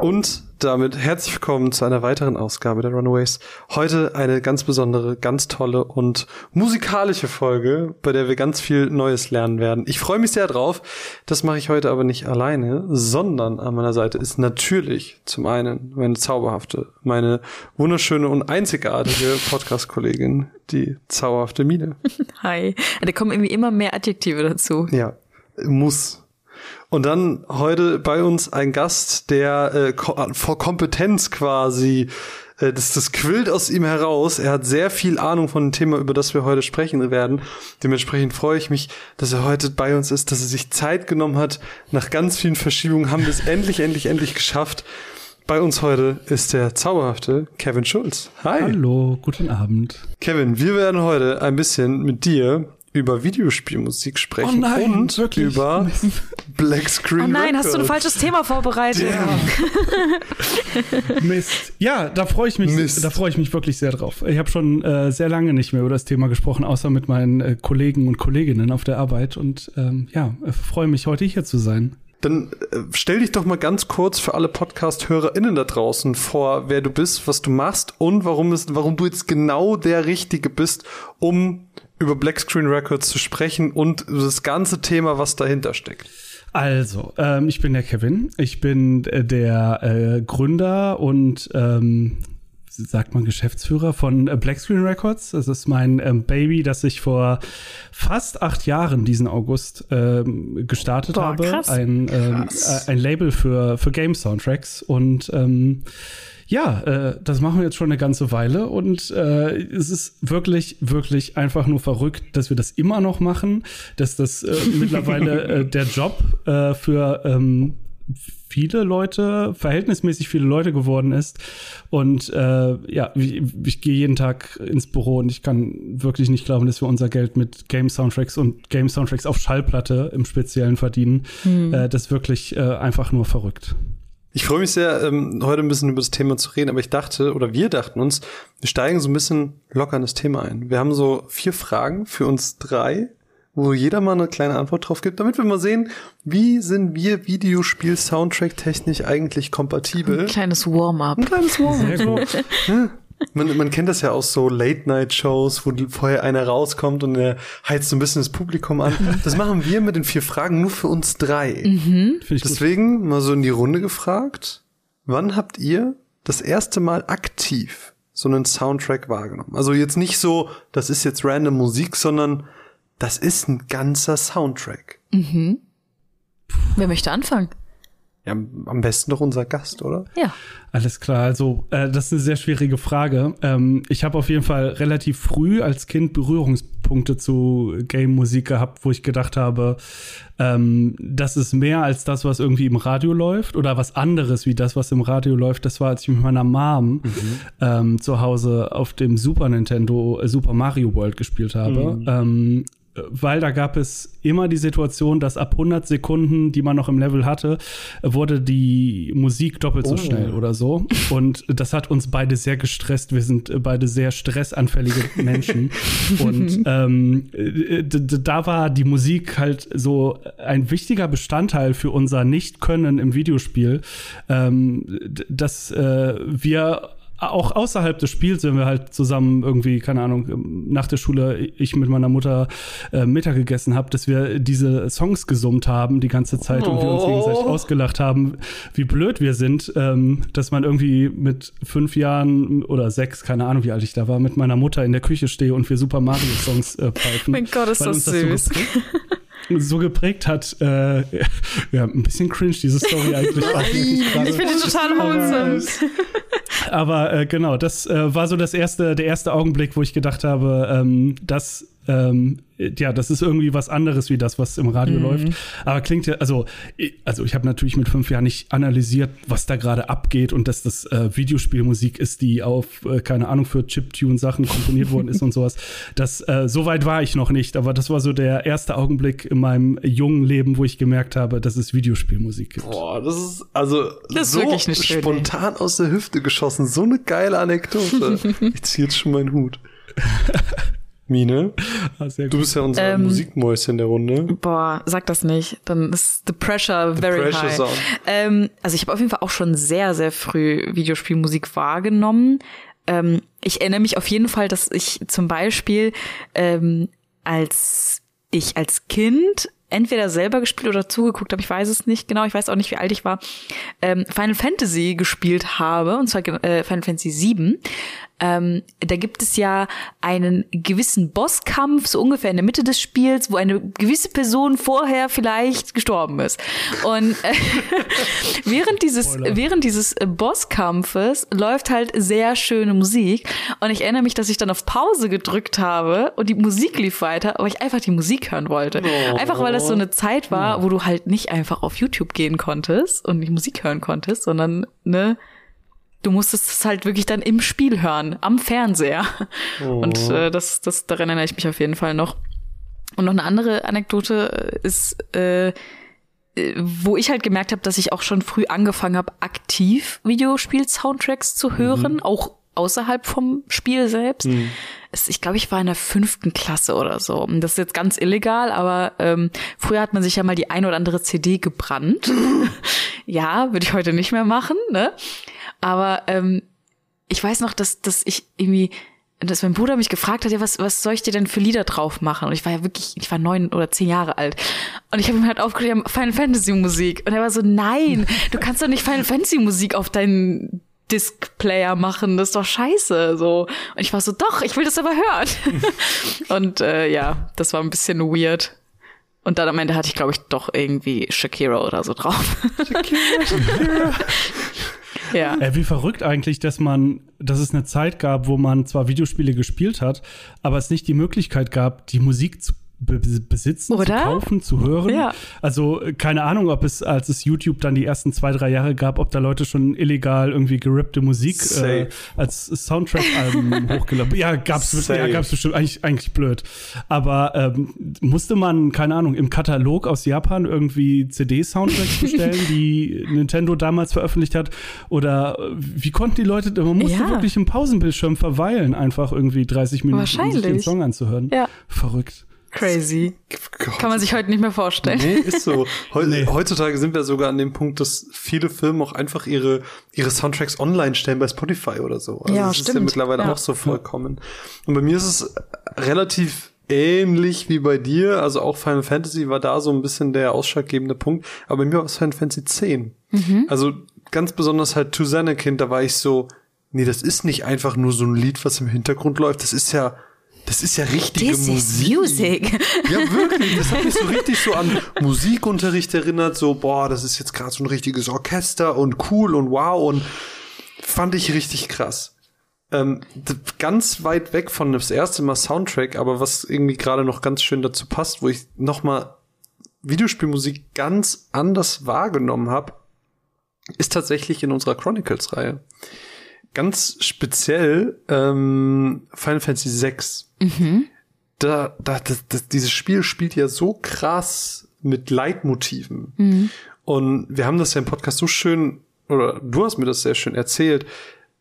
Und damit herzlich willkommen zu einer weiteren Ausgabe der Runaways. Heute eine ganz besondere, ganz tolle und musikalische Folge, bei der wir ganz viel Neues lernen werden. Ich freue mich sehr drauf. Das mache ich heute aber nicht alleine, sondern an meiner Seite ist natürlich zum einen meine zauberhafte, meine wunderschöne und einzigartige Podcast-Kollegin, die zauberhafte Mine. Hi. Da kommen irgendwie immer mehr Adjektive dazu. Ja, muss. Und dann heute bei uns ein Gast, der äh, vor Kompetenz quasi, äh, das, das quillt aus ihm heraus. Er hat sehr viel Ahnung von dem Thema, über das wir heute sprechen werden. Dementsprechend freue ich mich, dass er heute bei uns ist, dass er sich Zeit genommen hat. Nach ganz vielen Verschiebungen haben wir es endlich, endlich, endlich geschafft. Bei uns heute ist der zauberhafte Kevin Schulz. Hi. Hallo, guten Abend. Kevin, wir werden heute ein bisschen mit dir über Videospielmusik sprechen oh nein, und wirklich? über Black Screen. Oh nein, Records. hast du ein falsches Thema vorbereitet? Mist. Ja, da freue ich mich, Mist. da freue ich mich wirklich sehr drauf. Ich habe schon äh, sehr lange nicht mehr über das Thema gesprochen, außer mit meinen äh, Kollegen und Kolleginnen auf der Arbeit und ähm, ja, äh, freue mich heute hier zu sein. Dann äh, stell dich doch mal ganz kurz für alle Podcast-HörerInnen da draußen vor, wer du bist, was du machst und warum, es, warum du jetzt genau der Richtige bist, um über Black Screen Records zu sprechen und das ganze Thema, was dahinter steckt. Also, ähm, ich bin der Kevin. Ich bin äh, der äh, Gründer und ähm, sagt man Geschäftsführer von äh, Black Screen Records. Das ist mein ähm, Baby, das ich vor fast acht Jahren diesen August ähm, gestartet Boah, habe. Ein, ähm, Krass. äh, ein Label für, für Game Soundtracks und ähm, ja, äh, das machen wir jetzt schon eine ganze Weile und äh, es ist wirklich, wirklich einfach nur verrückt, dass wir das immer noch machen, dass das äh, mittlerweile äh, der Job äh, für ähm, viele Leute, verhältnismäßig viele Leute geworden ist. Und äh, ja, ich, ich gehe jeden Tag ins Büro und ich kann wirklich nicht glauben, dass wir unser Geld mit Game Soundtracks und Game Soundtracks auf Schallplatte im Speziellen verdienen. Äh, das ist wirklich einfach nur verrückt. Ich freue mich sehr, ähm, heute ein bisschen über das Thema zu reden, aber ich dachte, oder wir dachten uns, wir steigen so ein bisschen locker in das Thema ein. Wir haben so vier Fragen für uns drei, wo jeder mal eine kleine Antwort drauf gibt, damit wir mal sehen, wie sind wir Videospiel-Soundtrack-technisch eigentlich kompatibel. Ein kleines Warm-up. Ein kleines Warm. Sehr gut. Man, man kennt das ja aus so Late-Night-Shows, wo vorher einer rauskommt und er heizt so ein bisschen das Publikum an. Das machen wir mit den vier Fragen nur für uns drei. Gut. Deswegen mal so in die Runde gefragt, wann habt ihr das erste Mal aktiv so einen Soundtrack wahrgenommen? Also jetzt nicht so, das ist jetzt random Musik, sondern das ist ein ganzer Soundtrack. Wer möchte anfangen? Ja, am besten doch unser Gast, oder? Ja. Alles klar, also äh, das ist eine sehr schwierige Frage. Ähm, ich habe auf jeden Fall relativ früh als Kind Berührungspunkte zu Game-Musik gehabt, wo ich gedacht habe, ähm, das ist mehr als das, was irgendwie im Radio läuft oder was anderes wie das, was im Radio läuft. Das war, als ich mit meiner Mom ähm, zu Hause auf dem Super Nintendo äh, Super Mario World gespielt habe. Ähm, weil da gab es immer die Situation, dass ab 100 Sekunden, die man noch im Level hatte, wurde die Musik doppelt so Oh. schnell oder so. Und das hat uns beide sehr gestresst. Wir sind äh, beide sehr stressanfällige Menschen. Und ähm, äh, da war die Musik halt so ein wichtiger Bestandteil für unser Nicht-Können im Videospiel, ähm, dass äh, wir auch außerhalb des Spiels, wenn wir halt zusammen irgendwie, keine Ahnung, nach der Schule ich mit meiner Mutter äh, Mittag gegessen habe, dass wir diese Songs gesummt haben die ganze Zeit und wir uns Oh. gegenseitig ausgelacht haben, wie blöd wir sind, ähm, dass man irgendwie mit fünf Jahren oder sechs, keine Ahnung, wie alt ich da war, mit meiner Mutter in der Küche stehe und wir Super Mario Songs äh, pfeifen. Mein Gott, ist das süß. So so geprägt hat, äh, ja, ein bisschen cringe, diese Story eigentlich. Ich finde total wholesome. Aber äh, genau, das äh, war so das erste, der erste Augenblick, wo ich gedacht habe, ähm, das ähm, ja, das ist irgendwie was anderes wie das, was im Radio mhm. läuft. Aber klingt ja, also, also ich habe natürlich mit fünf Jahren nicht analysiert, was da gerade abgeht und dass das äh, Videospielmusik ist, die auf, äh, keine Ahnung, für Chiptune-Sachen komponiert worden ist und sowas. Das, äh, so weit war ich noch nicht, aber das war so der erste Augenblick in meinem jungen Leben, wo ich gemerkt habe, dass es Videospielmusik gibt. Boah, das ist also das so ist spontan aus der Hüfte geschossen. So eine geile Anekdote. ich ziehe jetzt schon meinen Hut. Mine, ah, du bist ja unser ähm, Musikmäuschen der Runde. Boah, sag das nicht. Dann ist the pressure the very pressure high. Ähm, also ich habe auf jeden Fall auch schon sehr, sehr früh Videospielmusik wahrgenommen. Ähm, ich erinnere mich auf jeden Fall, dass ich zum Beispiel ähm, als ich als Kind entweder selber gespielt oder zugeguckt habe, ich weiß es nicht genau, ich weiß auch nicht, wie alt ich war, ähm, Final Fantasy gespielt habe, und zwar äh, Final Fantasy 7 ähm, da gibt es ja einen gewissen Bosskampf, so ungefähr in der Mitte des Spiels, wo eine gewisse Person vorher vielleicht gestorben ist. Und äh, während dieses, Spoiler. während dieses Bosskampfes läuft halt sehr schöne Musik. Und ich erinnere mich, dass ich dann auf Pause gedrückt habe und die Musik lief weiter, aber ich einfach die Musik hören wollte. Oh. Einfach weil das so eine Zeit war, wo du halt nicht einfach auf YouTube gehen konntest und die Musik hören konntest, sondern ne, du musstest es halt wirklich dann im Spiel hören, am Fernseher. Oh. Und äh, das, das, daran erinnere ich mich auf jeden Fall noch. Und noch eine andere Anekdote ist, äh, wo ich halt gemerkt habe, dass ich auch schon früh angefangen habe, aktiv Videospiel-Soundtracks zu hören, mhm. auch außerhalb vom Spiel selbst. Mhm. Ich glaube, ich war in der fünften Klasse oder so. Das ist jetzt ganz illegal, aber ähm, früher hat man sich ja mal die ein oder andere CD gebrannt. ja, würde ich heute nicht mehr machen, ne? Aber ähm, ich weiß noch, dass, dass ich irgendwie, dass mein Bruder mich gefragt hat, ja, was, was soll ich dir denn für Lieder drauf machen? Und ich war ja wirklich, ich war neun oder zehn Jahre alt. Und ich habe ihm halt aufgeschrieben, Final Fantasy Musik. Und er war so, nein, du kannst doch nicht Final Fantasy Musik auf deinen Disc-Player machen, das ist doch scheiße. So. Und ich war so, doch, ich will das aber hören. und äh, ja, das war ein bisschen weird. Und dann am Ende hatte ich, glaube ich, doch irgendwie Shakira oder so drauf. Shakira, Shakira. Ja. Äh, wie verrückt eigentlich, dass man, dass es eine Zeit gab, wo man zwar Videospiele gespielt hat, aber es nicht die Möglichkeit gab, die Musik zu besitzen, Oder? zu kaufen, zu hören. Ja. Also keine Ahnung, ob es, als es YouTube dann die ersten zwei, drei Jahre gab, ob da Leute schon illegal irgendwie gerippte Musik äh, als Soundtrack-Alben hochgeladen Ja, gab's, Safe. ja, gab's bestimmt. Eigentlich, eigentlich blöd. Aber ähm, musste man, keine Ahnung, im Katalog aus Japan irgendwie CD-Soundtracks bestellen, die Nintendo damals veröffentlicht hat? Oder äh, wie konnten die Leute, man musste ja. wirklich im Pausenbildschirm verweilen, einfach irgendwie 30 Minuten, um sich den Song anzuhören. Ja. Verrückt. Crazy. Gott. Kann man sich heute nicht mehr vorstellen. Nee, ist so. Heu nee. Heutzutage sind wir sogar an dem Punkt, dass viele Firmen auch einfach ihre, ihre Soundtracks online stellen bei Spotify oder so. Also ja, das stimmt. ist ja mittlerweile ja. auch so vollkommen. Und bei mir ist es relativ ähnlich wie bei dir. Also auch Final Fantasy war da so ein bisschen der ausschlaggebende Punkt. Aber bei mir war es Final Fantasy 10. Mhm. Also ganz besonders halt To Kind, da war ich so, nee, das ist nicht einfach nur so ein Lied, was im Hintergrund läuft. Das ist ja das ist ja richtige This Musik. Music. Ja, wirklich. Das hat mich so richtig so an Musikunterricht erinnert. So, boah, das ist jetzt gerade so ein richtiges Orchester und cool und wow und fand ich richtig krass. Ähm, ganz weit weg von das erste Mal Soundtrack, aber was irgendwie gerade noch ganz schön dazu passt, wo ich noch mal Videospielmusik ganz anders wahrgenommen habe, ist tatsächlich in unserer Chronicles-Reihe ganz speziell ähm, Final Fantasy VI. Mhm. Da, da, das, das, dieses Spiel spielt ja so krass mit Leitmotiven. Mhm. Und wir haben das ja im Podcast so schön, oder du hast mir das sehr schön erzählt,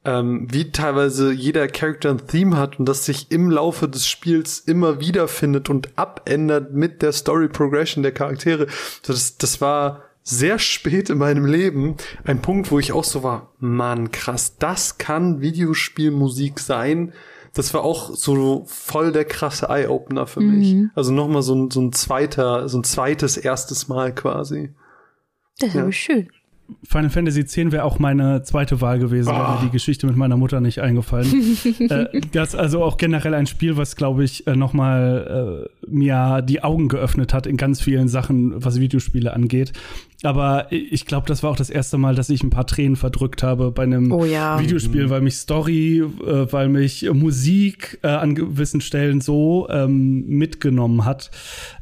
ähm, wie teilweise jeder Charakter ein Theme hat und das sich im Laufe des Spiels immer wieder findet und abändert mit der Story Progression der Charaktere. Das, das war sehr spät in meinem Leben ein Punkt, wo ich auch so war, Mann, krass, das kann Videospielmusik sein. Das war auch so voll der krasse Eye-Opener für mhm. mich. Also nochmal so ein, so ein zweiter, so ein zweites, erstes Mal quasi. Das ist ja. aber schön. Final Fantasy X wäre auch meine zweite Wahl gewesen, oh. wäre mir die Geschichte mit meiner Mutter nicht eingefallen. äh, das ist also auch generell ein Spiel, was, glaube ich, äh, nochmal äh, mir die Augen geöffnet hat in ganz vielen Sachen, was Videospiele angeht. Aber ich glaube, das war auch das erste Mal, dass ich ein paar Tränen verdrückt habe bei einem oh, ja. Videospiel, weil mich Story, äh, weil mich Musik äh, an gewissen Stellen so ähm, mitgenommen hat.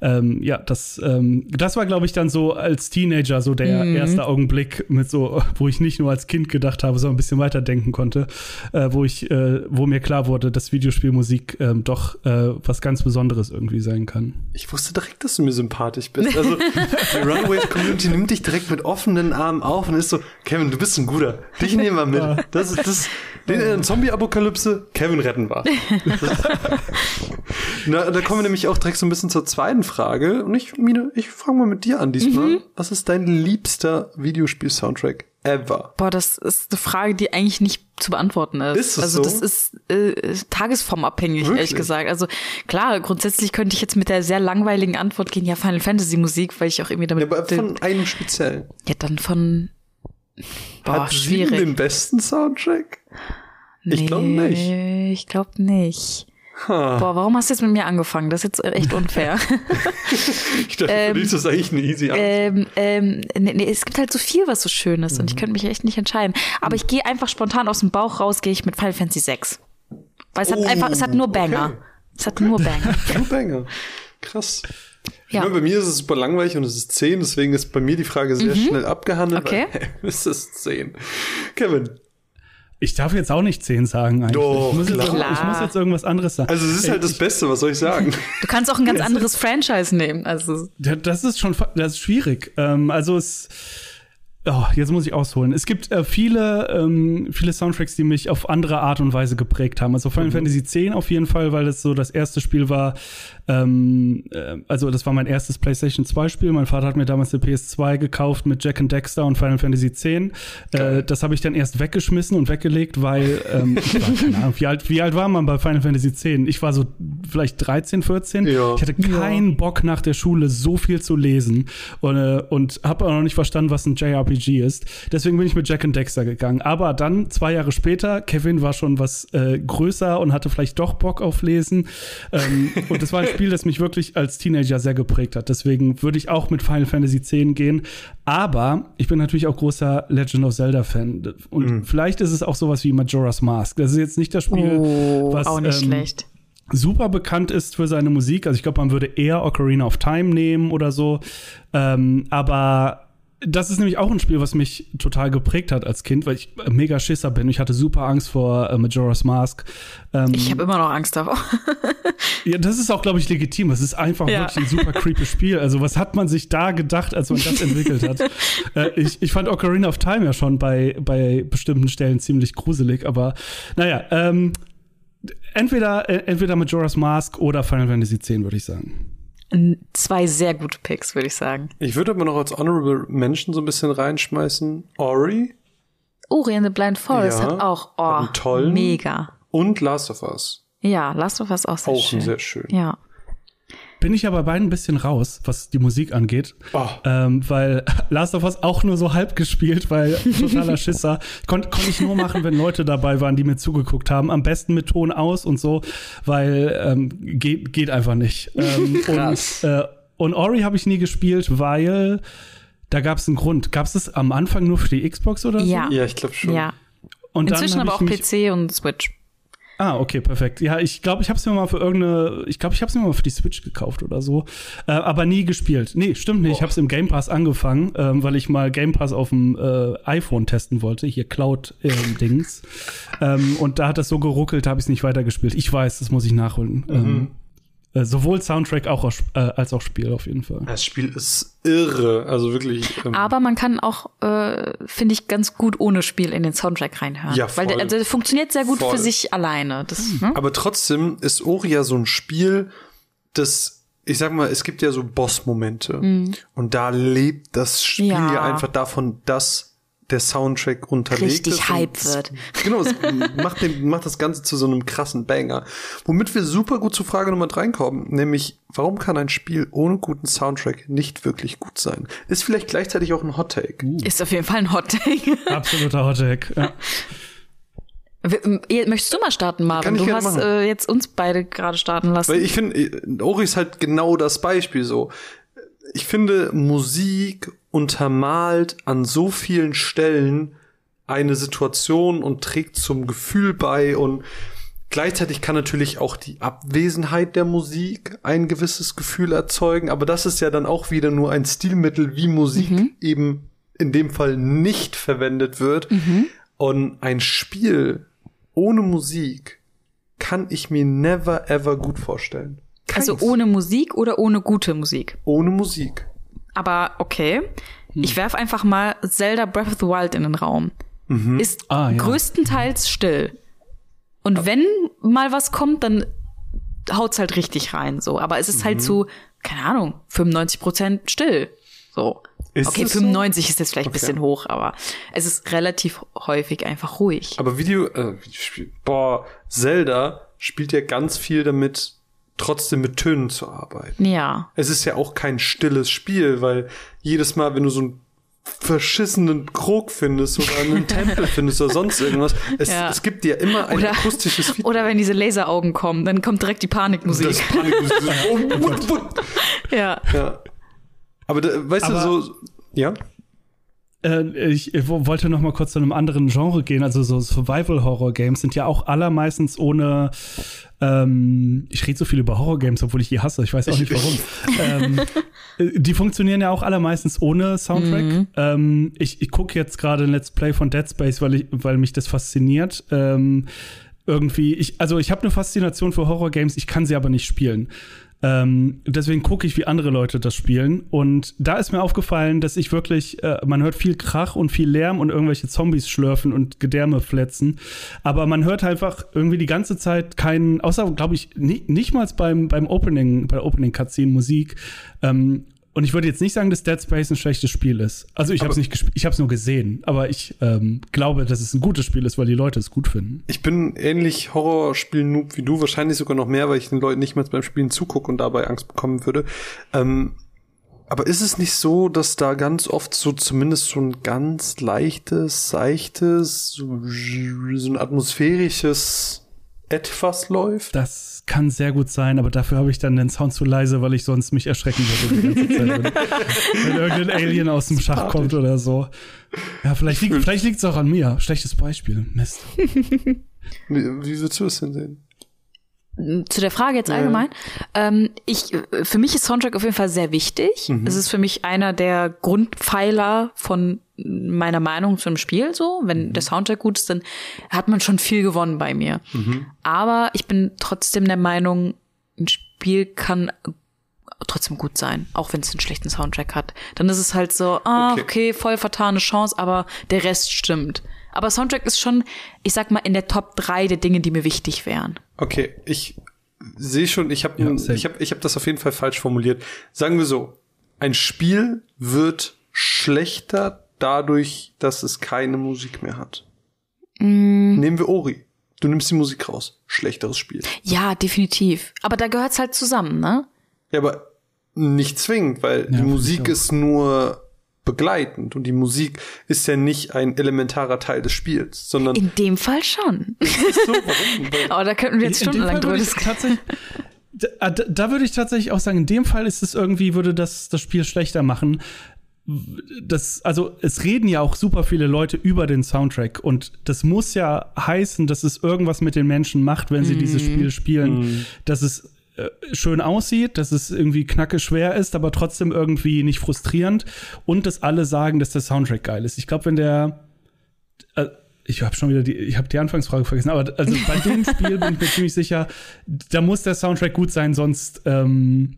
Ähm, ja, das, ähm, das war, glaube ich, dann so als Teenager so der mhm. erste Augenblick mit so, wo ich nicht nur als Kind gedacht habe, sondern ein bisschen weiter denken konnte, äh, wo ich, äh, wo mir klar wurde, dass Videospielmusik ähm, doch äh, was ganz Besonderes irgendwie sein kann. Ich wusste direkt, dass du mir sympathisch bist. Also die Runaway Community nimmt nimmt dich direkt mit offenen Armen auf und ist so, Kevin, du bist ein guter. Dich nehmen wir mit. Das ist das, den in Zombie-Apokalypse, Kevin retten wir. Na, da kommen wir nämlich auch direkt so ein bisschen zur zweiten Frage. Und ich, Mine, ich fange mal mit dir an diesmal. Mhm. Was ist dein liebster Videospiel-Soundtrack ever? Boah, das ist eine Frage, die eigentlich nicht zu beantworten ist. Ist es also so? das ist äh, tagesformabhängig, Wirklich? ehrlich gesagt. Also klar, grundsätzlich könnte ich jetzt mit der sehr langweiligen Antwort gehen, ja, Final Fantasy Musik, weil ich auch irgendwie damit. Ja, aber von einem speziellen. Ja, dann von. Boah, Hat schwierig. den besten Soundtrack? Ich nee, glaube nicht. Ich glaube nicht. Huh. Boah, warum hast du jetzt mit mir angefangen? Das ist jetzt echt unfair. ich dachte, ähm, für dich ist das eigentlich eine easy Antwort. Ähm, ähm, nee, nee, es gibt halt so viel, was so schön ist mhm. und ich mhm. könnte mich echt nicht entscheiden. Aber ich gehe einfach spontan aus dem Bauch raus, gehe ich mit Final Fantasy 6. Weil es oh, hat einfach, es hat nur Banger. Okay. Es hat nur Banger. nur Banger. Krass. Ja. Meine, bei mir ist es super langweilig und es ist 10, deswegen ist bei mir die Frage sehr mhm. schnell abgehandelt. Okay. Es ist 10. Kevin, ich darf jetzt auch nicht 10 sagen eigentlich. Doch, ich, muss jetzt, ich muss jetzt irgendwas anderes sagen. Also es ist halt das Beste, was soll ich sagen? Du kannst auch ein ganz anderes Franchise nehmen. Also das ist schon das ist schwierig. Ähm, also es Oh, jetzt muss ich ausholen. Es gibt äh, viele, ähm, viele Soundtracks, die mich auf andere Art und Weise geprägt haben. Also Final mhm. Fantasy X auf jeden Fall, weil es so das erste Spiel war, ähm, äh, also das war mein erstes PlayStation 2 Spiel. Mein Vater hat mir damals eine PS2 gekauft mit Jack and Dexter und Final Fantasy X. Äh, das habe ich dann erst weggeschmissen und weggelegt, weil ähm, war, Ahnung, wie alt, wie alt war man bei Final Fantasy X? Ich war so vielleicht 13, 14. Ja. Ich hatte keinen ja. Bock nach der Schule so viel zu lesen und, äh, und habe auch noch nicht verstanden, was ein JRPG ist. Deswegen bin ich mit Jack and Dexter gegangen. Aber dann zwei Jahre später, Kevin war schon was äh, größer und hatte vielleicht doch Bock auf Lesen. Ähm, und das war ein Spiel, das mich wirklich als Teenager sehr geprägt hat. Deswegen würde ich auch mit Final Fantasy X gehen. Aber ich bin natürlich auch großer Legend of Zelda-Fan. Und mhm. vielleicht ist es auch sowas wie Majora's Mask. Das ist jetzt nicht das Spiel, oh, was. Auch nicht ähm, schlecht super bekannt ist für seine Musik. Also ich glaube, man würde eher Ocarina of Time nehmen oder so. Ähm, aber das ist nämlich auch ein Spiel, was mich total geprägt hat als Kind, weil ich mega Schisser bin. Ich hatte super Angst vor äh, Majora's Mask. Ähm, ich habe immer noch Angst davor. ja, das ist auch, glaube ich, legitim. Es ist einfach ja. wirklich ein super creepy Spiel. Also, was hat man sich da gedacht, als man das entwickelt hat? äh, ich, ich fand Ocarina of Time ja schon bei, bei bestimmten Stellen ziemlich gruselig, aber naja, ähm, entweder, äh, entweder Majora's Mask oder Final Fantasy X, würde ich sagen zwei sehr gute Picks, würde ich sagen. Ich würde aber noch als Honorable Mention so ein bisschen reinschmeißen. Ori. Ori and the Blind Forest ja, hat auch oh, tollen. mega. Und Last of Us. Ja, Last of Us auch sehr auch schön. Auch sehr schön. Ja. Bin ich aber beiden ein bisschen raus, was die Musik angeht. Oh. Ähm, weil Last of Us auch nur so halb gespielt, weil totaler Schisser. Konnte konnt ich nur machen, wenn Leute dabei waren, die mir zugeguckt haben. Am besten mit Ton aus und so, weil ähm, geht, geht einfach nicht. Ähm, und, äh, und Ori habe ich nie gespielt, weil da gab es einen Grund. Gab es das am Anfang nur für die Xbox oder so? Ja, ja ich glaube schon. Ja. Und Inzwischen aber auch PC und Switch. Ah, okay, perfekt. Ja, ich glaube, ich habe es mir mal für irgendeine, ich glaube, ich habe es mir mal für die Switch gekauft oder so, äh, aber nie gespielt. Nee, stimmt nicht. Oh. Ich habe es im Game Pass angefangen, ähm, weil ich mal Game Pass auf dem äh, iPhone testen wollte, hier Cloud-Dings. Ähm, und da hat das so geruckelt, habe ich es nicht weitergespielt. Ich weiß, das muss ich nachholen. Mhm. Ähm, äh, sowohl Soundtrack auch, äh, als auch Spiel auf jeden Fall. Das Spiel ist irre, also wirklich. Ähm Aber man kann auch, äh, finde ich, ganz gut ohne Spiel in den Soundtrack reinhören. Ja, voll. Weil der, also der funktioniert sehr gut voll. für sich alleine. Das, mhm. ne? Aber trotzdem ist Ori ja so ein Spiel, das, ich sag mal, es gibt ja so Boss-Momente. Mhm. Und da lebt das Spiel ja. ja einfach davon, dass der Soundtrack unterlegt Richtig ist. Hype wird. Genau, es macht, den, macht das Ganze zu so einem krassen Banger. Womit wir super gut zu Frage Nummer drei kommen, nämlich, warum kann ein Spiel ohne guten Soundtrack nicht wirklich gut sein? Ist vielleicht gleichzeitig auch ein Hot Take. Uh. Ist auf jeden Fall ein Hot Take. Absoluter Hot Take, ja. Möchtest du mal starten, Marvin? Du hast äh, jetzt uns beide gerade starten lassen. Weil ich finde, äh, Ori ist halt genau das Beispiel so. Ich finde, Musik untermalt an so vielen Stellen eine Situation und trägt zum Gefühl bei und gleichzeitig kann natürlich auch die Abwesenheit der Musik ein gewisses Gefühl erzeugen, aber das ist ja dann auch wieder nur ein Stilmittel, wie Musik mhm. eben in dem Fall nicht verwendet wird. Mhm. Und ein Spiel ohne Musik kann ich mir never ever gut vorstellen. Keins. Also ohne Musik oder ohne gute Musik? Ohne Musik. Aber okay. Hm. Ich werf einfach mal Zelda Breath of the Wild in den Raum. Mhm. Ist ah, ja. größtenteils still. Und wenn mal was kommt, dann haut's halt richtig rein, so. Aber es ist halt mhm. halt so, keine Ahnung, 95 Prozent still. So. Ist okay, 95 so? ist jetzt vielleicht okay. ein bisschen hoch, aber es ist relativ häufig einfach ruhig. Aber Video, äh, Videospiel, boah, Zelda spielt ja ganz viel damit, trotzdem mit Tönen zu arbeiten. Ja. Es ist ja auch kein stilles Spiel, weil jedes Mal, wenn du so einen verschissenen Krog findest oder einen Tempel findest oder sonst irgendwas. Es, ja. es gibt dir immer ein oder, akustisches Feedback. Oder wenn diese Laseraugen kommen, dann kommt direkt die Panikmusik. Das Panikmusik. ja. ja. Aber da, weißt Aber du, so, ja? Äh, ich wollte noch mal kurz zu einem anderen Genre gehen. Also so Survival-Horror-Games sind ja auch allermeistens ohne ähm, ich rede so viel über Horror-Games, obwohl ich die hasse. Ich weiß auch nicht warum. ähm, äh, die funktionieren ja auch allermeistens ohne Soundtrack. Mhm. Ähm, ich ich gucke jetzt gerade ein Let's Play von Dead Space, weil, ich, weil mich das fasziniert. Ähm, irgendwie, ich, also ich habe eine Faszination für Horror-Games, ich kann sie aber nicht spielen. Ähm, deswegen gucke ich, wie andere Leute das spielen. Und da ist mir aufgefallen, dass ich wirklich, äh, man hört viel Krach und viel Lärm und irgendwelche Zombies schlürfen und Gedärme fletzen. Aber man hört einfach irgendwie die ganze Zeit keinen, außer, glaube ich, nicht, nicht mal beim, beim Opening, bei der Opening-Cutscene Musik. Ähm, und ich würde jetzt nicht sagen, dass Dead Space ein schlechtes Spiel ist. Also ich habe es nicht gespielt, ich habe es nur gesehen. Aber ich ähm, glaube, dass es ein gutes Spiel ist, weil die Leute es gut finden. Ich bin ähnlich Horrorspiel-Noob wie du, wahrscheinlich sogar noch mehr, weil ich den Leuten nicht mal beim Spielen zugucke und dabei Angst bekommen würde. Ähm, aber ist es nicht so, dass da ganz oft so zumindest so ein ganz leichtes, seichtes, so, ein atmosphärisches etwas läuft? Das kann sehr gut sein, aber dafür habe ich dann den Sound zu leise, weil ich sonst mich erschrecken würde die ganze Zeit, wenn, wenn irgendein Alien aus dem Schach kommt oder so. Ja, vielleicht, liegt, vielleicht liegt es auch an mir. Schlechtes Beispiel. Mist. wie, wie würdest du es denn sehen? zu der Frage jetzt allgemein. Ja. Ähm, ich, für mich ist Soundtrack auf jeden Fall sehr wichtig. Mhm. Es ist für mich einer der Grundpfeiler von meiner Meinung zum Spiel so. Wenn mhm. der Soundtrack gut ist, dann hat man schon viel gewonnen bei mir. Mhm. Aber ich bin trotzdem der Meinung, ein Spiel kann trotzdem gut sein, auch wenn es einen schlechten Soundtrack hat. Dann ist es halt so, ah, okay, okay voll vertane Chance, aber der Rest stimmt. Aber Soundtrack ist schon, ich sag mal, in der Top 3 der Dinge, die mir wichtig wären. Okay, ich sehe schon, ich habe ja, ich hab, ich hab das auf jeden Fall falsch formuliert. Sagen wir so, ein Spiel wird schlechter dadurch, dass es keine Musik mehr hat. Mm. Nehmen wir Ori. Du nimmst die Musik raus. Schlechteres Spiel. Ja, definitiv. Aber da gehört's halt zusammen, ne? Ja, aber nicht zwingend, weil ja, die Musik ist nur begleitend und die Musik ist ja nicht ein elementarer Teil des Spiels, sondern in dem Fall schon. so? Aber da könnten wir jetzt stundenlang drüber diskutieren. Da, da, würde ich tatsächlich auch sagen, in dem Fall ist es irgendwie, würde das das Spiel schlechter machen. Das, also es reden ja auch super viele Leute über den Soundtrack und das muss ja heißen, dass es irgendwas mit den Menschen macht, wenn sie mm. dieses Spiel spielen, mm. dass es äh, schön aussieht, dass es irgendwie knacke schwer ist, aber trotzdem irgendwie nicht frustrierend und dass alle sagen, dass der Soundtrack geil ist. Ich glaube, wenn der äh, ich habe schon wieder die, ich habe die Anfangsfrage vergessen, aber also bei dem Spiel bin ich mir ziemlich sicher, da muss der Soundtrack gut sein, sonst ähm,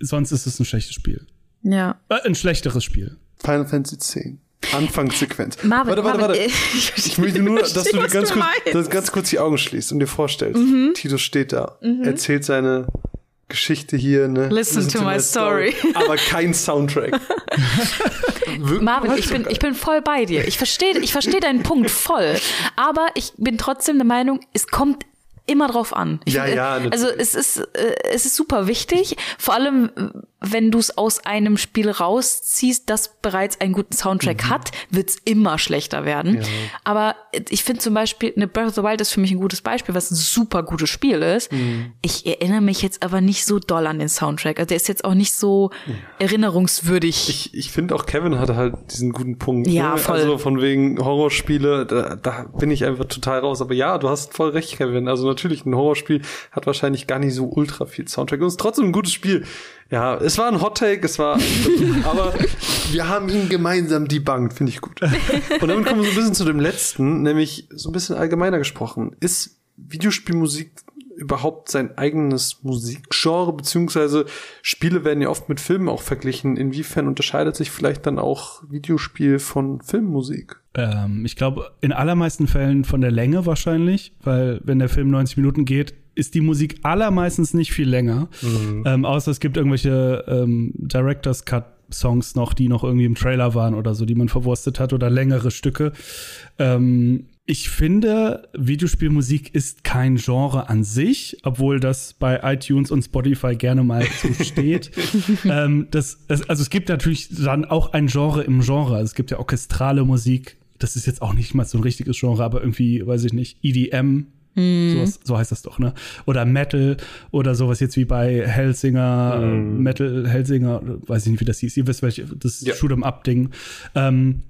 sonst ist es ein schlechtes Spiel. Ja. Äh, ein schlechteres Spiel. Final Fantasy 10. Anfangssequenz. Marvin, warte, warte, warte. Ich, ich möchte nur, dass du, ganz, du kurz, dass ganz kurz die Augen schließt und dir vorstellst. Mhm. Tito steht da, mhm. erzählt seine Geschichte hier, ne? Listen, Listen to, to, my story. story. Aber kein Soundtrack. Marvin, ich bin, ich bin voll bei dir. Ich verstehe ich verstehe deinen Punkt voll. Aber ich bin trotzdem der Meinung, es kommt immer drauf an. Ich, ja, ja. Also es ist, äh, es ist super wichtig, vor allem wenn du es aus einem Spiel rausziehst, das bereits einen guten Soundtrack mhm. hat, wird es immer schlechter werden. Ja. Aber ich finde zum Beispiel, eine Breath of the Wild ist für mich ein gutes Beispiel, was ein super gutes Spiel ist. Mhm. Ich erinnere mich jetzt aber nicht so doll an den Soundtrack. Also der ist jetzt auch nicht so ja. erinnerungswürdig. Ich, ich finde auch Kevin hatte halt diesen guten Punkt. Ja, ne? voll. Also von wegen Horrorspiele, da, da bin ich einfach total raus. Aber ja, du hast voll recht, Kevin. Also natürlich, ein Horrorspiel hat wahrscheinlich gar nicht so ultra viel Soundtrack und ist trotzdem ein gutes Spiel. Ja, es war ein Hot Take, es war, aber wir haben ihn gemeinsam debunked, finde ich gut. Und dann kommen wir so ein bisschen zu dem letzten, nämlich so ein bisschen allgemeiner gesprochen. Ist Videospielmusik überhaupt sein eigenes Musikgenre, beziehungsweise Spiele werden ja oft mit Filmen auch verglichen. Inwiefern unterscheidet sich vielleicht dann auch Videospiel von Filmmusik? Ähm, ich glaube, in allermeisten Fällen von der Länge wahrscheinlich, weil wenn der Film 90 Minuten geht, ist die Musik allermeistens nicht viel länger. Mhm. Ähm, außer es gibt irgendwelche ähm, Director's Cut Songs noch, die noch irgendwie im Trailer waren oder so, die man verwurstet hat oder längere Stücke. Ähm, ich finde, Videospielmusik ist kein Genre an sich, obwohl das bei iTunes und Spotify gerne mal so steht. ähm, das, also es gibt natürlich dann auch ein Genre im Genre. Es gibt ja orchestrale Musik. Das ist jetzt auch nicht mal so ein richtiges Genre, aber irgendwie, weiß ich nicht, EDM Mm. So, so, heißt das doch, ne? Oder Metal oder sowas jetzt wie bei Hellsinger, mm. Metal, Hellsinger, weiß ich nicht, wie das hieß. Ihr wisst, welche, das ja. Shoot'em Up-Ding. Ähm,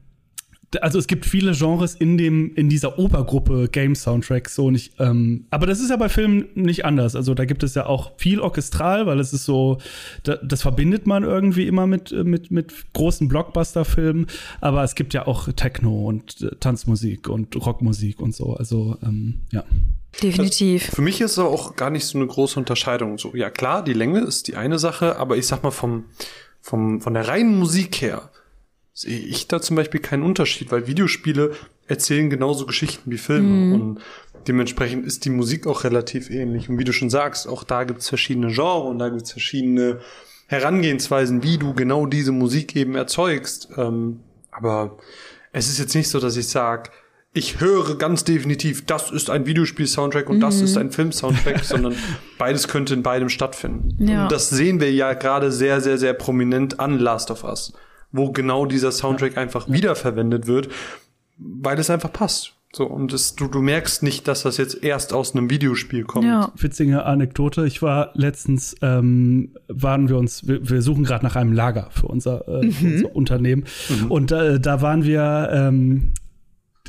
also es gibt viele Genres in dem in dieser Obergruppe Game Soundtracks so nicht ähm, aber das ist ja bei Filmen nicht anders also da gibt es ja auch viel orchestral weil es ist so da, das verbindet man irgendwie immer mit mit mit großen Blockbuster Filmen aber es gibt ja auch Techno und äh, Tanzmusik und Rockmusik und so also ähm, ja Definitiv. Also für mich ist es auch gar nicht so eine große Unterscheidung. So, ja klar, die Länge ist die eine Sache, aber ich sag mal vom, vom, von der reinen Musik her sehe ich da zum Beispiel keinen Unterschied, weil Videospiele erzählen genauso Geschichten wie Filme mhm. und dementsprechend ist die Musik auch relativ ähnlich. Und wie du schon sagst, auch da gibt's verschiedene Genres und da gibt's verschiedene Herangehensweisen, wie du genau diese Musik eben erzeugst. Ähm, aber es ist jetzt nicht so, dass ich sage, ich höre ganz definitiv, das ist ein Videospiel-Soundtrack und mhm. das ist ein Film-Soundtrack, sondern beides könnte in beidem stattfinden. Ja. Und das sehen wir ja gerade sehr, sehr, sehr prominent an Last of Us wo genau dieser Soundtrack einfach wiederverwendet wird, weil es einfach passt. So, und es, du, du merkst nicht, dass das jetzt erst aus einem Videospiel kommt. Ja. Witzige Anekdote. Ich war letztens, ähm, waren wir uns, wir, wir suchen gerade nach einem Lager für unser, äh, mhm. für unser Unternehmen. Mhm. Und äh, da waren wir ähm,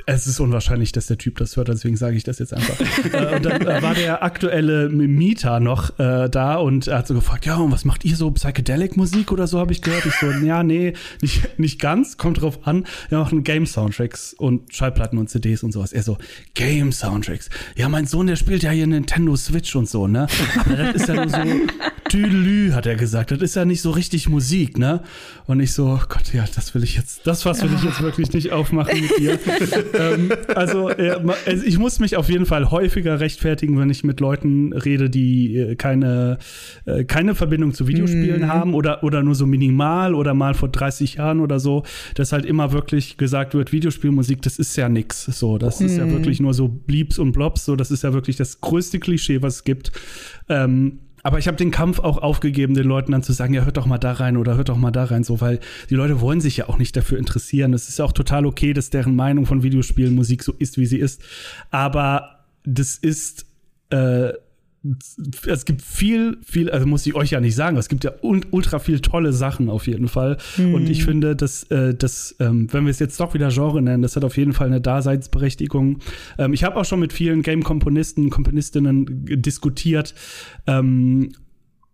es ist unwahrscheinlich, dass der Typ das hört, deswegen sage ich das jetzt einfach. äh, und dann äh, war der aktuelle Mieter noch äh, da und er hat so gefragt, ja, und was macht ihr so? Psychedelic-Musik oder so, habe ich gehört. Ich so, ja, nee, nicht, nicht ganz, kommt drauf an. Wir machen Game-Soundtracks und Schallplatten und CDs und sowas. Er so, Game-Soundtracks. Ja, mein Sohn, der spielt ja hier Nintendo Switch und so, ne? Aber das ist ja nur so Tüdelü, hat er gesagt. Das ist ja nicht so richtig Musik, ne? Und ich so, Gott, ja, das will ich jetzt, das was will ich jetzt wirklich nicht aufmachen mit dir. Ähm, also, ja, also, ich muss mich auf jeden Fall häufiger rechtfertigen, wenn ich mit Leuten rede, die äh, keine, äh, keine Verbindung zu Videospielen mhm. haben oder, oder nur so minimal oder mal vor 30 Jahren oder so, dass halt immer wirklich gesagt wird, Videospielmusik, das ist ja nix. So, das mhm. ist ja mhm. wirklich nur so Bleeps und Blobs, so, das ist ja wirklich das größte Klischee, was es gibt. Ähm, aber ich habe den Kampf auch aufgegeben, den Leuten dann zu sagen, ja, hört doch mal da rein oder hört doch mal da rein, so, weil die Leute wollen sich ja auch nicht dafür interessieren. Es ist ja auch total okay, dass deren Meinung von Videospielen, Musik so ist, wie sie ist. Aber das ist äh, es gibt viel, viel, also muss ich euch ja nicht sagen, es gibt ja ultra viel tolle Sachen auf jeden Fall. Mhm. Und ich finde, dass, äh, dass ähm, wenn wir es jetzt doch wieder Genre nennen, das hat auf jeden Fall eine Daseinsberechtigung. Ähm, ich habe auch schon mit vielen Game-Komponisten, Komponistinnen diskutiert, ähm,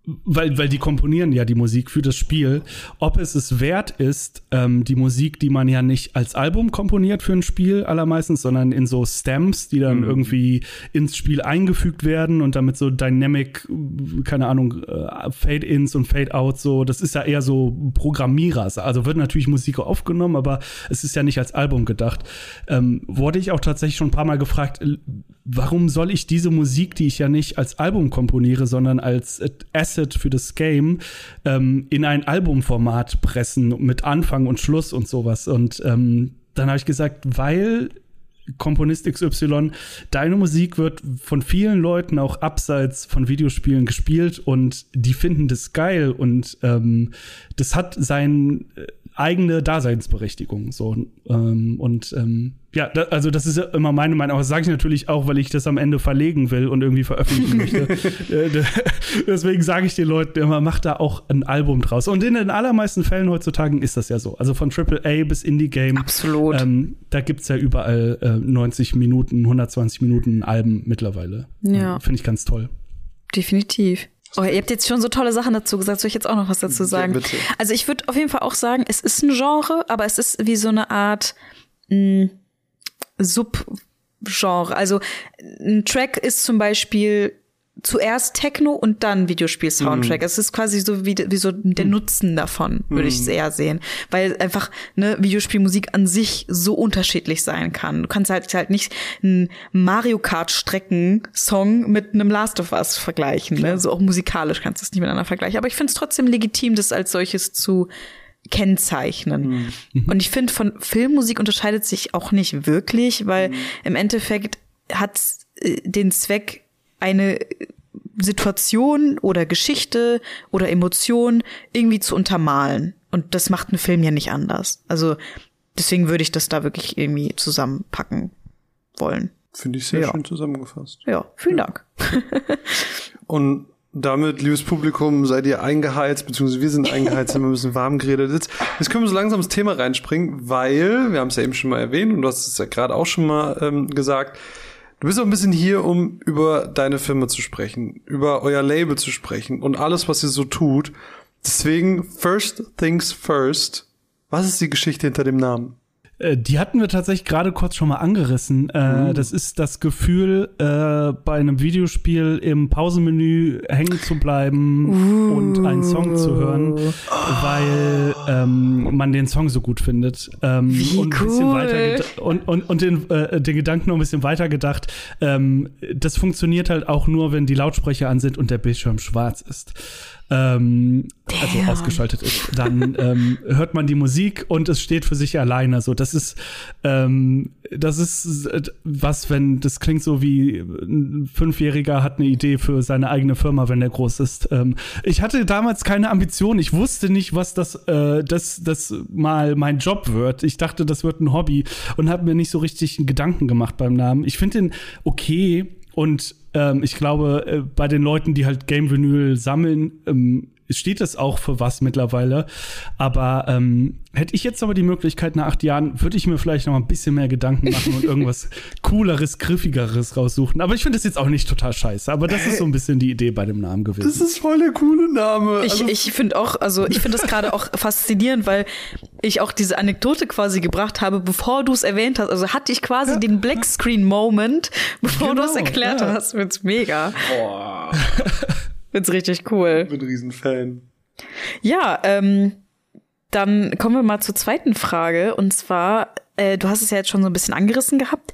weil, weil die komponieren ja die Musik für das Spiel, ob es es wert ist, ähm, die Musik, die man ja nicht als Album komponiert für ein Spiel allermeistens, sondern in so Stamps, die dann mhm. irgendwie ins Spiel eingefügt werden und damit so Dynamic, keine Ahnung, äh, Fade-ins und Fade-outs so, das ist ja eher so Programmierer. Also wird natürlich Musik aufgenommen, aber es ist ja nicht als Album gedacht. Ähm, wurde ich auch tatsächlich schon ein paar Mal gefragt, warum soll ich diese Musik, die ich ja nicht als Album komponiere, sondern als Asset für das Game, ähm, in ein Albumformat pressen mit Anfang und Schluss und sowas. Und ähm, dann habe ich gesagt, weil Komponist XY, deine Musik wird von vielen Leuten auch abseits von Videospielen gespielt und die finden das geil und ähm, das hat sein äh, eigene Daseinsberechtigung. So, ähm, und ähm, ja, da, also das ist immer meine Meinung. Aber das sage ich natürlich auch, weil ich das am Ende verlegen will und irgendwie veröffentlichen möchte. Äh, deswegen sage ich den Leuten immer, macht da auch ein Album draus. Und in den allermeisten Fällen heutzutage ist das ja so. Also von AAA bis Indie-Game. Absolut. Ähm, da gibt's ja überall äh, 90 Minuten, 120 Minuten Alben mittlerweile. Ja. Finde ich ganz toll. Definitiv. Oh, ihr habt jetzt schon so tolle Sachen dazu gesagt. Soll ich jetzt auch noch was dazu sagen? Ja, also ich würde auf jeden Fall auch sagen, es ist ein Genre, aber es ist wie so eine Art mh, Subgenre. Also ein Track ist zum Beispiel zuerst Techno und dann Videospiel-Soundtrack. Mm. Es ist quasi so wie, wie so der Nutzen davon, würde mm. ich es eher sehen. Weil einfach ne, Videospielmusik an sich so unterschiedlich sein kann. Du kannst halt halt nicht einen Mario Kart-Strecken-Song mit einem Last of Us vergleichen. Ne? So auch musikalisch kannst du es nicht miteinander vergleichen. Aber ich finde es trotzdem legitim, das als solches zu kennzeichnen. Mhm. Und ich finde, von Filmmusik unterscheidet sich auch nicht wirklich, weil mhm. im Endeffekt hat äh, den Zweck, eine Situation oder Geschichte oder Emotion irgendwie zu untermalen. Und das macht ein Film ja nicht anders. Also deswegen würde ich das da wirklich irgendwie zusammenpacken wollen. Finde ich sehr ja. schön zusammengefasst. Ja, vielen ja. Dank. Und damit, liebes Publikum, seid ihr eingeheizt, beziehungsweise wir sind eingeheizt, haben wir ein bisschen warm geredet. Jetzt, jetzt können wir so langsam ins Thema reinspringen, weil, wir haben es ja eben schon mal erwähnt und du hast es ja gerade auch schon mal ähm, gesagt, du bist auch ein bisschen hier, um über deine Firma zu sprechen, über euer Label zu sprechen und alles, was ihr so tut. Deswegen, first things first, was ist die Geschichte hinter dem Namen? Äh, die hatten wir tatsächlich gerade kurz schon mal angerissen. Mhm. Das ist das Gefühl, äh, bei einem Videospiel im Pausenmenü hängen zu bleiben uh. und einen Song zu hören, weil ähm, man den Song so gut findet. Ähm, Wie und cool. und, und, und den, äh, den Gedanken noch ein bisschen weiter gedacht. Ähm, das funktioniert halt auch nur, wenn die Lautsprecher an sind und der Bildschirm schwarz ist ähm, also ausgeschaltet ist, dann ähm, hört man die Musik und es steht für sich alleine. So, das ist, ähm, das ist was, wenn das klingt so wie ein Fünfjähriger hat eine Idee für seine eigene Firma, wenn der groß ist. Ähm, ich hatte damals keine Ambition. Ich wusste nicht, was das, äh, das, das mal mein Job wird. Ich dachte, das wird ein Hobby und habe mir nicht so richtig Gedanken gemacht beim Namen. Ich finde den okay und ähm, ich glaube, äh, bei den Leuten, die halt Game Vinyl sammeln, ähm, steht das auch für was mittlerweile. Aber ähm, hätte ich jetzt aber die Möglichkeit nach acht Jahren, würde ich mir vielleicht noch mal ein bisschen mehr Gedanken machen und irgendwas cooleres, griffigeres raussuchen. Aber ich finde das jetzt auch nicht total scheiße. Aber das ist so ein bisschen die Idee bei dem Namen gewesen. Das ist voll der coole Name. Ich, also, ich finde auch, also ich finde das gerade auch faszinierend, weil ich auch diese Anekdote quasi gebracht habe, bevor du es erwähnt hast. Also hatte ich quasi ja. den Blackscreen-Moment, bevor genau, du es erklärt ja. hast. Find's mega. Boah. Find's richtig cool. Ich bin ein Riesenfan. Ja, ähm, dann kommen wir mal zur zweiten Frage. Und zwar, äh, du hast es ja jetzt schon so ein bisschen angerissen gehabt.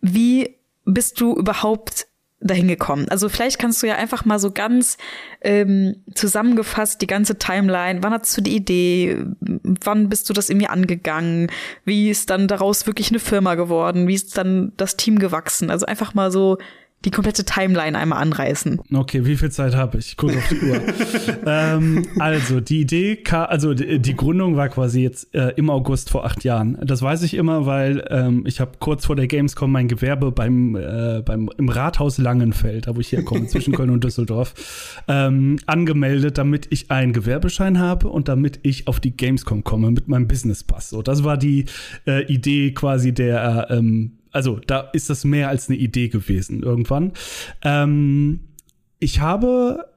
Wie bist du überhaupt dahin gekommen? Also vielleicht kannst du ja einfach mal so ganz ähm, zusammengefasst die ganze Timeline. Wann hattest du die Idee? Wann bist du das irgendwie angegangen? Wie ist dann daraus wirklich eine Firma geworden? Wie ist dann das Team gewachsen? Also einfach mal so die komplette Timeline einmal anreißen. Okay, wie viel Zeit habe ich? Ich gucke auf die Uhr. ähm, also, die Idee, also die, die Gründung war quasi jetzt äh, im August vor acht Jahren. Das weiß ich immer, weil ähm, ich habe kurz vor der Gamescom mein Gewerbe beim, äh, beim im Rathaus Langenfeld, da wo ich herkomme, zwischen Köln und Düsseldorf, ähm, angemeldet, damit ich einen Gewerbeschein habe und damit ich auf die Gamescom komme mit meinem Businesspass. So, das war die äh, Idee quasi der ähm, also da ist das mehr als eine Idee gewesen irgendwann. Ähm, ich habe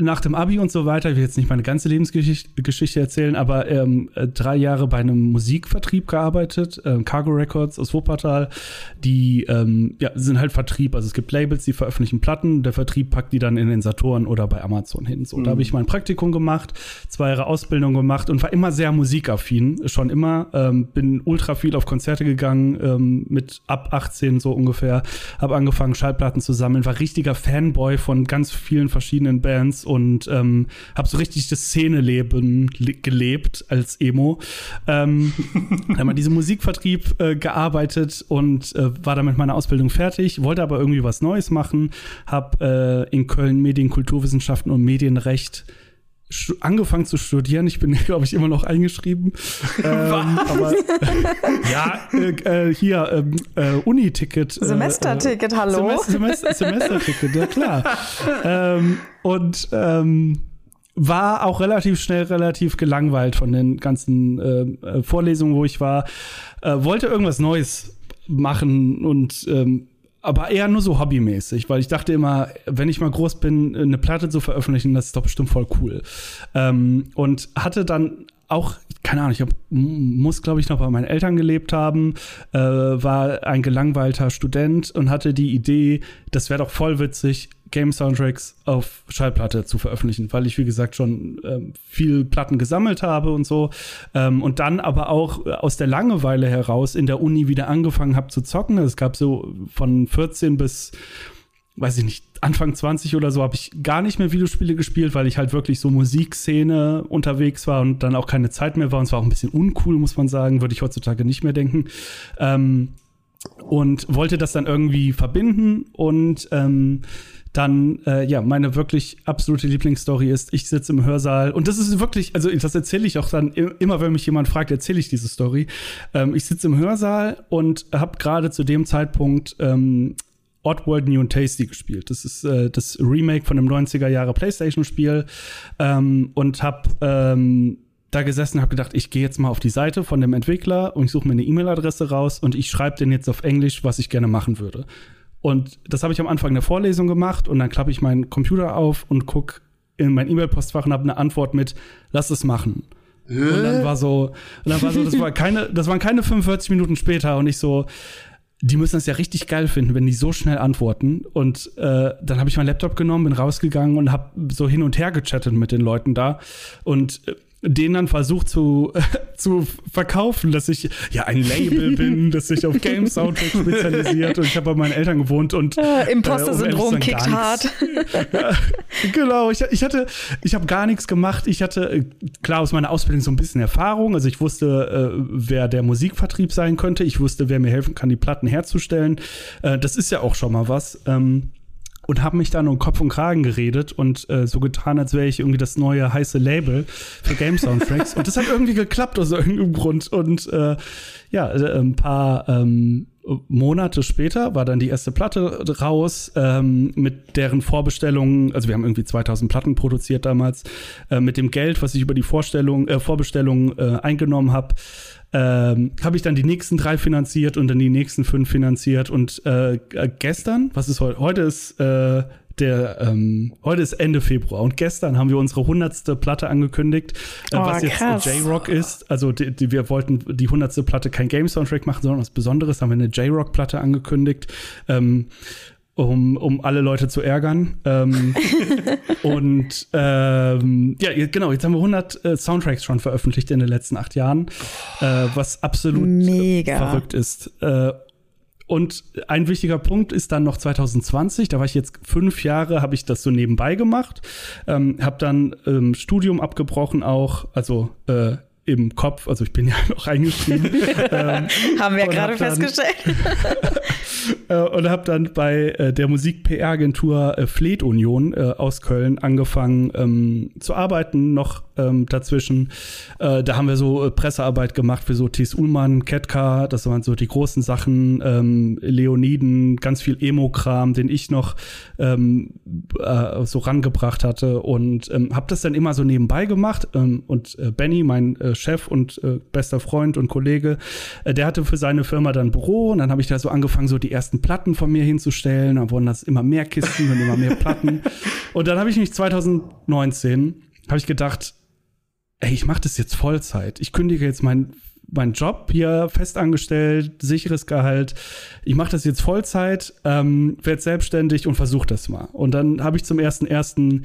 nach dem Abi und so weiter, ich will jetzt nicht meine ganze Lebensgeschichte erzählen, aber ähm, äh, drei Jahre bei einem Musikvertrieb gearbeitet, äh, Cargo Records aus Wuppertal, die ähm, ja, sind halt Vertrieb, also es gibt Labels, die veröffentlichen Platten, der Vertrieb packt die dann in den Saturn oder bei Amazon hin. So, mhm. da habe ich mein Praktikum gemacht, zwei Jahre Ausbildung gemacht und war immer sehr musikaffin, schon immer, ähm, bin ultra viel auf Konzerte gegangen, ähm, mit ab 18 so ungefähr, habe angefangen Schallplatten zu sammeln, war richtiger Fanboy von ganz vielen verschiedenen Bands und ähm, habe so richtig das Szeneleben gelebt als Emo. Ähm, habe mal diesen Musikvertrieb äh, gearbeitet und äh, war damit meiner Ausbildung fertig, wollte aber irgendwie was Neues machen, habe äh, in Köln Medienkulturwissenschaften und Medienrecht angefangen zu studieren. Ich bin, glaube ich, immer noch eingeschrieben. ähm, aber ja, äh, äh, hier ähm, äh, Uni-Ticket. Äh, Semesterticket, hallo. Semester, Semesterticket, ja klar. ähm, und ähm, war auch relativ schnell relativ gelangweilt von den ganzen äh, äh, Vorlesungen, wo ich war. wollte irgendwas Neues machen und ähm, aber eher nur so hobbymäßig, weil ich dachte immer, wenn ich mal groß bin, eine Platte zu veröffentlichen, das ist doch bestimmt voll cool. Ähm, und hatte dann auch, keine Ahnung, ich hab, muss, glaube ich, noch bei meinen Eltern gelebt haben, äh, war ein gelangweilter Student und hatte die Idee, das wäre doch voll witzig, Game-Soundtracks auf Schallplatte zu veröffentlichen, weil ich, wie gesagt, schon ähm, viel Platten gesammelt habe und so. Ähm, und dann aber auch aus der Langeweile heraus in der Uni wieder angefangen habe zu zocken. Es gab so von 14 bis weiß ich nicht, Anfang 20 oder so habe ich gar nicht mehr Videospiele gespielt, weil ich halt wirklich so Musikszene unterwegs war und dann auch keine Zeit mehr war. Und es war auch ein bisschen uncool, muss man sagen, würde ich heutzutage nicht mehr denken. Ähm, und wollte das dann irgendwie verbinden und ähm, dann, äh, ja, meine wirklich absolute Lieblingsstory ist, ich sitze im Hörsaal und das ist wirklich, also das erzähle ich auch dann immer, wenn mich jemand fragt, erzähle ich diese Story. Ähm, ich sitze im Hörsaal und habe gerade zu dem Zeitpunkt ähm, Oddworld New and Tasty gespielt. Das ist äh, das Remake von einem 90er Jahre PlayStation-Spiel ähm, und habe ähm, da gesessen und habe gedacht, ich gehe jetzt mal auf die Seite von dem Entwickler und ich suche mir eine E-Mail-Adresse raus und ich schreibe den jetzt auf Englisch, was ich gerne machen würde. Und das habe ich am Anfang der Vorlesung gemacht und dann klappe ich meinen Computer auf und gucke in mein E-Mail-Postfach und habe eine Antwort mit, lass es machen. Äh? Und dann war so, und dann war so, das war keine, das waren keine 45 Minuten später und ich so, die müssen es ja richtig geil finden, wenn die so schnell antworten. Und äh, dann habe ich meinen Laptop genommen, bin rausgegangen und habe so hin und her gechattet mit den Leuten da. Und äh, denen dann versucht zu, zu verkaufen, dass ich ja ein Label bin, das sich auf Game Soundtrack spezialisiert und ich habe bei meinen Eltern gewohnt und äh, Imposter-Syndrom äh, kickt hart. ja, genau, ich, ich hatte, ich habe gar nichts gemacht. Ich hatte äh, klar aus meiner Ausbildung so ein bisschen Erfahrung. Also ich wusste, äh, wer der Musikvertrieb sein könnte. Ich wusste, wer mir helfen kann, die Platten herzustellen. Äh, das ist ja auch schon mal was. Ähm, und habe mich dann um Kopf und Kragen geredet und äh, so getan, als wäre ich irgendwie das neue heiße Label für Game Soundtracks. und das hat irgendwie geklappt aus irgendeinem Grund. Und äh, ja, ein paar ähm, Monate später war dann die erste Platte raus ähm, mit deren Vorbestellungen. Also wir haben irgendwie 2000 Platten produziert damals. Äh, mit dem Geld, was ich über die Vorstellung, äh, Vorbestellung äh, eingenommen habe, ähm, habe ich dann die nächsten drei finanziert und dann die nächsten fünf finanziert. Und äh, gestern, was ist heute? Heute ist äh, der, ähm, heute ist Ende Februar und gestern haben wir unsere hundertste Platte angekündigt, äh, oh, was jetzt J-Rock ist. Also die, die, wir wollten die hundertste Platte kein Game-Soundtrack machen, sondern was Besonderes, haben wir eine J-Rock-Platte angekündigt. Ähm, um, um alle Leute zu ärgern. Ähm, und ähm, ja, genau, jetzt haben wir 100 äh, Soundtracks schon veröffentlicht in den letzten acht Jahren, äh, was absolut Mega. verrückt ist. Äh, und ein wichtiger Punkt ist dann noch 2020, da war ich jetzt fünf Jahre, habe ich das so nebenbei gemacht, ähm, habe dann ähm, Studium abgebrochen auch, also äh, im Kopf, also ich bin ja noch eingeschrieben. ähm, Haben wir ja gerade festgestellt. äh, und habe dann bei äh, der Musik-PR-Agentur äh, Fleet Union äh, aus Köln angefangen ähm, zu arbeiten, noch ähm, dazwischen. Äh, da haben wir so äh, Pressearbeit gemacht für so Thies Ullmann, Ketka, das waren so die großen Sachen, ähm, Leoniden, ganz viel Emo-Kram, den ich noch ähm, äh, so rangebracht hatte und ähm, habe das dann immer so nebenbei gemacht ähm, und äh, Benny, mein äh, Chef und äh, bester Freund und Kollege, äh, der hatte für seine Firma dann Büro und dann habe ich da so angefangen, so die ersten Platten von mir hinzustellen, dann wurden das immer mehr Kisten und immer mehr Platten und dann habe ich mich 2019 habe ich gedacht, ey, ich mache das jetzt Vollzeit. Ich kündige jetzt meinen mein Job hier festangestellt, sicheres Gehalt. Ich mache das jetzt Vollzeit, ähm, werde selbstständig und versuche das mal. Und dann habe ich zum ersten ersten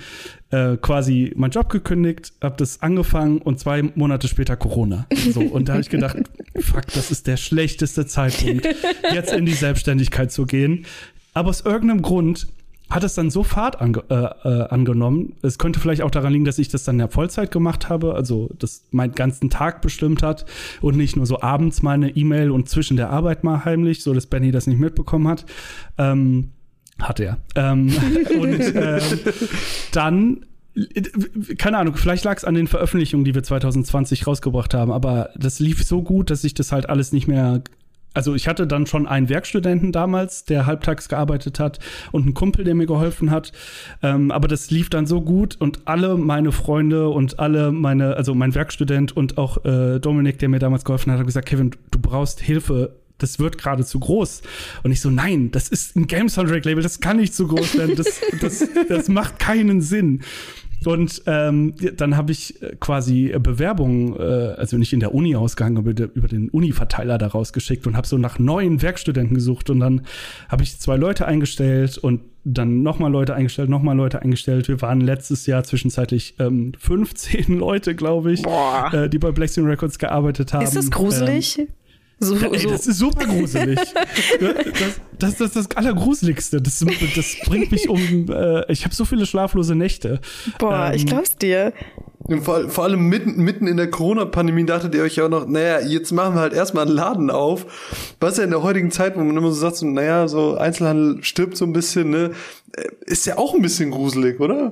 äh, quasi meinen Job gekündigt, habe das angefangen und zwei Monate später Corona. So und da habe ich gedacht, fuck, das ist der schlechteste Zeitpunkt, jetzt in die Selbstständigkeit zu gehen. Aber aus irgendeinem Grund hat es dann so Fahrt ange äh, äh, angenommen. Es könnte vielleicht auch daran liegen, dass ich das dann ja Vollzeit gemacht habe, also das meinen ganzen Tag bestimmt hat und nicht nur so abends meine E-Mail und zwischen der Arbeit mal heimlich, so dass Benny das nicht mitbekommen hat. Ähm, hat er. Ähm, und ähm, dann keine Ahnung, vielleicht lag es an den Veröffentlichungen, die wir 2020 rausgebracht haben, aber das lief so gut, dass ich das halt alles nicht mehr also ich hatte dann schon einen Werkstudenten damals, der halbtags gearbeitet hat und einen Kumpel, der mir geholfen hat. Ähm, aber das lief dann so gut und alle meine Freunde und alle meine, also mein Werkstudent und auch äh, Dominik, der mir damals geholfen hat, hat gesagt, Kevin, du brauchst Hilfe. Das wird gerade zu groß. Und ich so, nein, das ist ein Game Soundtrack Label, das kann nicht zu groß werden. Das, das, das macht keinen Sinn. Und ähm, dann habe ich äh, quasi Bewerbungen, äh, also nicht in der Uni ausgehangen, aber über den Uni-Verteiler da rausgeschickt und habe so nach neuen Werkstudenten gesucht. Und dann habe ich zwei Leute eingestellt und dann nochmal Leute eingestellt, nochmal Leute eingestellt. Wir waren letztes Jahr zwischenzeitlich ähm, 15 Leute, glaube ich, äh, die bei Blackstone Records gearbeitet haben. Ist das gruselig? Ähm, so, Ey, so. Das ist super gruselig. das, das, das ist das Allergruseligste. Das, das bringt mich um. Äh, ich habe so viele schlaflose Nächte. Boah, ähm, ich glaub's dir. Vor, vor, allem mitten, mitten in der Corona-Pandemie dachtet ihr euch ja auch noch, naja, jetzt machen wir halt erstmal einen Laden auf. Was ja in der heutigen Zeit, wo man immer so sagt, so, naja, so Einzelhandel stirbt so ein bisschen, ne, äh, ist ja auch ein bisschen gruselig, oder?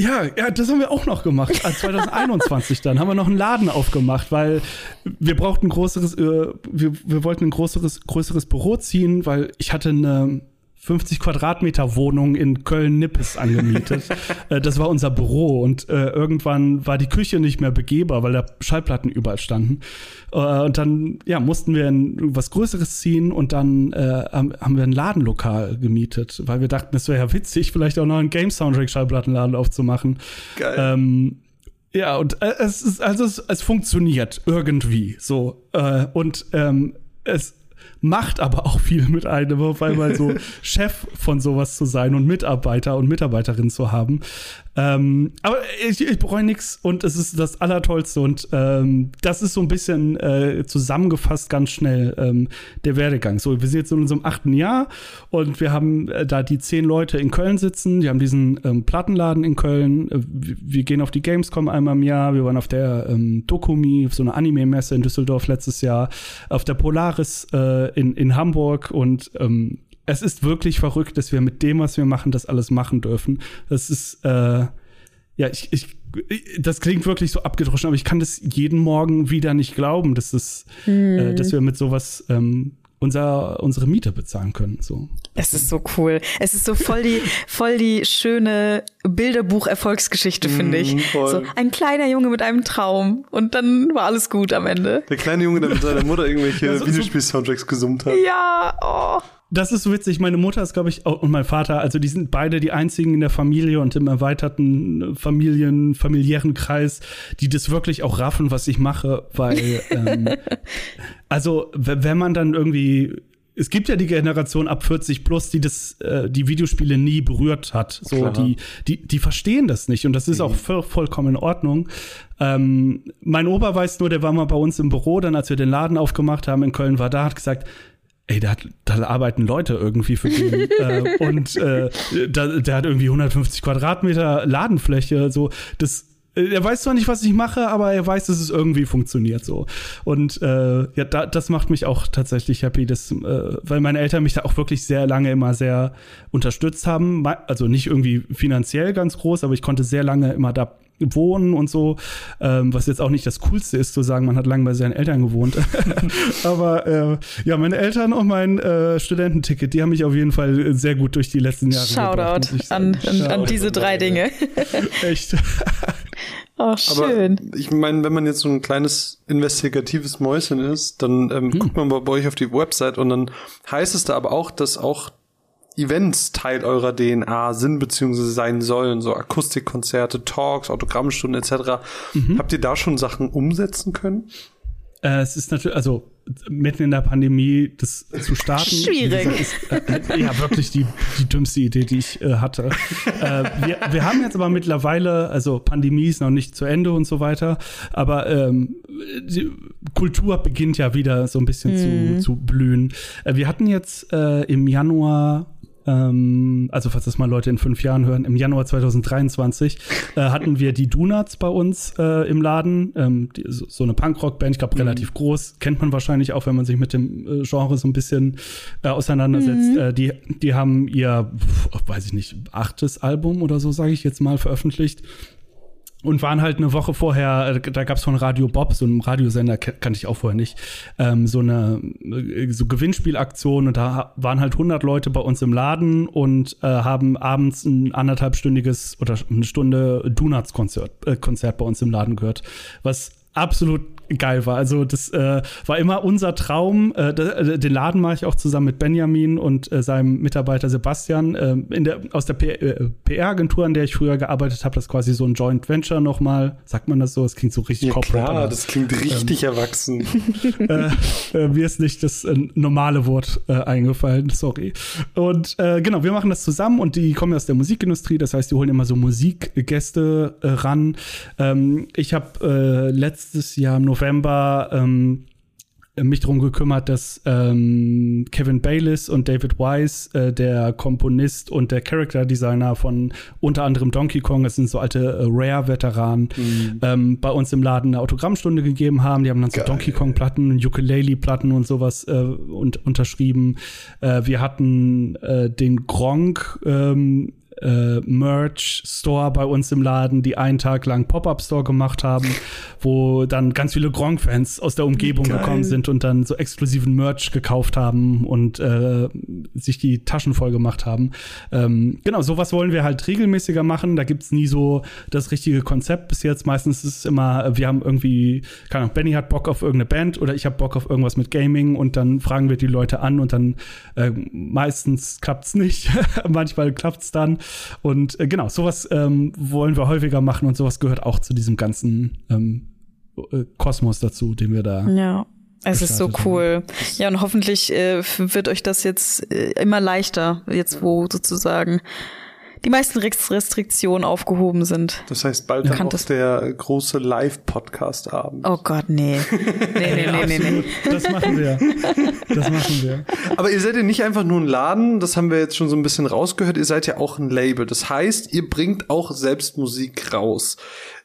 Ja, ja, das haben wir auch noch gemacht. 2021 dann haben wir noch einen Laden aufgemacht, weil wir brauchten ein größeres, äh, wir, wir wollten ein größeres, größeres Büro ziehen, weil ich hatte eine 50 Quadratmeter Wohnung in Köln-Nippes angemietet. äh, das war unser Büro und äh, irgendwann war die Küche nicht mehr begehbar, weil da Schallplatten überall standen. Äh, und dann ja, mussten wir in was Größeres ziehen und dann äh, haben, wir ein Ladenlokal gemietet, weil wir dachten, es wäre ja witzig, vielleicht auch noch einen Game-Soundtrack-Schallplattenladen aufzumachen. Geil. Ähm, ja, und äh, es ist, also es, es funktioniert irgendwie so. Äh, und ähm, es macht aber auch viel mit einem, auf einmal so Chef von sowas zu sein und Mitarbeiter und Mitarbeiterin zu haben. Ähm, aber ich, ich bereue nichts und es ist das Allertollste. Und ähm, das ist so ein bisschen äh, zusammengefasst ganz schnell ähm, der Werdegang. So, wir sind jetzt in unserem achten Jahr und wir haben äh, da die zehn Leute in Köln sitzen. Die haben diesen ähm, Plattenladen in Köln. Äh, wir, wir, gehen auf die Gamescom einmal im Jahr. Wir waren auf der ähm, Dokumi, so einer Anime-Messe in Düsseldorf letztes Jahr, auf der Polaris äh, in, in Hamburg und ähm, es ist wirklich verrückt, dass wir mit dem, was wir machen, das alles machen dürfen. Das ist, äh, ja, ich, ich, das klingt wirklich so abgedroschen, aber ich kann das jeden Morgen wieder nicht glauben, dass, das, hm. äh, dass wir mit sowas ähm, unser, unsere Miete bezahlen können. So. Es ist so cool. Es ist so voll die, voll die schöne Bilderbuch-Erfolgsgeschichte, finde ich. Mm, so ein kleiner Junge mit einem Traum und dann war alles gut am Ende. Der kleine Junge, der mit seiner Mutter irgendwelche ja, so, Videospiel-Soundtracks gesummt hat. Ja, oh. Das ist so witzig. Meine Mutter ist, glaube ich, und mein Vater, also die sind beide die einzigen in der Familie und im erweiterten Familien, familiären Kreis, die das wirklich auch raffen, was ich mache, weil, ähm, also, wenn man dann irgendwie es gibt ja die Generation ab 40 plus, die das, äh, die Videospiele nie berührt hat. So, die, die, die verstehen das nicht und das ist mhm. auch voll, vollkommen in Ordnung. Ähm, mein Opa weiß nur, der war mal bei uns im Büro, dann als wir den Laden aufgemacht haben in Köln, war da, hat gesagt, ey, da, hat, da arbeiten Leute irgendwie für den. äh, und äh, da, der hat irgendwie 150 Quadratmeter Ladenfläche. So, das äh, er weiß zwar nicht, was ich mache, aber er weiß, dass es irgendwie funktioniert so. Und äh, ja, da, das macht mich auch tatsächlich happy, dass, äh, weil meine Eltern mich da auch wirklich sehr lange immer sehr unterstützt haben. Also nicht irgendwie finanziell ganz groß, aber ich konnte sehr lange immer da wohnen und so, ähm, was jetzt auch nicht das Coolste ist, zu sagen, man hat lange bei seinen Eltern gewohnt. Aber äh, ja, meine Eltern und mein äh, Studententicket, die haben mich auf jeden Fall sehr gut durch die letzten Jahre Shoutout gebracht, an, an, an diese drei Dinge. Echt. Ach, schön. Aber ich meine, wenn man jetzt so ein kleines investigatives Mäuschen ist, dann ähm, hm. guckt man bei euch auf die Website und dann heißt es da aber auch, dass auch Events Teil eurer DNA sind beziehungsweise sein sollen, so Akustikkonzerte, Talks, Autogrammstunden etc. Mhm. Habt ihr da schon Sachen umsetzen können? Äh, es ist natürlich, also mitten in der Pandemie das zu starten. Schwierig. Ist, äh, ja, wirklich die, die dümmste Idee, die ich äh, hatte. äh, wir, wir haben jetzt aber mittlerweile, also Pandemie ist noch nicht zu Ende und so weiter, aber ähm, die Kultur beginnt ja wieder so ein bisschen mhm. zu, zu blühen. Äh, wir hatten jetzt äh, im Januar ähm, also falls das mal Leute in fünf Jahren hören, im Januar 2023 äh, hatten wir die Donuts bei uns äh, im Laden, ähm, die, so, so, eine Punkrock-Band, ich glaube mhm. relativ groß, kennt man wahrscheinlich auch, wenn man sich mit dem äh, Genre so ein bisschen äh, auseinandersetzt. Mhm. Äh, die, die haben ihr, weiß ich nicht, achtes Album oder so, sage ich jetzt mal, veröffentlicht und waren halt eine Woche vorher, äh, da gab's von Radio Bob, so einem Radiosender, kannte ich auch vorher nicht, ähm, so eine äh, so Gewinnspielaktion und da waren halt 100 Leute bei uns im Laden und äh, haben abends ein anderthalbstündiges oder eine Stunde Donuts-Konzert äh, Konzert bei uns im Laden gehört, was absolut geil war. Also das äh, war immer unser Traum. Äh, äh den Laden mache ich auch zusammen mit Benjamin und äh, seinem Mitarbeiter Sebastian äh, in der, aus der PR-Agentur, äh, an der ich früher gearbeitet habe. Das ist quasi so ein Joint Venture nochmal. Sagt man das so? Es klingt so richtig ja, corporate. Klar, das klingt richtig ähm, erwachsen. mir ist nicht das normale Wort eingefallen, sorry. Und genau, wir machen das zusammen und die kommen aus der Musikindustrie. Das heißt, die holen immer so Musikgäste ran. Ähm, ich habe letztes Jahr im November November ähm, mich darum gekümmert, dass ähm, Kevin Bayliss und David Wise, äh, der Komponist und der Character Designer von unter anderem Donkey Kong, das sind so alte äh, Rare-Veteranen, mhm. ähm, bei uns im Laden eine Autogrammstunde gegeben haben. Die haben dann Geil. so Donkey Kong-Platten, Ukulele-Platten und sowas äh, und, unterschrieben. Äh, wir hatten äh, den Gronk ähm, äh, Merch-Store bei uns im Laden, die einen Tag lang Pop-Up-Store gemacht haben, wo dann ganz viele Gronk-Fans aus der Umgebung Geil. gekommen sind und dann so exklusiven Merch gekauft haben und äh, sich die Taschen voll gemacht haben. Ähm, genau, sowas wollen wir halt regelmäßiger machen. Da gibt's nie so das richtige Konzept bis jetzt. Meistens ist es immer, wir haben irgendwie, keine Ahnung, Benny hat Bock auf irgendeine Band oder ich habe Bock auf irgendwas mit Gaming und dann fragen wir die Leute an und dann äh, meistens klappt's nicht. Manchmal klappt's dann. Und äh, genau, sowas ähm, wollen wir häufiger machen und sowas gehört auch zu diesem ganzen ähm, äh, Kosmos dazu, den wir da. Ja. Es ist so cool. Haben. Ja, und hoffentlich äh, wird euch das jetzt äh, immer leichter, jetzt wo sozusagen die meisten Restriktionen aufgehoben sind. Das heißt bald dann auch der große Live-Podcast-Abend. Oh Gott, nee. Nee, nee, nee, nee, nee. Das machen wir. Das machen wir. Aber ihr seid ja nicht einfach nur ein Laden, das haben wir jetzt schon so ein bisschen rausgehört, ihr seid ja auch ein Label. Das heißt, ihr bringt auch selbst Musik raus.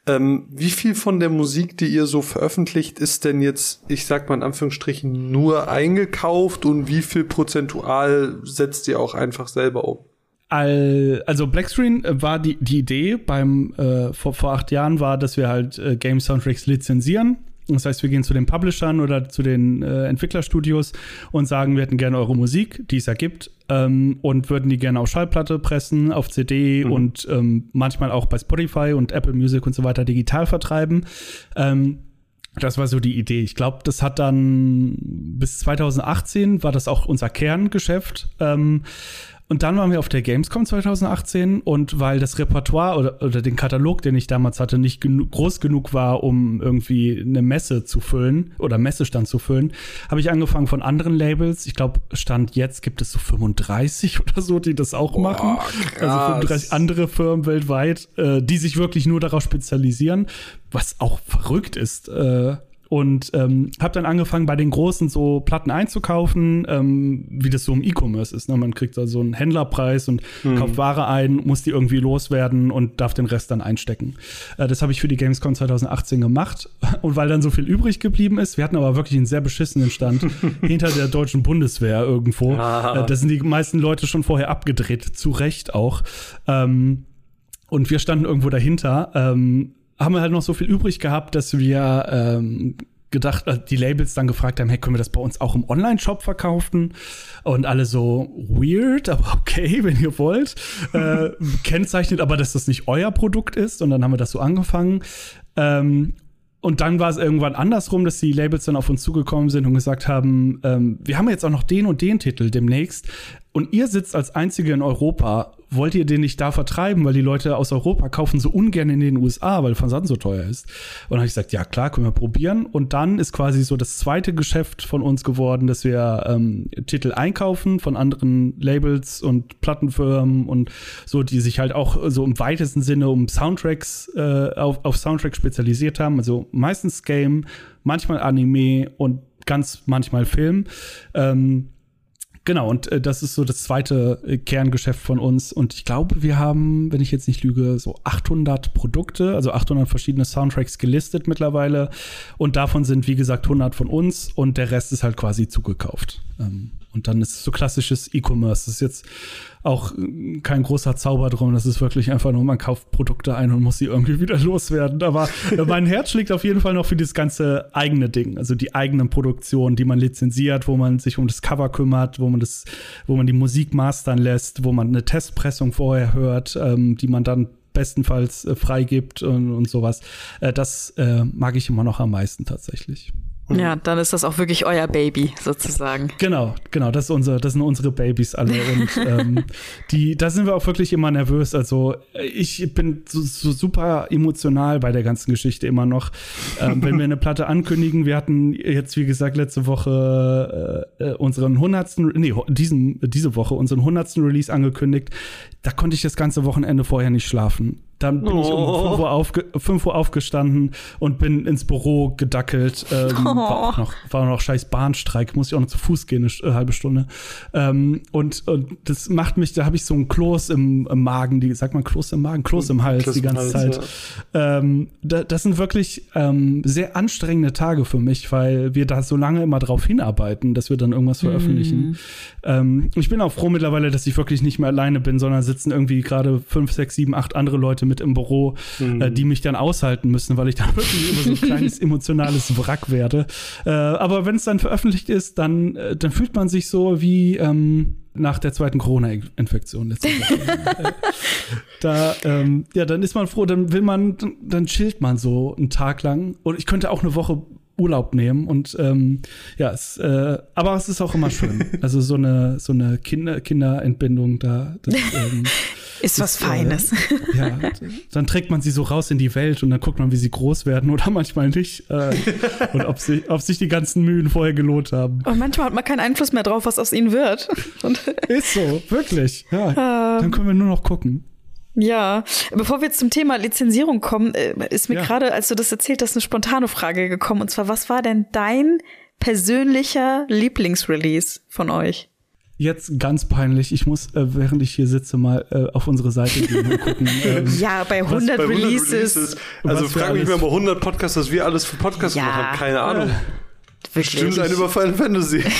Ähm, wie viel von der Musik, die ihr so veröffentlicht, ist denn jetzt, ich sag mal in Anführungsstrichen, nur eingekauft und wie viel prozentual setzt ihr auch einfach selber um? Also Blackscreen äh, war die, die Idee beim äh, vor, vor acht Jahren war, dass wir halt äh, Game Soundtracks lizenzieren. Das heißt, wir gehen zu den Publishern oder zu den äh, Entwicklerstudios und sagen, wir hätten gerne eure Musik, die es ja gibt, ähm, und würden die gerne auf Schallplatte pressen, auf CD mhm. und ähm, manchmal auch bei Spotify und Apple Music und so weiter digital vertreiben. Ähm, das war so die Idee. Ich glaube, das hat dann bis 2018 war das auch unser Kerngeschäft. Ähm, und dann waren wir auf der Gamescom 2018 und weil das Repertoire oder, oder den Katalog, den ich damals hatte, nicht genu groß genug war, um irgendwie eine Messe zu füllen oder Messestand zu füllen, habe ich angefangen von anderen Labels. Ich glaube, Stand jetzt gibt es so 35 oder so, die das auch Boah, machen. Krass. Also 35 andere Firmen weltweit, äh, die sich wirklich nur darauf spezialisieren, was auch verrückt ist. Äh, und ähm, habe dann angefangen, bei den Großen so Platten einzukaufen, ähm, wie das so im E-Commerce ist. Ne? Man kriegt da so einen Händlerpreis und mhm. kauft Ware ein, muss die irgendwie loswerden und darf den Rest dann einstecken. Äh, das habe ich für die Gamescom 2018 gemacht. Und weil dann so viel übrig geblieben ist, wir hatten aber wirklich einen sehr beschissenen Stand hinter der deutschen Bundeswehr irgendwo. Ah. Äh, da sind die meisten Leute schon vorher abgedreht, zu Recht auch. Ähm, und wir standen irgendwo dahinter. Ähm, haben wir halt noch so viel übrig gehabt, dass wir ähm, gedacht, äh, die Labels dann gefragt haben, hey, können wir das bei uns auch im Online-Shop verkaufen? Und alle so, weird, aber okay, wenn ihr wollt. äh, kennzeichnet aber, dass das nicht euer Produkt ist. Und dann haben wir das so angefangen. Ähm, und dann war es irgendwann andersrum, dass die Labels dann auf uns zugekommen sind und gesagt haben, ähm, wir haben jetzt auch noch den und den Titel demnächst. Und ihr sitzt als Einzige in Europa. Wollt ihr den nicht da vertreiben, weil die Leute aus Europa kaufen so ungern in den USA, weil Versand so teuer ist? Und dann habe ich gesagt, ja klar, können wir probieren. Und dann ist quasi so das zweite Geschäft von uns geworden, dass wir ähm, Titel einkaufen von anderen Labels und Plattenfirmen und so, die sich halt auch so im weitesten Sinne um Soundtracks äh, auf, auf Soundtracks spezialisiert haben. Also meistens Game, manchmal Anime und ganz manchmal Film. Ähm, Genau, und äh, das ist so das zweite äh, Kerngeschäft von uns. Und ich glaube, wir haben, wenn ich jetzt nicht lüge, so 800 Produkte, also 800 verschiedene Soundtracks gelistet mittlerweile. Und davon sind, wie gesagt, 100 von uns und der Rest ist halt quasi zugekauft. Ähm, und dann ist es so klassisches E-Commerce. Das ist jetzt auch äh, kein großer Zauber drum. Das ist wirklich einfach nur, man kauft Produkte ein und muss sie irgendwie wieder loswerden. Aber äh, mein Herz schlägt auf jeden Fall noch für das ganze eigene Ding. Also die eigenen Produktionen, die man lizenziert, wo man sich um das Cover kümmert, wo man das, wo man die Musik mastern lässt, wo man eine Testpressung vorher hört, ähm, die man dann bestenfalls äh, freigibt und, und sowas. Äh, das äh, mag ich immer noch am meisten tatsächlich. Ja, dann ist das auch wirklich euer Baby sozusagen. Genau, genau, das ist unser, das sind unsere Babys alle und ähm, die, da sind wir auch wirklich immer nervös. Also ich bin so, so super emotional bei der ganzen Geschichte immer noch. Ähm, wenn wir eine Platte ankündigen, wir hatten jetzt wie gesagt letzte Woche äh, äh unseren hundertsten, nee, diesen, diese Woche unseren hundertsten Release angekündigt. Da konnte ich das ganze Wochenende vorher nicht schlafen. Dann bin oh. ich um 5 Uhr, aufge 5 Uhr aufgestanden und bin ins Büro gedackelt. Ähm, oh. war, auch noch, war noch scheiß Bahnstreik, muss ich auch noch zu Fuß gehen, eine äh, halbe Stunde. Ähm, und, und das macht mich, da habe ich so ein Kloß im, im, Magen, die, sagt man Kloß im Magen, Kloß im Hals Kloß die ganze Hals, Zeit. Ja. Ähm, da, das sind wirklich ähm, sehr anstrengende Tage für mich, weil wir da so lange immer drauf hinarbeiten, dass wir dann irgendwas veröffentlichen. Mm. ich bin auch froh mittlerweile, dass ich wirklich nicht mehr alleine bin, sondern sitzen irgendwie gerade fünf, sechs, sieben, acht andere Leute mit mit im Büro, mhm. äh, die mich dann aushalten müssen, weil ich dann wirklich immer so ein kleines emotionales Wrack werde. Äh, aber wenn es dann veröffentlicht ist, dann, äh, dann fühlt man sich so wie ähm, nach der zweiten Corona-Infektion letzte Woche. Äh, da, ähm, ja, dann ist man froh, dann will man, dann chillt man so einen Tag lang. Und ich könnte auch eine Woche Urlaub nehmen und ähm, ja, es, äh, aber es ist auch immer schön. Also so eine so eine Kinder Kinderentbindung da. Das, ähm, ist was ist, Feines. Äh, ja, dann trägt man sie so raus in die Welt und dann guckt man, wie sie groß werden oder manchmal nicht äh, und ob, sie, ob sich die ganzen Mühen vorher gelohnt haben. Und manchmal hat man keinen Einfluss mehr drauf, was aus ihnen wird. ist so, wirklich. Ja, ähm, dann können wir nur noch gucken. Ja, bevor wir jetzt zum Thema Lizenzierung kommen, äh, ist mir ja. gerade, als du das erzählt hast, eine spontane Frage gekommen. Und zwar, was war denn dein persönlicher Lieblingsrelease von euch? Jetzt ganz peinlich. Ich muss, äh, während ich hier sitze, mal äh, auf unsere Seite gehen und gucken. Ähm, ja, bei 100, bei 100 Releases. Releases. Also frag mich mal bei 100 Podcasts, was wir alles für Podcasts ja. gemacht haben. Keine Ahnung. Bestimmt ein über Final Fantasy.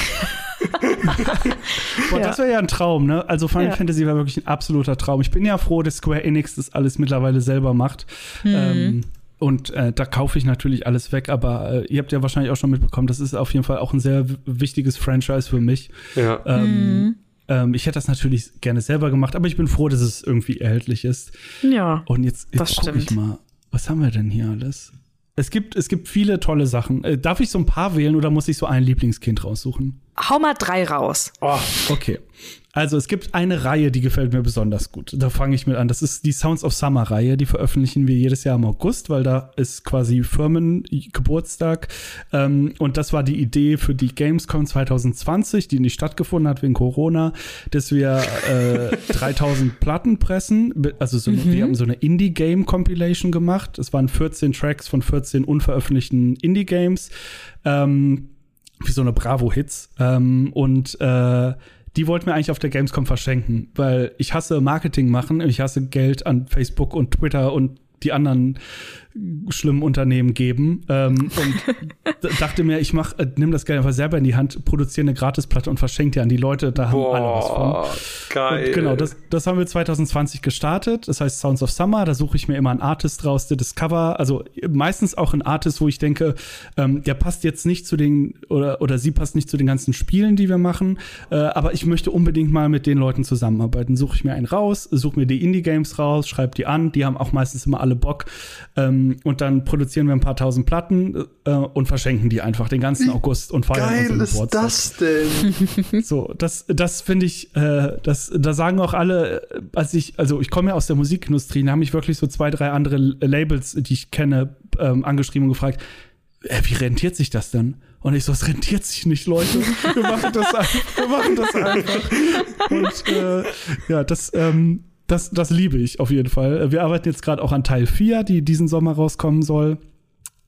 Boah, ja. das wäre ja ein Traum, ne? Also Final ja. Fantasy war wirklich ein absoluter Traum. Ich bin ja froh, dass Square Enix das alles mittlerweile selber macht. Mhm. Ähm, und äh, da kaufe ich natürlich alles weg, aber äh, ihr habt ja wahrscheinlich auch schon mitbekommen, das ist auf jeden Fall auch ein sehr wichtiges Franchise für mich. Ja. Ähm, mhm. ähm, ich hätte das natürlich gerne selber gemacht, aber ich bin froh, dass es irgendwie erhältlich ist. Ja. Und jetzt, jetzt gucke ich mal, was haben wir denn hier alles? Es gibt, es gibt viele tolle Sachen. Äh, darf ich so ein paar wählen oder muss ich so ein Lieblingskind raussuchen? Hau mal drei raus. Oh, okay. Also es gibt eine Reihe, die gefällt mir besonders gut. Da fange ich mit an. Das ist die Sounds of Summer Reihe. Die veröffentlichen wir jedes Jahr im August, weil da ist quasi Firmengeburtstag. Ähm, und das war die Idee für die Gamescom 2020, die nicht stattgefunden hat wegen Corona, dass wir äh, 3000 Platten pressen. Also so, mhm. wir haben so eine Indie-Game-Compilation gemacht. Es waren 14 Tracks von 14 unveröffentlichten Indie-Games. Ähm, wie so eine Bravo-Hits. Ähm, und äh, die wollten wir eigentlich auf der Gamescom verschenken, weil ich hasse Marketing machen, ich hasse Geld an Facebook und Twitter und die anderen schlimmen Unternehmen geben. Ähm, und dachte mir, ich mach, äh, nimm das Geld einfach selber in die Hand, produziere eine Gratisplatte und verschenke die an die Leute, da haben Boah, alle was von. Geil. Und genau, das, das haben wir 2020 gestartet, das heißt Sounds of Summer, da suche ich mir immer einen Artist raus, der das Cover, also meistens auch ein Artist, wo ich denke, ähm, der passt jetzt nicht zu den, oder, oder sie passt nicht zu den ganzen Spielen, die wir machen, äh, aber ich möchte unbedingt mal mit den Leuten zusammenarbeiten. Suche ich mir einen raus, suche mir die Indie-Games raus, schreibe die an, die haben auch meistens immer alle Bock. Ähm, und dann produzieren wir ein paar tausend Platten äh, und verschenken die einfach den ganzen August und feiern Geil ist das denn? so, das, das finde ich, äh, das, da sagen auch alle, äh, als ich, also ich komme ja aus der Musikindustrie, da haben mich wirklich so zwei, drei andere Labels, die ich kenne, ähm, angeschrieben und gefragt, äh, wie rentiert sich das denn? Und ich so, es rentiert sich nicht, Leute. Wir machen das einfach. Wir machen das einfach. Und äh, ja, das, ähm, das, das liebe ich auf jeden Fall. Wir arbeiten jetzt gerade auch an Teil 4, die diesen Sommer rauskommen soll.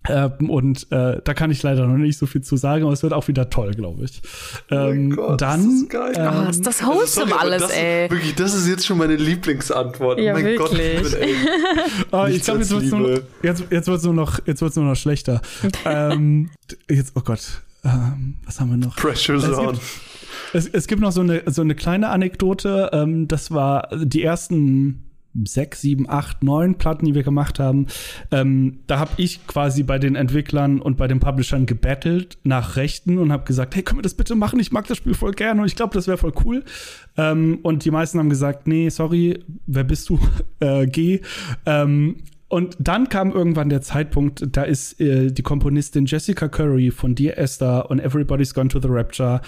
Ähm, und äh, da kann ich leider noch nicht so viel zu sagen, aber es wird auch wieder toll, glaube ich. Ähm, oh Gott, dann, das ist geil. Ähm, oh, ist das wholesome also, alles, das, ey. Wirklich, das ist jetzt schon meine Lieblingsantwort. Ja, mein wirklich. Gott, ey. oh, ich glaube, jetzt wird es nur, jetzt, jetzt wird's nur noch, jetzt wird's nur noch schlechter. ähm, jetzt, oh Gott, ähm, was haben wir noch? Pressure Zone. Es, es, gibt noch so eine, so eine kleine Anekdote. Ähm, das war die ersten sechs, sieben, acht, neun Platten, die wir gemacht haben, ähm, da habe ich quasi bei den Entwicklern und bei den Publishern gebettelt nach Rechten und habe gesagt, hey, können wir das bitte machen? Ich mag das Spiel voll gerne und ich glaube, das wäre voll cool. Ähm, und die meisten haben gesagt, nee, sorry, wer bist du? äh, geh. Ähm, und dann kam irgendwann der Zeitpunkt, da ist äh, die Komponistin Jessica Curry von Dear Esther und Everybody's Gone to the Rapture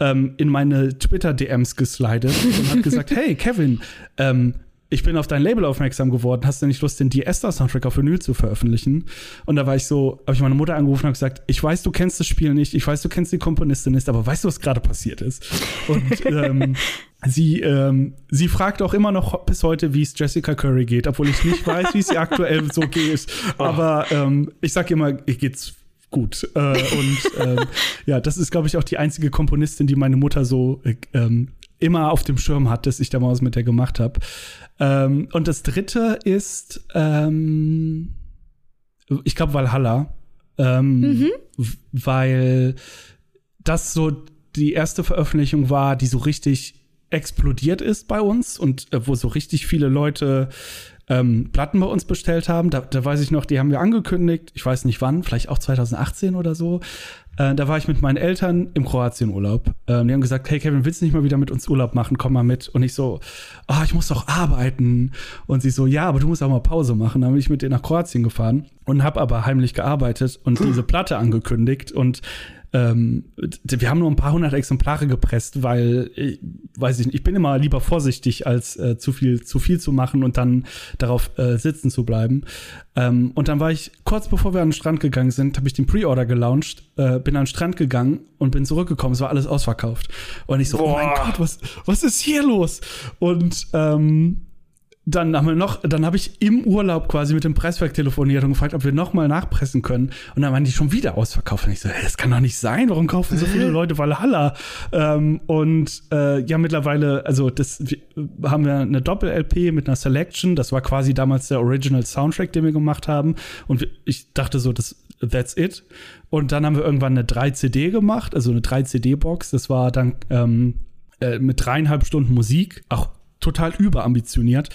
ähm, in meine Twitter-DMs geslidet und hat gesagt, hey Kevin, ähm, ich bin auf dein Label aufmerksam geworden, hast du nicht Lust, den Die Esther-Soundtrack auf Vinyl zu veröffentlichen? Und da war ich so, habe ich meine Mutter angerufen und gesagt, ich weiß, du kennst das Spiel nicht, ich weiß, du kennst die Komponistin nicht, aber weißt du, was gerade passiert ist? Und ähm, sie, ähm, sie fragt auch immer noch bis heute, wie es Jessica Curry geht, obwohl ich nicht weiß, wie es ihr aktuell so geht. Oh. Aber ähm, ich sag immer, geht's gut. Äh, und ähm, ja, das ist, glaube ich, auch die einzige Komponistin, die meine Mutter so äh, ähm, immer auf dem Schirm hat, dass ich da mal was mit der gemacht habe. Ähm, und das dritte ist, ähm, ich glaube, Valhalla. Ähm, mhm. Weil das so die erste Veröffentlichung war, die so richtig explodiert ist bei uns und äh, wo so richtig viele Leute ähm, Platten bei uns bestellt haben. Da, da weiß ich noch, die haben wir angekündigt. Ich weiß nicht wann, vielleicht auch 2018 oder so. Äh, da war ich mit meinen Eltern im Kroatienurlaub. Äh, die haben gesagt, hey Kevin, willst du nicht mal wieder mit uns Urlaub machen? Komm mal mit. Und ich so, ah, oh, ich muss doch arbeiten. Und sie so, ja, aber du musst auch mal Pause machen. Dann bin ich mit denen nach Kroatien gefahren und habe aber heimlich gearbeitet und diese Platte angekündigt. Und ähm, wir haben nur ein paar hundert Exemplare gepresst, weil ich, weiß ich nicht, ich bin immer lieber vorsichtig, als äh, zu viel zu viel zu machen und dann darauf äh, sitzen zu bleiben. Ähm, und dann war ich kurz bevor wir an den Strand gegangen sind, habe ich den Pre-Order gelauncht, äh, bin an den Strand gegangen und bin zurückgekommen. Es war alles ausverkauft und ich so, Boah. oh mein Gott, was was ist hier los? Und ähm, dann haben wir noch, dann habe ich im Urlaub quasi mit dem Presswerk telefoniert und gefragt, ob wir noch mal nachpressen können. Und dann waren die schon wieder ausverkauft. Und ich so, hey, das kann doch nicht sein. Warum kaufen so viele Leute Valhalla? Ähm, und äh, ja, mittlerweile, also das wir, haben wir eine Doppel-LP mit einer Selection. Das war quasi damals der Original Soundtrack, den wir gemacht haben. Und ich dachte so, das that's it. Und dann haben wir irgendwann eine 3-CD gemacht, also eine 3-CD-Box. Das war dann ähm, äh, mit dreieinhalb Stunden Musik. Auch total überambitioniert.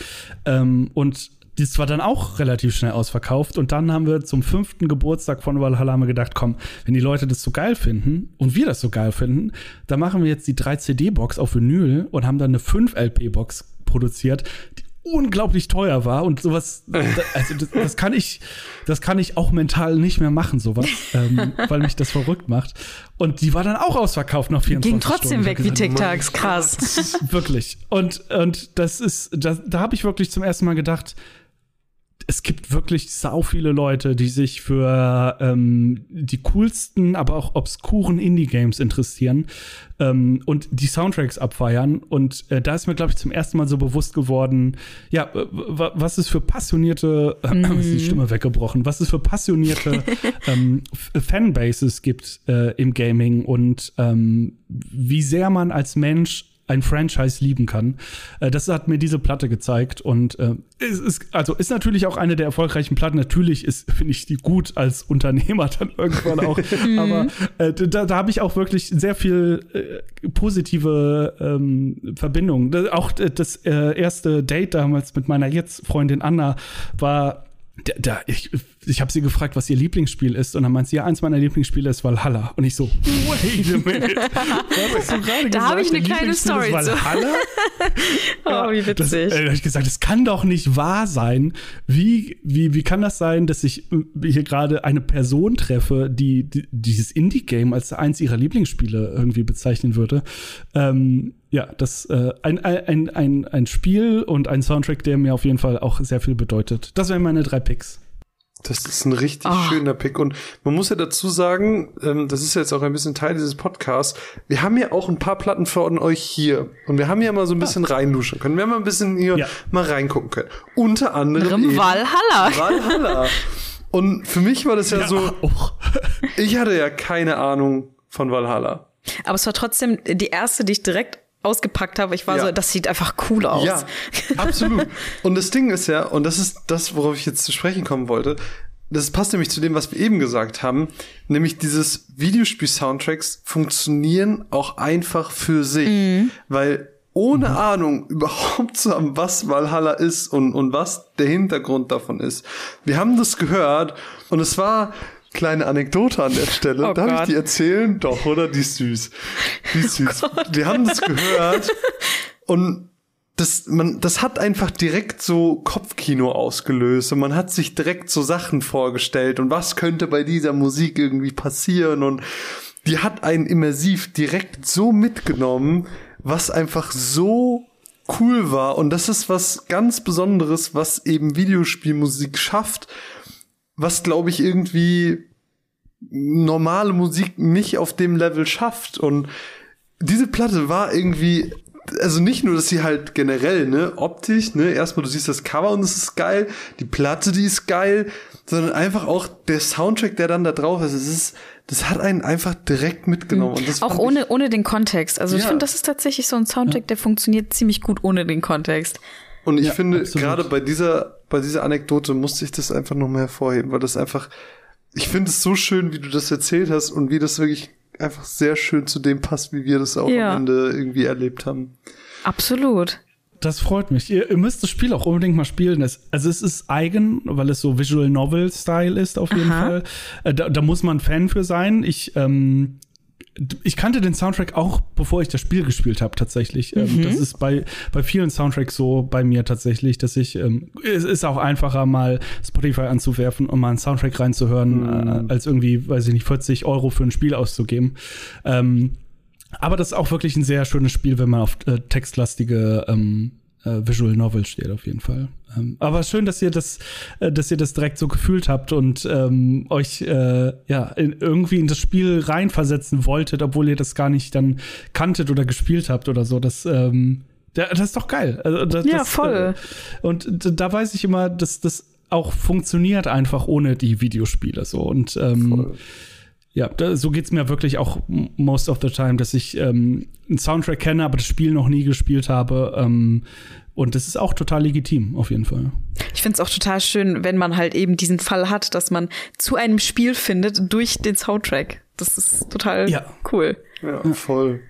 Ähm, und das war dann auch relativ schnell ausverkauft. Und dann haben wir zum fünften Geburtstag von Valhalla gedacht, komm, wenn die Leute das so geil finden und wir das so geil finden, dann machen wir jetzt die 3 CD-Box auf Vinyl und haben dann eine 5 LP-Box produziert, unglaublich teuer war und sowas, also das, das, kann ich, das kann ich auch mental nicht mehr machen, sowas, ähm, weil mich das verrückt macht. Und die war dann auch ausverkauft nach 24 Ging trotzdem Stunden. weg wie TikToks, krass. wirklich. Und, und das ist, das, da habe ich wirklich zum ersten Mal gedacht, es gibt wirklich sau viele Leute, die sich für ähm, die coolsten, aber auch obskuren Indie-Games interessieren ähm, und die Soundtracks abfeiern. Und äh, da ist mir, glaube ich, zum ersten Mal so bewusst geworden, ja, was es für passionierte, äh, mm. ist die Stimme weggebrochen, was es für passionierte ähm, Fanbases gibt äh, im Gaming und ähm, wie sehr man als Mensch ein Franchise lieben kann. Äh, das hat mir diese Platte gezeigt und äh, es ist also ist natürlich auch eine der erfolgreichen Platten. Natürlich ist finde ich die gut als Unternehmer dann irgendwann auch, aber äh, da, da habe ich auch wirklich sehr viel äh, positive ähm, Verbindungen. Auch das äh, erste Date damals mit meiner jetzt Freundin Anna war da, da, ich, ich habe sie gefragt, was ihr Lieblingsspiel ist, und dann meint sie, ja, eins meiner Lieblingsspiele ist Valhalla. Und ich so, wait a minute. da habe ich eine kleine Story zu. oh, wie witzig. Das, äh, da habe ich gesagt, es kann doch nicht wahr sein. Wie, wie, wie kann das sein, dass ich äh, hier gerade eine Person treffe, die, die dieses Indie-Game als eins ihrer Lieblingsspiele irgendwie bezeichnen würde? Ähm, ja, das äh, ein, ein, ein, ein Spiel und ein Soundtrack, der mir auf jeden Fall auch sehr viel bedeutet. Das wären meine drei Picks. Das ist ein richtig oh. schöner Pick. Und man muss ja dazu sagen, ähm, das ist jetzt auch ein bisschen Teil dieses Podcasts, wir haben ja auch ein paar Platten von euch hier. Und wir haben ja mal so ein bisschen ja. reinduschen können. Wir haben mal ein bisschen hier ja. mal reingucken können. Unter anderem Valhalla. Valhalla. Und für mich war das ja, ja so, auch. ich hatte ja keine Ahnung von Valhalla. Aber es war trotzdem die erste, die ich direkt ausgepackt habe. Ich war ja. so, das sieht einfach cool aus. Ja, absolut. Und das Ding ist ja, und das ist das, worauf ich jetzt zu sprechen kommen wollte, das passt nämlich zu dem, was wir eben gesagt haben, nämlich dieses Videospiel-Soundtracks funktionieren auch einfach für sich, mhm. weil ohne mhm. Ahnung überhaupt zu haben, was Valhalla ist und, und was der Hintergrund davon ist. Wir haben das gehört und es war, Kleine Anekdote an der Stelle. Oh Darf Gott. ich die erzählen? Doch, oder? Die ist süß. Die ist oh süß. Oh Wir haben das gehört und das, man, das hat einfach direkt so Kopfkino ausgelöst und man hat sich direkt so Sachen vorgestellt und was könnte bei dieser Musik irgendwie passieren und die hat einen immersiv direkt so mitgenommen, was einfach so cool war und das ist was ganz Besonderes, was eben Videospielmusik schafft was glaube ich irgendwie normale Musik nicht auf dem Level schafft. Und diese Platte war irgendwie, also nicht nur, dass sie halt generell, ne, optisch, ne, erstmal du siehst das Cover und es ist geil, die Platte, die ist geil, sondern einfach auch der Soundtrack, der dann da drauf ist, es ist, das hat einen einfach direkt mitgenommen. Auch ohne, ich, ohne den Kontext. Also ja. ich finde, das ist tatsächlich so ein Soundtrack, der funktioniert ziemlich gut ohne den Kontext. Und ich ja, finde, gerade bei dieser, bei dieser Anekdote musste ich das einfach noch mehr hervorheben, weil das einfach, ich finde es so schön, wie du das erzählt hast und wie das wirklich einfach sehr schön zu dem passt, wie wir das auch ja. am Ende irgendwie erlebt haben. Absolut. Das freut mich. Ihr, ihr, müsst das Spiel auch unbedingt mal spielen. also es ist eigen, weil es so Visual Novel Style ist auf jeden Aha. Fall. Äh, da, da, muss man Fan für sein. Ich ähm, ich kannte den Soundtrack auch, bevor ich das Spiel gespielt habe, tatsächlich. Ähm, mhm. das ist bei, bei vielen Soundtracks so bei mir tatsächlich, dass ich, ähm, es ist auch einfacher, mal Spotify anzuwerfen und mal einen Soundtrack reinzuhören, mhm. äh, als irgendwie, weiß ich nicht, 40 Euro für ein Spiel auszugeben. Ähm, aber das ist auch wirklich ein sehr schönes Spiel, wenn man auf äh, textlastige ähm, äh, Visual Novel steht, auf jeden Fall. Ähm, aber schön, dass ihr das, äh, dass ihr das direkt so gefühlt habt und ähm, euch äh, ja in, irgendwie in das Spiel reinversetzen wolltet, obwohl ihr das gar nicht dann kanntet oder gespielt habt oder so. Das, ähm, das ist doch geil. Also, das, ja, das, voll. Äh, und da weiß ich immer, dass das auch funktioniert einfach ohne die Videospiele so und ähm, voll. Ja, da, so geht's mir wirklich auch most of the time, dass ich ähm, einen Soundtrack kenne, aber das Spiel noch nie gespielt habe. Ähm, und das ist auch total legitim, auf jeden Fall. Ich finde es auch total schön, wenn man halt eben diesen Fall hat, dass man zu einem Spiel findet durch den Soundtrack. Das ist total ja. cool. Ja, voll.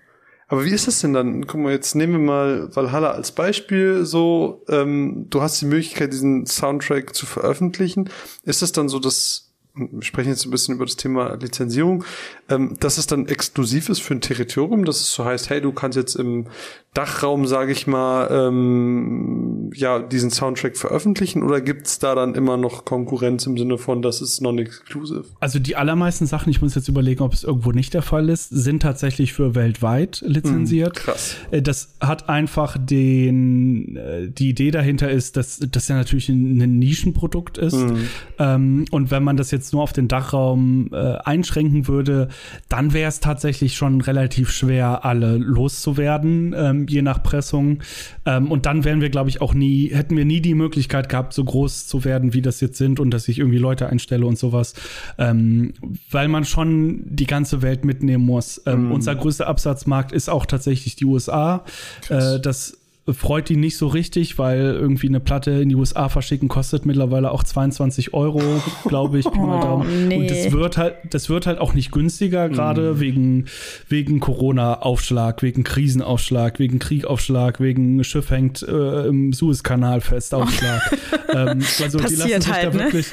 Aber wie ist das denn dann? Guck mal, jetzt nehmen wir mal Valhalla als Beispiel. So, ähm, du hast die Möglichkeit, diesen Soundtrack zu veröffentlichen. Ist das dann so, dass wir sprechen jetzt ein bisschen über das Thema Lizenzierung, ähm, dass es dann exklusiv ist für ein Territorium, dass es so heißt, hey, du kannst jetzt im Dachraum, sage ich mal, ähm, ja, diesen Soundtrack veröffentlichen oder gibt's da dann immer noch Konkurrenz im Sinne von, das ist non-exclusive? Also die allermeisten Sachen, ich muss jetzt überlegen, ob es irgendwo nicht der Fall ist, sind tatsächlich für weltweit lizenziert. Mm, krass. Äh, das hat einfach den, äh, die Idee dahinter ist, dass das ja natürlich ein, ein Nischenprodukt ist. Mm. Ähm, und wenn man das jetzt nur auf den Dachraum äh, einschränken würde, dann wäre es tatsächlich schon relativ schwer, alle loszuwerden. Ähm, je nach Pressung. Ähm, und dann wären wir, glaube ich, auch nie, hätten wir nie die Möglichkeit gehabt, so groß zu werden, wie das jetzt sind und dass ich irgendwie Leute einstelle und sowas, ähm, weil man schon die ganze Welt mitnehmen muss. Ähm, mm. Unser größter Absatzmarkt ist auch tatsächlich die USA. Äh, das freut ihn nicht so richtig, weil irgendwie eine Platte in die USA verschicken kostet mittlerweile auch 22 Euro, glaube ich. Oh, nee. Und das wird halt, das wird halt auch nicht günstiger, gerade mm. wegen, wegen Corona-Aufschlag, wegen Krisenaufschlag, wegen Kriegaufschlag, wegen Schiff hängt äh, im Suezkanal fest Aufschlag. ähm, also Passiert die lassen sich halt, da ne? wirklich,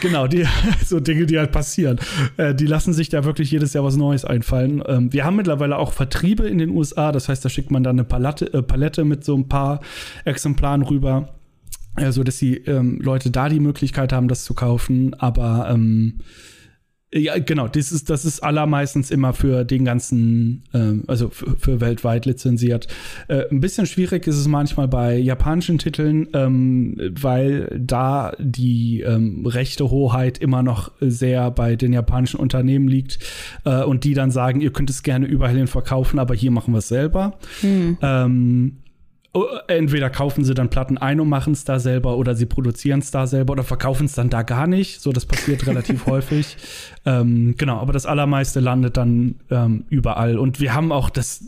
genau, die, so Dinge, die halt passieren. Äh, die lassen sich da wirklich jedes Jahr was Neues einfallen. Ähm, wir haben mittlerweile auch Vertriebe in den USA, das heißt, da schickt man dann eine Palette, äh, Palette mit so ein paar Exemplaren rüber, äh, so dass die ähm, Leute da die Möglichkeit haben, das zu kaufen. Aber ähm, ja, genau, das ist, das ist allermeistens immer für den ganzen, ähm, also für, für, weltweit lizenziert. Äh, ein bisschen schwierig ist es manchmal bei japanischen Titeln, ähm, weil da die ähm, rechte Hoheit immer noch sehr bei den japanischen Unternehmen liegt äh, und die dann sagen, ihr könnt es gerne überall hin verkaufen, aber hier machen wir es selber. Hm. Ähm, entweder kaufen sie dann Platten ein und machen es da selber oder sie produzieren es da selber oder verkaufen es dann da gar nicht. So, das passiert relativ häufig. Ähm, genau, aber das Allermeiste landet dann ähm, überall. Und wir haben auch das,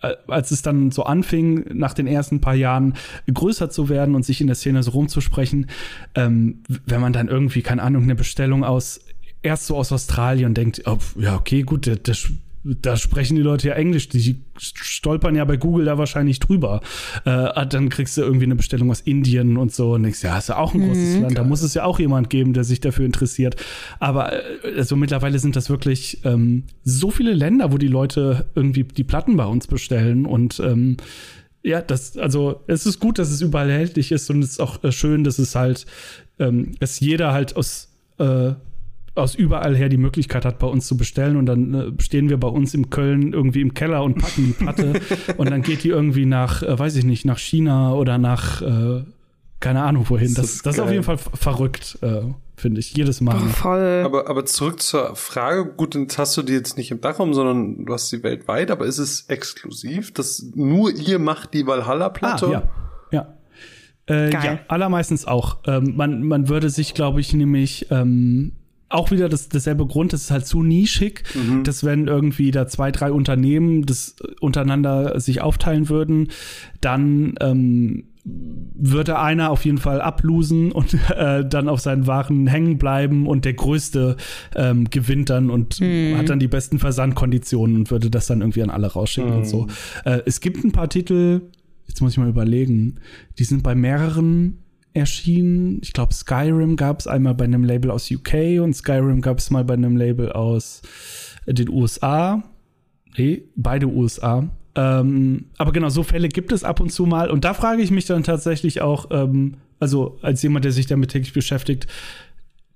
äh, als es dann so anfing, nach den ersten paar Jahren größer zu werden und sich in der Szene so rumzusprechen, ähm, wenn man dann irgendwie, keine Ahnung, eine Bestellung aus erst so aus Australien denkt, oh, ja, okay, gut, das, das da sprechen die Leute ja Englisch, die stolpern ja bei Google da wahrscheinlich drüber. Äh, ah, dann kriegst du irgendwie eine Bestellung aus Indien und so. Und denkst, ja, ist ja auch ein großes mhm, Land, da muss es ja auch jemand geben, der sich dafür interessiert. Aber äh, also mittlerweile sind das wirklich ähm, so viele Länder, wo die Leute irgendwie die Platten bei uns bestellen. Und ähm, ja, das, also es ist gut, dass es überall erhältlich ist. Und es ist auch äh, schön, dass es halt, ähm, dass jeder halt aus äh, aus überall her die Möglichkeit hat, bei uns zu bestellen. Und dann äh, stehen wir bei uns im Köln irgendwie im Keller und packen die Platte. und dann geht die irgendwie nach, äh, weiß ich nicht, nach China oder nach, äh, keine Ahnung wohin. Das, das, das ist auf jeden Fall verrückt, äh, finde ich, jedes Mal. Oh, voll. Aber, aber zurück zur Frage. Gut, jetzt hast du die jetzt nicht im Dachraum, sondern du hast sie weltweit. Aber ist es exklusiv, dass nur ihr macht die Valhalla-Platte? Ah, ja, ja. Äh, ja, allermeistens auch. Ähm, man, man würde sich, glaube ich, nämlich ähm, auch wieder das, dasselbe Grund, das ist halt zu nischig, mhm. dass wenn irgendwie da zwei, drei Unternehmen das untereinander sich aufteilen würden, dann ähm, würde einer auf jeden Fall ablosen und äh, dann auf seinen Waren hängen bleiben und der Größte ähm, gewinnt dann und mhm. hat dann die besten Versandkonditionen und würde das dann irgendwie an alle rausschicken mhm. und so. Mhm. Äh, es gibt ein paar Titel, jetzt muss ich mal überlegen, die sind bei mehreren erschienen. Ich glaube, Skyrim gab es einmal bei einem Label aus UK und Skyrim gab es mal bei einem Label aus den USA. Nee, beide USA. Ähm, aber genau, so Fälle gibt es ab und zu mal. Und da frage ich mich dann tatsächlich auch, ähm, also als jemand, der sich damit täglich beschäftigt,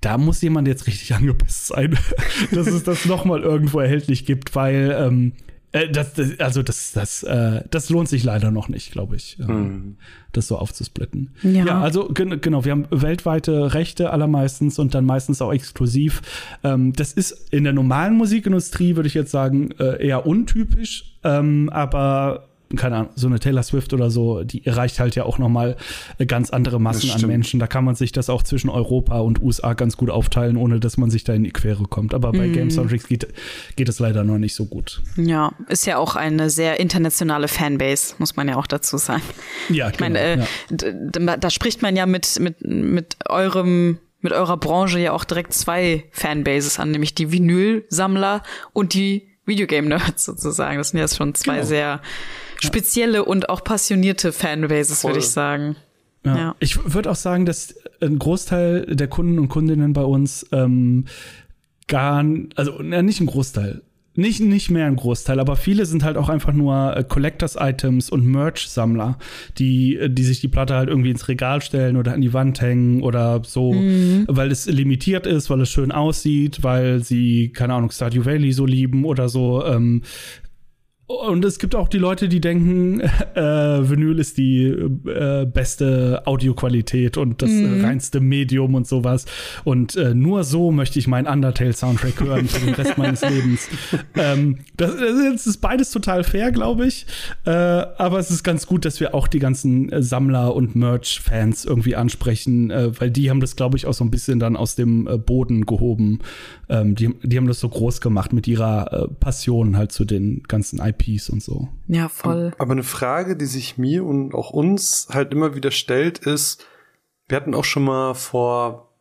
da muss jemand jetzt richtig angepisst sein, dass es das nochmal irgendwo erhältlich gibt, weil ähm, äh, das, das, also das, das, äh, das lohnt sich leider noch nicht, glaube ich, äh, mhm. das so aufzusplitten. Ja, ja also genau, wir haben weltweite Rechte allermeistens und dann meistens auch exklusiv. Ähm, das ist in der normalen Musikindustrie, würde ich jetzt sagen, äh, eher untypisch, ähm, aber keine Ahnung, so eine Taylor Swift oder so, die erreicht halt ja auch nochmal ganz andere Massen an Menschen. Da kann man sich das auch zwischen Europa und USA ganz gut aufteilen, ohne dass man sich da in die Quere kommt. Aber bei mm. Game Soundtracks geht, geht es leider noch nicht so gut. Ja, ist ja auch eine sehr internationale Fanbase, muss man ja auch dazu sagen. Ja, ich genau, meine, äh, ja. da spricht man ja mit, mit, mit eurem mit eurer Branche ja auch direkt zwei Fanbases an, nämlich die Vinyl-Sammler und die Videogame-Nerds sozusagen. Das sind ja schon zwei genau. sehr spezielle und auch passionierte Fanbases, würde ich sagen. Ja. ja. Ich würde auch sagen, dass ein Großteil der Kunden und Kundinnen bei uns ähm, gar, also ja, nicht ein Großteil, nicht, nicht mehr ein Großteil, aber viele sind halt auch einfach nur äh, Collectors-Items und Merch-Sammler, die, die sich die Platte halt irgendwie ins Regal stellen oder an die Wand hängen oder so, mhm. weil es limitiert ist, weil es schön aussieht, weil sie, keine Ahnung, Stardew Valley so lieben oder so. Ähm, Und es gibt auch die Leute, die denken, äh, Vinyl ist die äh, beste Audioqualität und das mhm. reinste Medium und sowas. Und äh, nur so möchte ich meinen Undertale-Soundtrack hören für den Rest meines Lebens. Ähm, das, das, ist beides total fair, glaube ich. Äh, aber es ist ganz gut, dass wir auch die ganzen äh, Sammler und Merch-Fans irgendwie ansprechen, äh, weil die haben das, glaube ich, auch so ein bisschen dann aus dem äh, Boden gehoben. Ähm, die, die haben das so groß gemacht mit ihrer äh, Passion halt zu den ganzen IP IPs und so. Ja, voll. Aber eine Frage, die sich mir und auch uns halt immer wieder stellt, ist, wir hatten auch schon mal vor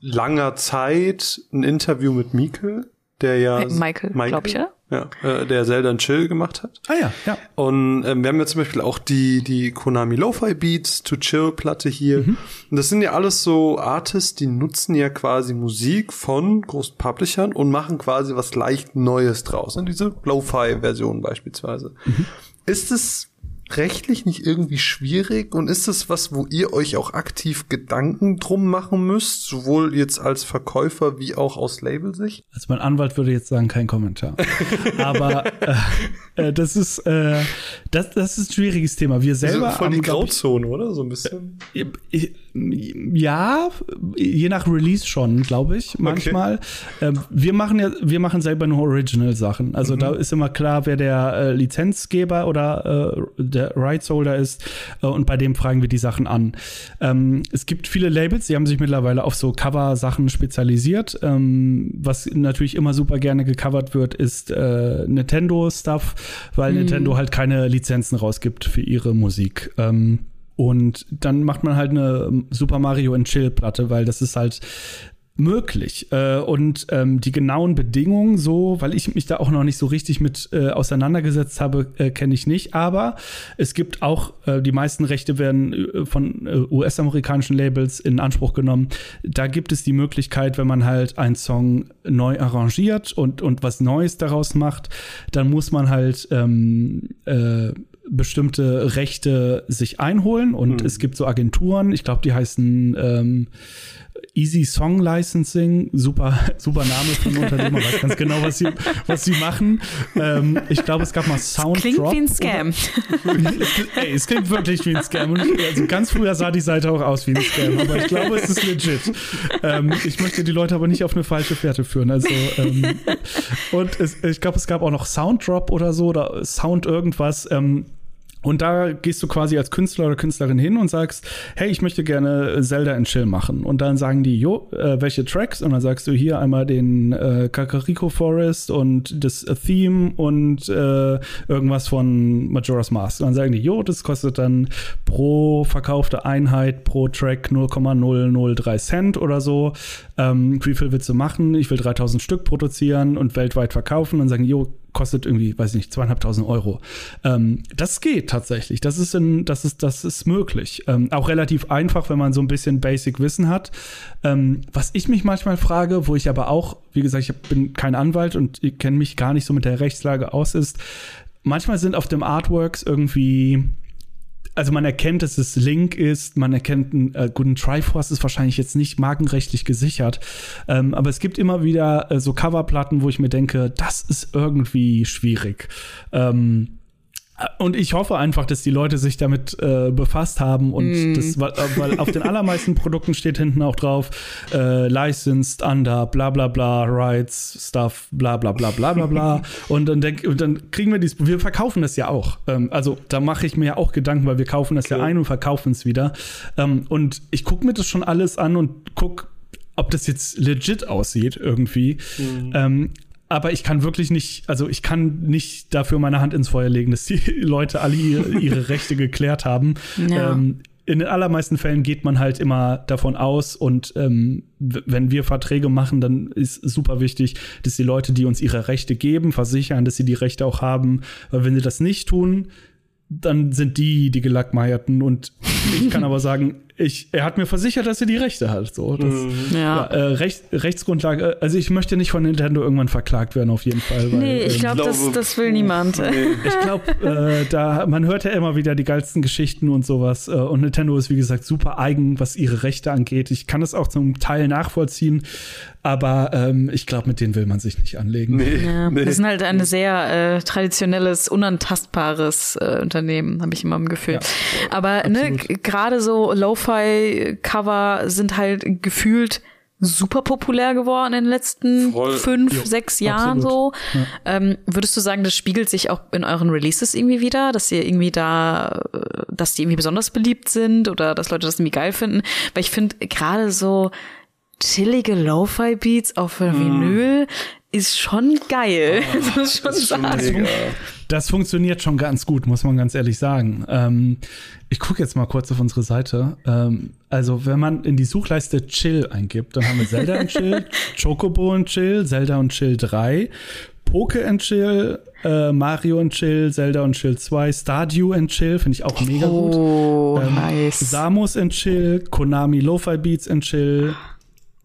langer Zeit ein Interview mit Mikel, der ja Michael, Michael glaube ich, ja? Ja, äh, der Zelda Chill gemacht hat. Ah ja, ja. Und ähm, wir haben ja zum Beispiel auch die, die Konami Lo-Fi Beats to Chill Platte hier. Mhm. Und das sind ja alles so Artists, die nutzen ja quasi Musik von großen Publishern und machen quasi was leicht Neues draus. Und diese Lo-Fi Version beispielsweise. Mhm. Ist es rechtlich nicht irgendwie schwierig? Und ist das was, wo ihr euch auch aktiv Gedanken drum machen müsst, sowohl jetzt als Verkäufer wie auch aus Labelsicht? Also mein Anwalt würde jetzt sagen, kein Kommentar. Aber äh, äh, das ist äh, das, das ist ein schwieriges Thema. Wir selber also voll die Grauzone, oder? So ein bisschen. Äh, ich, ja, je nach Release schon, glaube ich, manchmal. Okay. Ähm, wir machen ja, wir machen selber nur Original-Sachen. Also mhm. da ist immer klar, wer der äh, Lizenzgeber oder äh, der Rights Holder ist äh, und bei dem fragen wir die Sachen an. Ähm, es gibt viele Labels, die haben sich mittlerweile auf so Cover-Sachen spezialisiert. Ähm, was natürlich immer super gerne gecovert wird, ist äh, Nintendo-Stuff, weil mhm. Nintendo halt keine Lizenzen rausgibt für ihre Musik. Ähm, und dann macht man halt eine Super Mario and Chill Platte, weil das ist halt möglich. Äh, und ähm, die genauen Bedingungen so, weil ich mich da auch noch nicht so richtig mit äh, auseinandergesetzt habe, äh, kenne ich nicht. Aber es gibt auch, äh, die meisten Rechte werden äh, von äh, US-amerikanischen Labels in Anspruch genommen. Da gibt es die Möglichkeit, wenn man halt einen Song neu arrangiert und, und was Neues daraus macht, dann muss man halt ähm, äh, bestimmte Rechte sich einholen und mhm. es gibt so Agenturen, ich glaube, die heißen ähm, Easy Song Licensing, super, super Name von Unternehmen, weiß ganz genau, was sie, was sie machen. Ähm, ich glaube, es gab mal Sound. Klingt wie ein Scam. ey, es klingt wirklich wie ein Scam. Und also ganz früher sah die Seite auch aus wie ein Scam, aber ich glaube, es ist legit. Ähm, ich möchte die Leute aber nicht auf eine falsche Fährte führen. Also, ähm, und es, ich glaube, es gab auch noch Sounddrop oder so oder Sound irgendwas. Ähm, und da gehst du quasi als Künstler oder Künstlerin hin und sagst, hey, ich möchte gerne Zelda in Chill machen. Und dann sagen die, jo, äh, welche Tracks? Und dann sagst du hier einmal den äh, Kakariko Forest und das Theme und äh, irgendwas von Majora's Mask. Und dann sagen die, jo, das kostet dann pro verkaufte Einheit pro Track 0,003 Cent oder so. Ähm, wie viel willst du machen? Ich will 3000 Stück produzieren und weltweit verkaufen. Und dann sagen, jo, kostet irgendwie, weiß ich nicht, zweieinhalbtausend Euro. Ähm, das geht tatsächlich. Das ist, in, das ist, das ist möglich. Ähm, auch relativ einfach, wenn man so ein bisschen Basic-Wissen hat. Ähm, was ich mich manchmal frage, wo ich aber auch, wie gesagt, ich bin kein Anwalt und kenne mich gar nicht so mit der Rechtslage aus, ist, manchmal sind auf dem Artworks irgendwie also man erkennt, dass es Link ist, man erkennt, einen äh, guten Triforce ist wahrscheinlich jetzt nicht markenrechtlich gesichert, ähm, aber es gibt immer wieder äh, so Coverplatten, wo ich mir denke, das ist irgendwie schwierig. Ähm, und ich hoffe einfach, dass die Leute sich damit äh, befasst haben und mm. das, weil, weil auf den allermeisten Produkten steht hinten auch drauf, äh, licensed under, bla bla bla, rights, stuff, bla bla bla bla bla bla. und dann, denk, und dann kriegen wir dies, wir verkaufen das ja auch. Ähm, also da mache ich mir ja auch Gedanken, weil wir kaufen das okay. ja ein und verkaufen es wieder. Ähm, und ich gucke mir das schon alles an und gucke, ob das jetzt legit aussieht irgendwie. Mhm. Ähm, aber ich kann wirklich nicht, also ich kann nicht dafür meine Hand ins Feuer legen, dass die Leute alle ihre, ihre Rechte geklärt haben. Ja. Ähm, in den allermeisten Fällen geht man halt immer davon aus und ähm, wenn wir Verträge machen, dann ist super wichtig, dass die Leute, die uns ihre Rechte geben, versichern, dass sie die Rechte auch haben. Weil wenn sie das nicht tun, dann sind die die Gelackmeierten. Und ich kann aber sagen, ich, er hat mir versichert, dass er die Rechte hat. So, das, mhm. ja. ja äh, Recht, Rechtsgrundlage, also ich möchte nicht von Nintendo irgendwann verklagt werden, auf jeden Fall. Weil, nee, ich, glaub, das, das will niemand. Nee. Ich glaube, äh, da, man hört ja immer wieder die geilsten Geschichten und sowas. Äh, und Nintendo ist, wie gesagt, super eigen, was ihre Rechte angeht. Ich kann das auch zum Teil nachvollziehen. Aber ähm, ich glaube, mit denen will man sich nicht anlegen. Nee, ja, nee. Das ist halt ein sehr äh, traditionelles, unantastbares äh, Unternehmen, habe ich immer im Gefühl. Ja, Aber ne, gerade so Lo-Fi-Cover sind halt gefühlt super populär geworden in den letzten Voll. fünf, jo, sechs Jahren absolut. so. Ja. Ähm, würdest du sagen, das spiegelt sich auch in euren Releases irgendwie wieder, dass ihr irgendwie da, dass die irgendwie besonders beliebt sind oder dass Leute das irgendwie geil finden? Weil ich finde gerade so chillige Lo-Fi-Beats auf mm. Vinyl ist schon geil. Oh, das muss schon das sagen. Das funktioniert schon ganz gut, muss man ganz ehrlich sagen. Ähm, ich gucke jetzt mal kurz auf unsere Seite. Ähm, also, wenn man in die Suchleiste Chill eingibt, dann haben wir Zelda und Chill, Chocobo und Chill, Zelda und Chill 3, Poke and Chill, äh, Mario and Chill, Zelda und Chill 2, Stardew and Chill, finde ich auch mega oh, gut. Ähm, nice. Samus and Chill, Konami Lo-Fi Beats and Chill,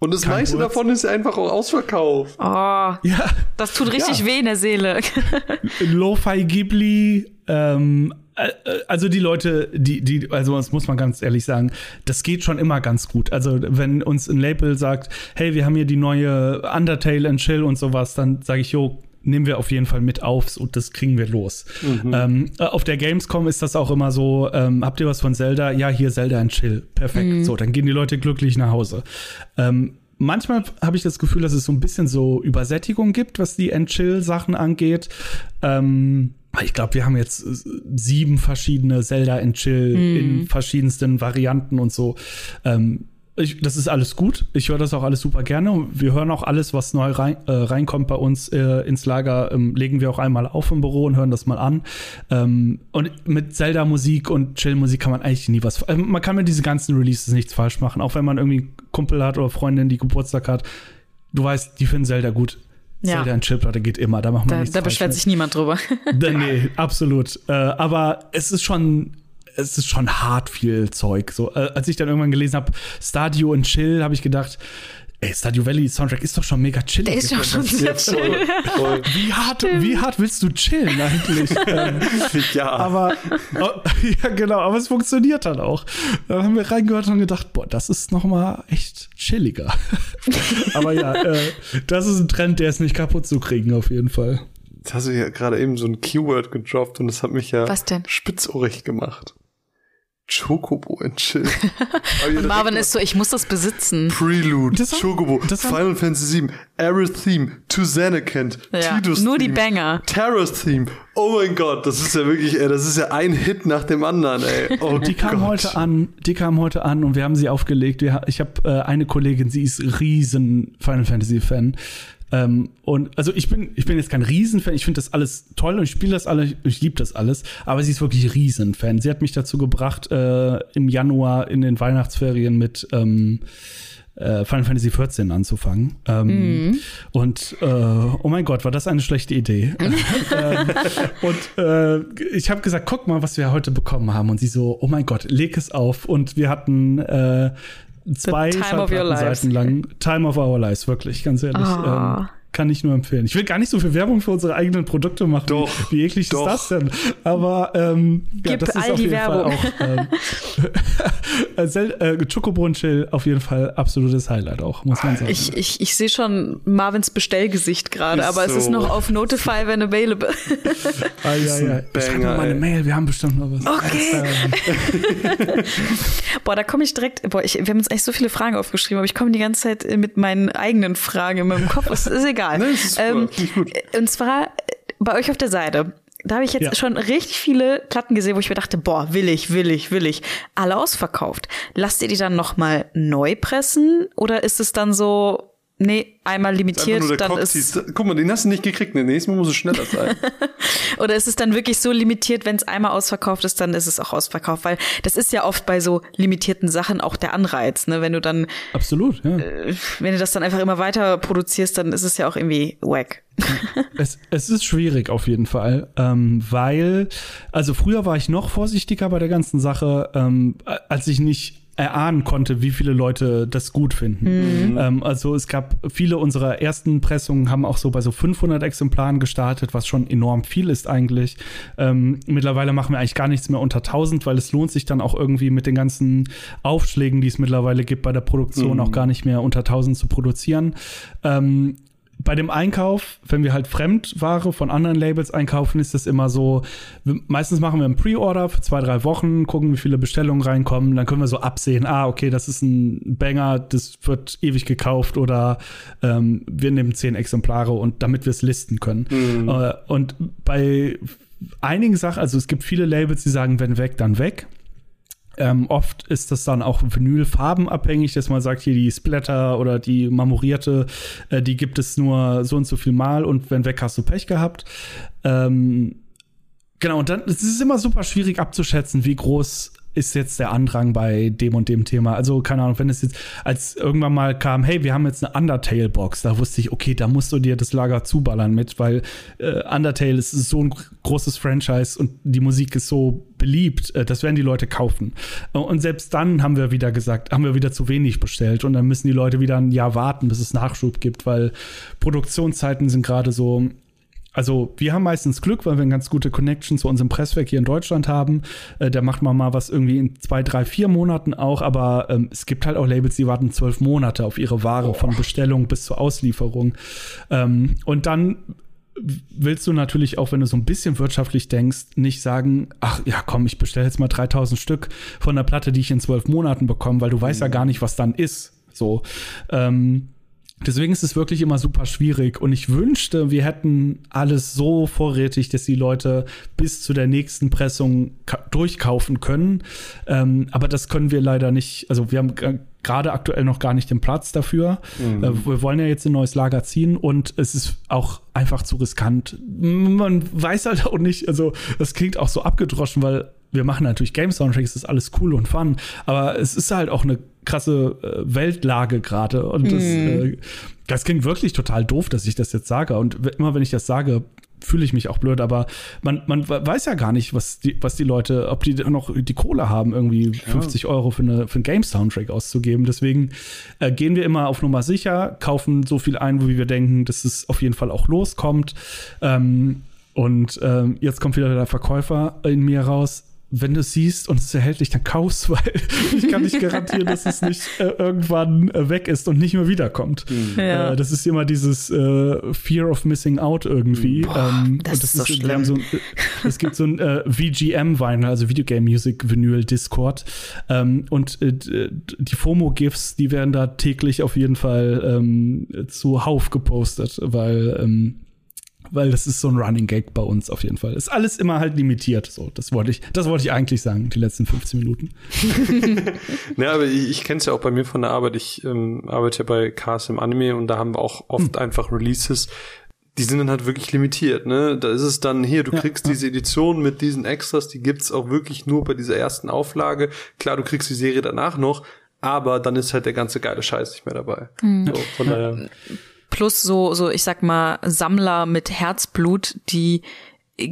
und das Kein meiste Wurz. davon ist einfach auch ausverkauft. Oh, ja. Das tut richtig ja. weh in der Seele. Lo-Fi Ghibli, ähm, äh, also die Leute, die, die, also das muss man ganz ehrlich sagen, das geht schon immer ganz gut. Also wenn uns ein Label sagt, hey, wir haben hier die neue Undertale and Chill und sowas, dann sage ich, jo, nehmen wir auf jeden Fall mit auf und das kriegen wir los. Mhm. Ähm, äh, auf der Gamescom ist das auch immer so, ähm, habt ihr was von Zelda? Ja, hier Zelda and Chill. Perfekt. Mhm. So, dann gehen die Leute glücklich nach Hause. Ähm, manchmal habe ich das Gefühl, dass es so ein bisschen so Übersättigung gibt, was die End-Chill-Sachen angeht. Ähm, ich glaube, wir haben jetzt äh, sieben verschiedene Zelda and Chill mm. in verschiedensten Varianten und so. Ähm, ich, das ist alles gut. Ich höre das auch alles super gerne. Wir hören auch alles, was neu rein, äh, reinkommt bei uns äh, ins Lager, ähm, legen wir auch einmal auf im Büro und hören das mal an. Ähm, und mit Zelda-Musik und Chill-Musik kann man eigentlich nie was. Äh, man kann mit diesen ganzen Releases nichts falsch machen. Auch wenn man irgendwie einen Kumpel hat oder Freundin, die Geburtstag hat. Du weißt, die finden Zelda gut. Ja. Zelda und Chillplatte geht immer, da macht man da, nichts Da beschwert sich niemand drüber. nee, absolut. Äh, aber es ist schon es ist schon hart viel Zeug. So, äh, als ich dann irgendwann gelesen habe, Stadio und Chill, habe ich gedacht, Ey, Stadio Valley Soundtrack ist doch schon mega chillig. Der ist doch schon sehr chill. Wie hart, wie hart willst du chillen eigentlich? Ja. Aber, oh, ja genau, aber es funktioniert dann auch. Da haben wir reingehört und gedacht, boah, das ist noch mal echt chilliger. aber ja, äh, das ist ein Trend, der ist nicht kaputt zu kriegen auf jeden Fall. Jetzt hast du ja gerade eben so ein Keyword gedroppt und das hat mich ja spitzohrig gemacht. Chocobo and Chill. und Marvin ist so, ich muss das besitzen. Prelude, das Chocobo, das Final Fantasy VII, Aerith Theme, to Xanacant, ja, Tidus Nur Theme, die Banger. Terror's Theme. Oh mein Gott, das ist ja wirklich, ey, das ist ja ein Hit nach dem anderen, ey. Oh die kam heute an, die kam heute an und wir haben sie aufgelegt. Ich habe äh, eine Kollegin, sie ist riesen Final Fantasy Fan. Ähm, und also ich bin, ich bin jetzt kein Riesenfan, ich finde das alles toll und ich spiele das alles, ich liebe das alles, aber sie ist wirklich Riesenfan. Sie hat mich dazu gebracht, äh, im Januar in den Weihnachtsferien mit ähm, äh, Final Fantasy XIV anzufangen. Ähm, mm. Und äh, oh mein Gott, war das eine schlechte Idee. ähm, und äh, ich habe gesagt, guck mal, was wir heute bekommen haben. Und sie so, oh mein Gott, leg es auf. Und wir hatten äh, zwei Seiten lang Time of Our Lives, wirklich, ganz ehrlich. Oh. Ähm, kann ich nur empfehlen. Ich will gar nicht so viel Werbung für unsere eigenen Produkte machen. Doch. Wie eklig doch. ist das denn? Aber ähm, ja, das ist all auf jeden Werbung. Fall auch ähm, äh, Chocobon Chill auf jeden Fall absolutes Highlight auch, muss man sagen. Ich, ich, ich sehe schon Marvins Bestellgesicht gerade, aber so. es ist noch auf Notify when available. ah, ja, ja. Schreib mal eine Mail, wir haben bestimmt noch was. Okay. boah, da komme ich direkt, boah, ich, wir haben uns echt so viele Fragen aufgeschrieben, aber ich komme die ganze Zeit mit meinen eigenen Fragen in meinem Kopf. Es ist egal egal. Nee, ist ähm, und zwar bei euch auf der Seite. Da habe ich jetzt ja. schon richtig viele Platten gesehen, wo ich mir dachte, boah, will ich, will ich, will ich. Alle ausverkauft. Lasst ihr die dann nochmal neu pressen? Oder ist es dann so, Nee, einmal limitiert, ist dann ist. Guck mal, den hast du nicht gekriegt. Nee, nächstes Mal muss es schneller sein. Oder ist es dann wirklich so limitiert, wenn es einmal ausverkauft ist, dann ist es auch ausverkauft, weil das ist ja oft bei so limitierten Sachen auch der Anreiz, ne? Wenn du dann absolut, ja. Äh, wenn du das dann einfach immer weiter produzierst, dann ist es ja auch irgendwie wack. es, es ist schwierig auf jeden Fall, ähm, weil also früher war ich noch vorsichtiger bei der ganzen Sache, ähm, als ich nicht erahnen konnte, wie viele Leute das gut finden. Mhm. Ähm, also es gab viele unserer ersten Pressungen haben auch so bei so 500 Exemplaren gestartet, was schon enorm viel ist eigentlich. Ähm, mittlerweile machen wir eigentlich gar nichts mehr unter 1000, weil es lohnt sich dann auch irgendwie mit den ganzen Aufschlägen, die es mittlerweile gibt bei der Produktion, mhm. auch gar nicht mehr unter 1000 zu produzieren. Ähm, bei dem Einkauf, wenn wir halt Fremdware von anderen Labels einkaufen, ist das immer so, meistens machen wir einen Pre-Order für zwei, drei Wochen, gucken, wie viele Bestellungen reinkommen, dann können wir so absehen, ah, okay, das ist ein Banger, das wird ewig gekauft oder ähm, wir nehmen zehn Exemplare und damit wir es listen können. Mhm. Äh, und bei einigen Sachen, also es gibt viele Labels, die sagen, wenn weg, dann weg. Ähm, oft ist das dann auch Vinylfarbenabhängig, dass man sagt, hier die Splatter oder die marmorierte, äh, die gibt es nur so und so viel Mal und wenn weg hast du Pech gehabt. Ähm, genau, und dann es ist es immer super schwierig abzuschätzen, wie groß ist jetzt der Andrang bei dem und dem Thema. Also, keine Ahnung, wenn es jetzt, als irgendwann mal kam, hey, wir haben jetzt eine Undertale-Box, da wusste ich, okay, da musst du dir das Lager zuballern mit, weil äh, Undertale ist so ein großes Franchise und die Musik ist so beliebt, äh, das werden die Leute kaufen. Und selbst dann haben wir wieder gesagt, haben wir wieder zu wenig bestellt und dann müssen die Leute wieder ein Jahr warten, bis es Nachschub gibt, weil Produktionszeiten sind gerade so also wir haben meistens Glück, weil wir eine ganz gute Connection zu unserem Presswerk hier in Deutschland haben. Äh, da macht man mal was irgendwie in zwei, drei, vier Monaten auch, aber ähm, es gibt halt auch Labels, die warten zwölf Monate auf ihre Ware oh. von Bestellung bis zur Auslieferung. Ähm, und dann willst du natürlich auch, wenn du so ein bisschen wirtschaftlich denkst, nicht sagen, ach ja, komm, ich bestelle jetzt mal 3000 Stück von der Platte, die ich in zwölf Monaten bekomme, weil du weißt mhm. ja gar nicht, was dann ist. So. Ähm, Deswegen ist es wirklich immer super schwierig und ich wünschte, wir hätten alles so vorrätig, dass die Leute bis zu der nächsten Pressung durchkaufen können. Ähm, aber das können wir leider nicht. Also wir haben gerade aktuell noch gar nicht den Platz dafür. Mhm. Äh, wir wollen ja jetzt ein neues Lager ziehen und es ist auch einfach zu riskant. Man weiß halt auch nicht, also das klingt auch so abgedroschen, weil wir machen natürlich Game Soundtracks, das ist alles cool und fun, aber es ist halt auch eine krasse äh, Weltlage gerade und mm. das, mhm. äh, das klingt wirklich total doof, dass ich das jetzt sage und immer wenn ich das sage, fühle ich mich auch blöd, aber man, man weiß ja gar nicht, was die, was die Leute, ob die noch die Kohle haben, irgendwie ja. 50 Euro für, eine, für einen Game-Soundtrack auszugeben. Deswegen äh, gehen wir immer auf Nummer sicher, kaufen so viel ein, wie wir denken, dass es auf jeden Fall auch loskommt. Ähm, und ähm, jetzt kommt wieder der Verkäufer in mir raus wenn du es siehst und es ist erhältlich, dann kaufst, weil ich kann nicht garantieren, dass es nicht äh, irgendwann äh, weg ist und nicht mehr wiederkommt. Mhm. Ja. Äh, das ist immer dieses äh, Fear of Missing Out irgendwie. Boah, ähm, das, und das ist, so schlimm. So, es gibt so ein äh, VGM-Vinyl, also Videogame Music Vinyl Discord. Ähm, und äh, die FOMO-GIFs, die werden da täglich auf jeden Fall ähm, zuhauf gepostet, weil ähm, weil das ist so ein Running Gag bei uns auf jeden Fall. Ist alles immer halt limitiert. So, das wollte ich, das wollte ich eigentlich sagen, die letzten 15 Minuten. ja, aber ich, ich kenne es ja auch bei mir von der Arbeit. Ich ähm, arbeite ja bei KSM Anime und da haben wir auch oft hm. einfach Releases, die sind dann halt wirklich limitiert, ne? Da ist es dann hier, du ja, kriegst ja. diese Edition mit diesen Extras, die gibt's auch wirklich nur bei dieser ersten Auflage. Klar, du kriegst die Serie danach noch, aber dann ist halt der ganze geile Scheiß nicht mehr dabei. Mhm. So, von daher plus so, so, ich sag mal, Sammler mit Herzblut, die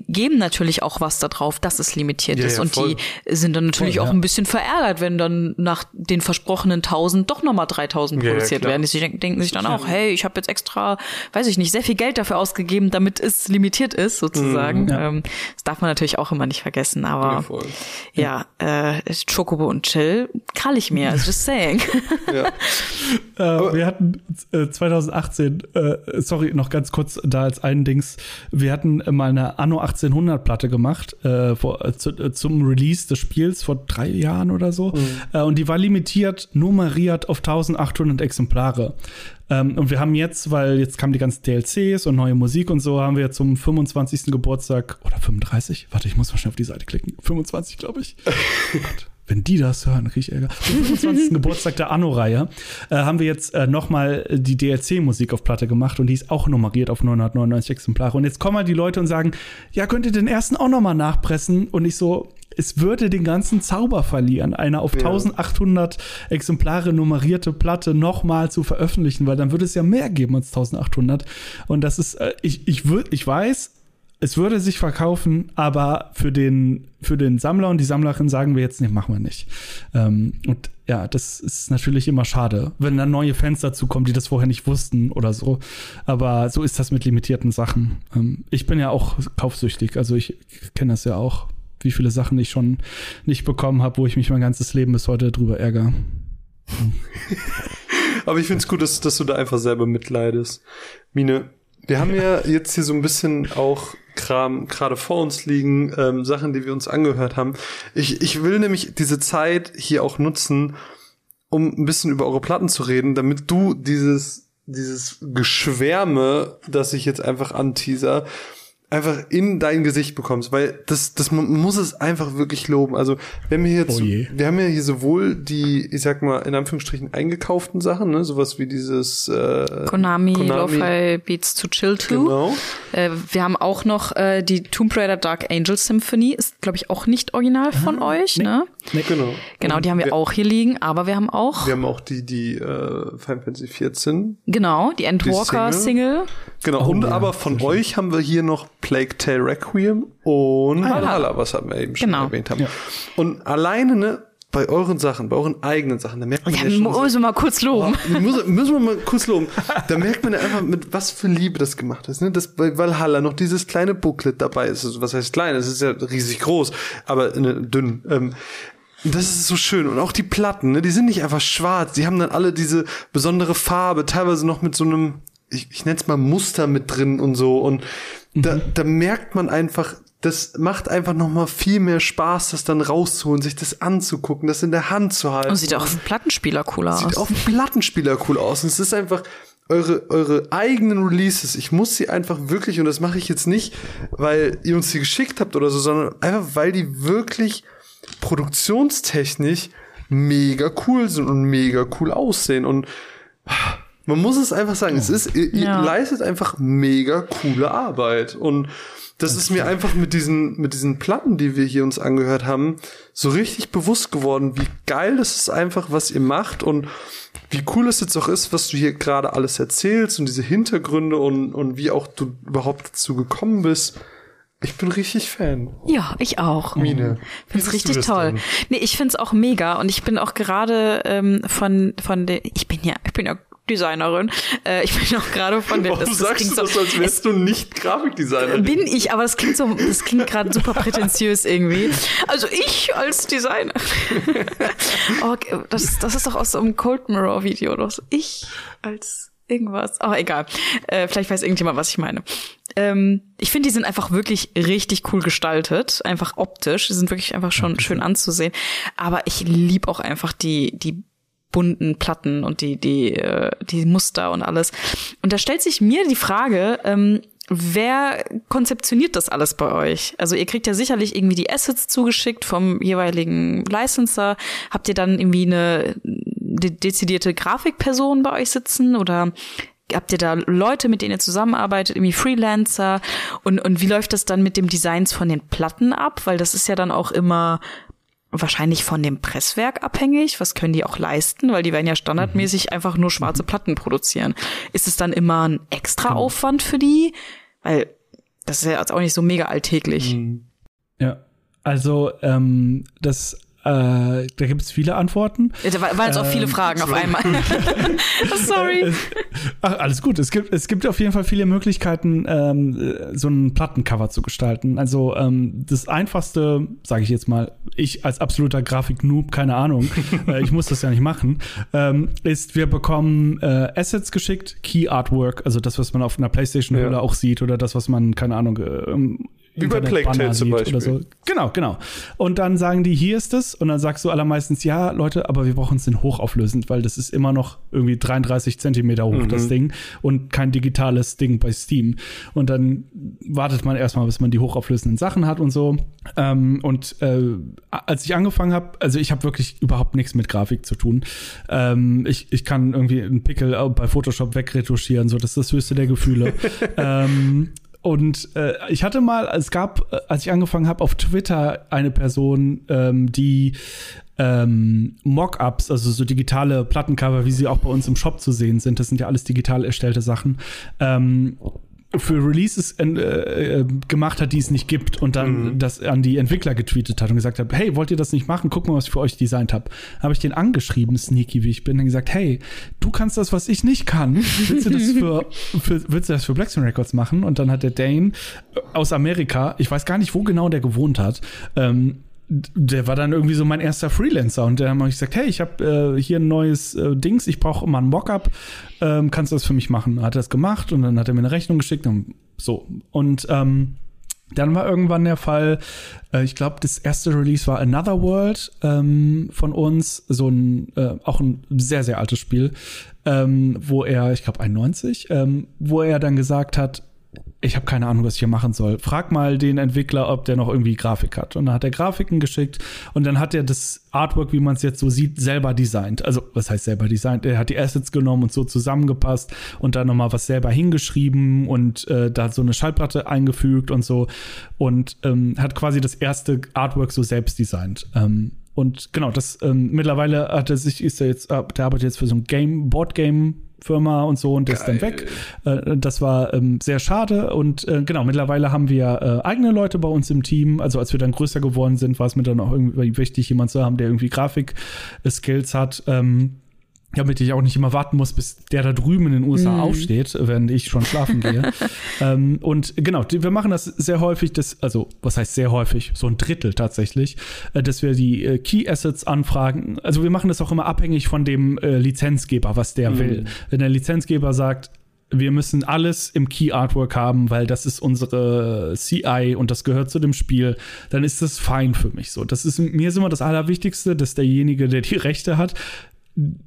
geben natürlich auch was darauf, dass es limitiert ja, ist. Ja, und die sind dann natürlich voll, auch ja. ein bisschen verärgert, wenn dann nach den versprochenen 1000 doch nochmal 3000 produziert werden. Die denken sich dann auch, hey, ich habe jetzt extra, weiß ich nicht, sehr viel Geld dafür ausgegeben, damit es limitiert ist, sozusagen. Mhm, ähm, das darf man natürlich auch immer nicht vergessen. Aber ja, äh, Chocobo und Chill krall ich mir, just saying. äh, wir hatten äh, 2018, äh, sorry, noch ganz kurz da als ein Dings, wir hatten mal eine Anno 1800 Platte gemacht äh, vor, äh, zu, äh, zum Release des Spiels vor drei Jahren oder so. Mhm. Äh, und die war limitiert, nummeriert auf 1800 Exemplare. Ähm, und wir haben jetzt, weil jetzt kamen die ganzen DLCs und neue Musik und so, haben wir zum 25. Geburtstag oder 35? Warte, ich muss mal schnell auf die Seite klicken. 25, glaube ich. oh wenn die das hören, kriege ich Ärger. Zum 25. Geburtstag der Anno-Reihe äh, haben wir jetzt äh, nochmal die DLC-Musik auf Platte gemacht und die ist auch nummeriert auf 999 Exemplare. Und jetzt kommen halt die Leute und sagen, ja, könnt ihr den ersten auch nochmal nachpressen? Und ich so, es würde den ganzen Zauber verlieren, eine auf ja. 1800 Exemplare nummerierte Platte nochmal zu veröffentlichen, weil dann würde es ja mehr geben als 1800. Und das ist, äh, ich, ich, würd, ich weiß, es würde sich verkaufen, aber für den, für den Sammler und die Sammlerin sagen wir jetzt, nee, machen wir nicht. Ähm, und ja, das ist natürlich immer schade, wenn dann neue Fans dazu kommen, die das vorher nicht wussten oder so. Aber so ist das mit limitierten Sachen. Ähm, ich bin ja auch kaufsüchtig, also ich kenne das ja auch, wie viele Sachen ich schon nicht bekommen habe, wo ich mich mein ganzes Leben bis heute drüber ärgere. aber ich finde es gut, dass, dass du da einfach selber mitleidest. Mine, wir haben ja jetzt hier so ein bisschen auch Kram gerade vor uns liegen, ähm, Sachen, die wir uns angehört haben. Ich, ich will nämlich diese Zeit hier auch nutzen, um ein bisschen über eure Platten zu reden, damit du dieses, dieses Geschwärme, das ich jetzt einfach anteaser, einfach in dein Gesicht bekommst, weil das, das man muss es einfach wirklich loben. Also wir haben hier jetzt, oh wir haben ja hier sowohl die, ich sag mal in Anführungsstrichen eingekauften Sachen, ne, sowas wie dieses äh, Konami, Konami. Lo-fi Beats to Chill to. Genau. Äh, wir haben auch noch äh, die Tomb Raider Dark Angel Symphony, ist glaube ich auch nicht original von ah, euch, nee. ne? Nee. Genau. Genau, die haben wir, wir, auch hier liegen, aber wir haben auch. Wir haben auch die die äh, Final Fantasy 14. Genau, die Endwalker Single. Single. Genau. Oh, und ja, aber von euch haben wir hier noch Plague Tale Requiem und ah, Valhalla, was wir eben schon genau. erwähnt haben. Ja. Und alleine, ne, bei euren Sachen, bei euren eigenen Sachen, da merkt man ja, ja schon. Müssen wir mal kurz loben. Oh, müssen, müssen wir mal kurz loben. Da merkt man ja einfach, mit was für Liebe das gemacht ist, ne? Dass bei Valhalla noch dieses kleine Booklet dabei ist. Also, was heißt klein? Es ist ja riesig groß, aber ne, dünn. Ähm, das ist so schön. Und auch die Platten, ne, die sind nicht einfach schwarz. Die haben dann alle diese besondere Farbe, teilweise noch mit so einem, ich, ich nenne es mal Muster mit drin und so. Und mhm. da, da merkt man einfach, das macht einfach noch mal viel mehr Spaß, das dann rauszuholen, sich das anzugucken, das in der Hand zu halten. Und sieht auch auf dem Plattenspieler cool aus. Sieht auf dem Plattenspieler cool aus. Und es ist einfach eure, eure eigenen Releases. Ich muss sie einfach wirklich, und das mache ich jetzt nicht, weil ihr uns sie geschickt habt oder so, sondern einfach, weil die wirklich produktionstechnisch mega cool sind und mega cool aussehen. Und man muss es einfach sagen, es ist, ihr, ja. leistet einfach mega coole Arbeit. Und das ist mir einfach mit diesen, mit diesen Platten, die wir hier uns angehört haben, so richtig bewusst geworden, wie geil das ist einfach, was ihr macht und wie cool es jetzt auch ist, was du hier gerade alles erzählst und diese Hintergründe und, und wie auch du überhaupt dazu gekommen bist. Ich bin richtig Fan. Ja, ich auch. Mine. Find's richtig toll. Denn? Nee, ich find's auch mega und ich bin auch gerade ähm, von von der ich bin ja ich bin ja Designerin. Äh, ich bin auch gerade von der. Warum das, das sagst du das, so, als wärst du nicht Grafikdesignerin? Bin ich, aber das klingt so, das klingt gerade super prätentiös irgendwie. Also ich als Designer. oh, das, das ist doch aus so einem Cold Mirror Video, doch. Ich als irgendwas. Oh, egal. Äh, vielleicht weiß irgendjemand, was ich meine. Ähm, ich finde, die sind einfach wirklich richtig cool gestaltet, einfach optisch. Die sind wirklich einfach schon okay. schön anzusehen. Aber ich lieb auch einfach die die bunten Platten und die, die, äh, die Muster und alles. Und da stellt sich mir die Frage, ähm, wer konzeptioniert das alles bei euch? Also ihr kriegt ja sicherlich irgendwie die Assets zugeschickt vom jeweiligen Licenser. Habt ihr dann irgendwie eine de dezidierte Grafikperson bei euch sitzen oder habt ihr da Leute, mit denen ihr zusammenarbeitet, irgendwie Freelancer? Und, und wie läuft das dann mit dem Designs von den Platten ab? Weil das ist ja dann auch immer wahrscheinlich von dem Presswerk abhängig. Was können die auch leisten? Weil die werden ja standardmäßig mhm. einfach nur schwarze Platten produzieren. Ist es dann immer ein extra genau. Aufwand für die? Weil das ist ja jetzt auch nicht so mega alltäglich. Mhm. Ja, also ähm, das äh, da gibt es viele Antworten. Ja, da waren jetzt auch viele ähm, Fragen auf einmal. Sorry. Ach, alles gut. Es gibt, es gibt auf jeden Fall viele Möglichkeiten, ähm, so ein Plattencover zu gestalten. Also ähm, das einfachste, sage ich jetzt mal, ich als absoluter Grafik-Noob, keine Ahnung, äh, ich muss das ja nicht machen, ähm, ist, wir bekommen äh, Assets geschickt, Key Artwork, also das, was man auf einer Playstation-Hülle ja. auch sieht oder das, was man, keine Ahnung, äh, wie bei Plague zum Beispiel. Oder so. Genau, genau. Und dann sagen die, hier ist es. Und dann sagst du allermeistens, ja, Leute, aber wir brauchen es in hochauflösend, weil das ist immer noch irgendwie 33 Zentimeter hoch, mhm. das Ding. Und kein digitales Ding bei Steam. Und dann wartet man erstmal, bis man die hochauflösenden Sachen hat und so. Ähm, und äh, als ich angefangen habe, also ich habe wirklich überhaupt nichts mit Grafik zu tun. Ähm, ich, ich kann irgendwie einen Pickel bei Photoshop wegretuschieren, so das ist das höchste der Gefühle. ähm, und äh, ich hatte mal, es gab, äh, als ich angefangen habe, auf Twitter eine Person, ähm, die ähm, Mockups, also so digitale Plattencover, wie sie auch bei uns im Shop zu sehen sind, das sind ja alles digital erstellte Sachen, ähm, für Releases äh, äh, gemacht hat, die es nicht gibt und dann mhm. das an die Entwickler getweetet hat und gesagt hat, hey, wollt ihr das nicht machen? Guck mal, was ich für euch designt habe. Habe ich den angeschrieben, sneaky wie ich bin, und gesagt, hey, du kannst das, was ich nicht kann. Willst du das für, für willst du das für Blackstone Records machen? Und dann hat der Dane aus Amerika, ich weiß gar nicht, wo genau der gewohnt hat, ähm, der war dann irgendwie so mein erster Freelancer und der hat mir gesagt, hey, ich habe äh, hier ein neues äh, Dings, ich brauche immer ein Mockup, ähm, kannst du das für mich machen? Hat er das gemacht und dann hat er mir eine Rechnung geschickt und so. Und ähm, dann war irgendwann der Fall, äh, ich glaube, das erste Release war Another World ähm, von uns, so ein, äh, auch ein sehr, sehr altes Spiel, ähm, wo er, ich glaube 91, ähm, wo er dann gesagt hat, ich habe keine Ahnung, was ich hier machen soll. Frag mal den Entwickler, ob der noch irgendwie Grafik hat. Und dann hat er Grafiken geschickt und dann hat er das Artwork, wie man es jetzt so sieht, selber designt. Also, was heißt selber designt? Er hat die Assets genommen und so zusammengepasst und dann nochmal was selber hingeschrieben und äh, da so eine Schallplatte eingefügt und so und ähm, hat quasi das erste Artwork so selbst designt. Ähm, und genau, das ähm, mittlerweile hat er sich, ist er jetzt, äh, der arbeitet jetzt für so ein Game, Board Game Firma und so und der ist dann weg. Äh, das war ähm, sehr schade und äh, genau, mittlerweile haben wir äh, eigene Leute bei uns im Team. Also als wir dann größer geworden sind, war es mir dann auch irgendwie wichtig, jemand zu haben, der irgendwie Grafik-Skills hat. Ähm, damit ich auch nicht immer warten muss, bis der da drüben in den USA mm. aufsteht, während ich schon schlafen gehe. ähm, und genau, wir machen das sehr häufig, das, also was heißt sehr häufig, so ein Drittel tatsächlich, äh, dass wir die äh, Key Assets anfragen. Also wir machen das auch immer abhängig von dem äh, Lizenzgeber, was der mm. will. Wenn der Lizenzgeber sagt, wir müssen alles im Key Artwork haben, weil das ist unsere CI und das gehört zu dem Spiel, dann ist das fein für mich so. Das ist mir ist immer das Allerwichtigste, dass derjenige, der die Rechte hat,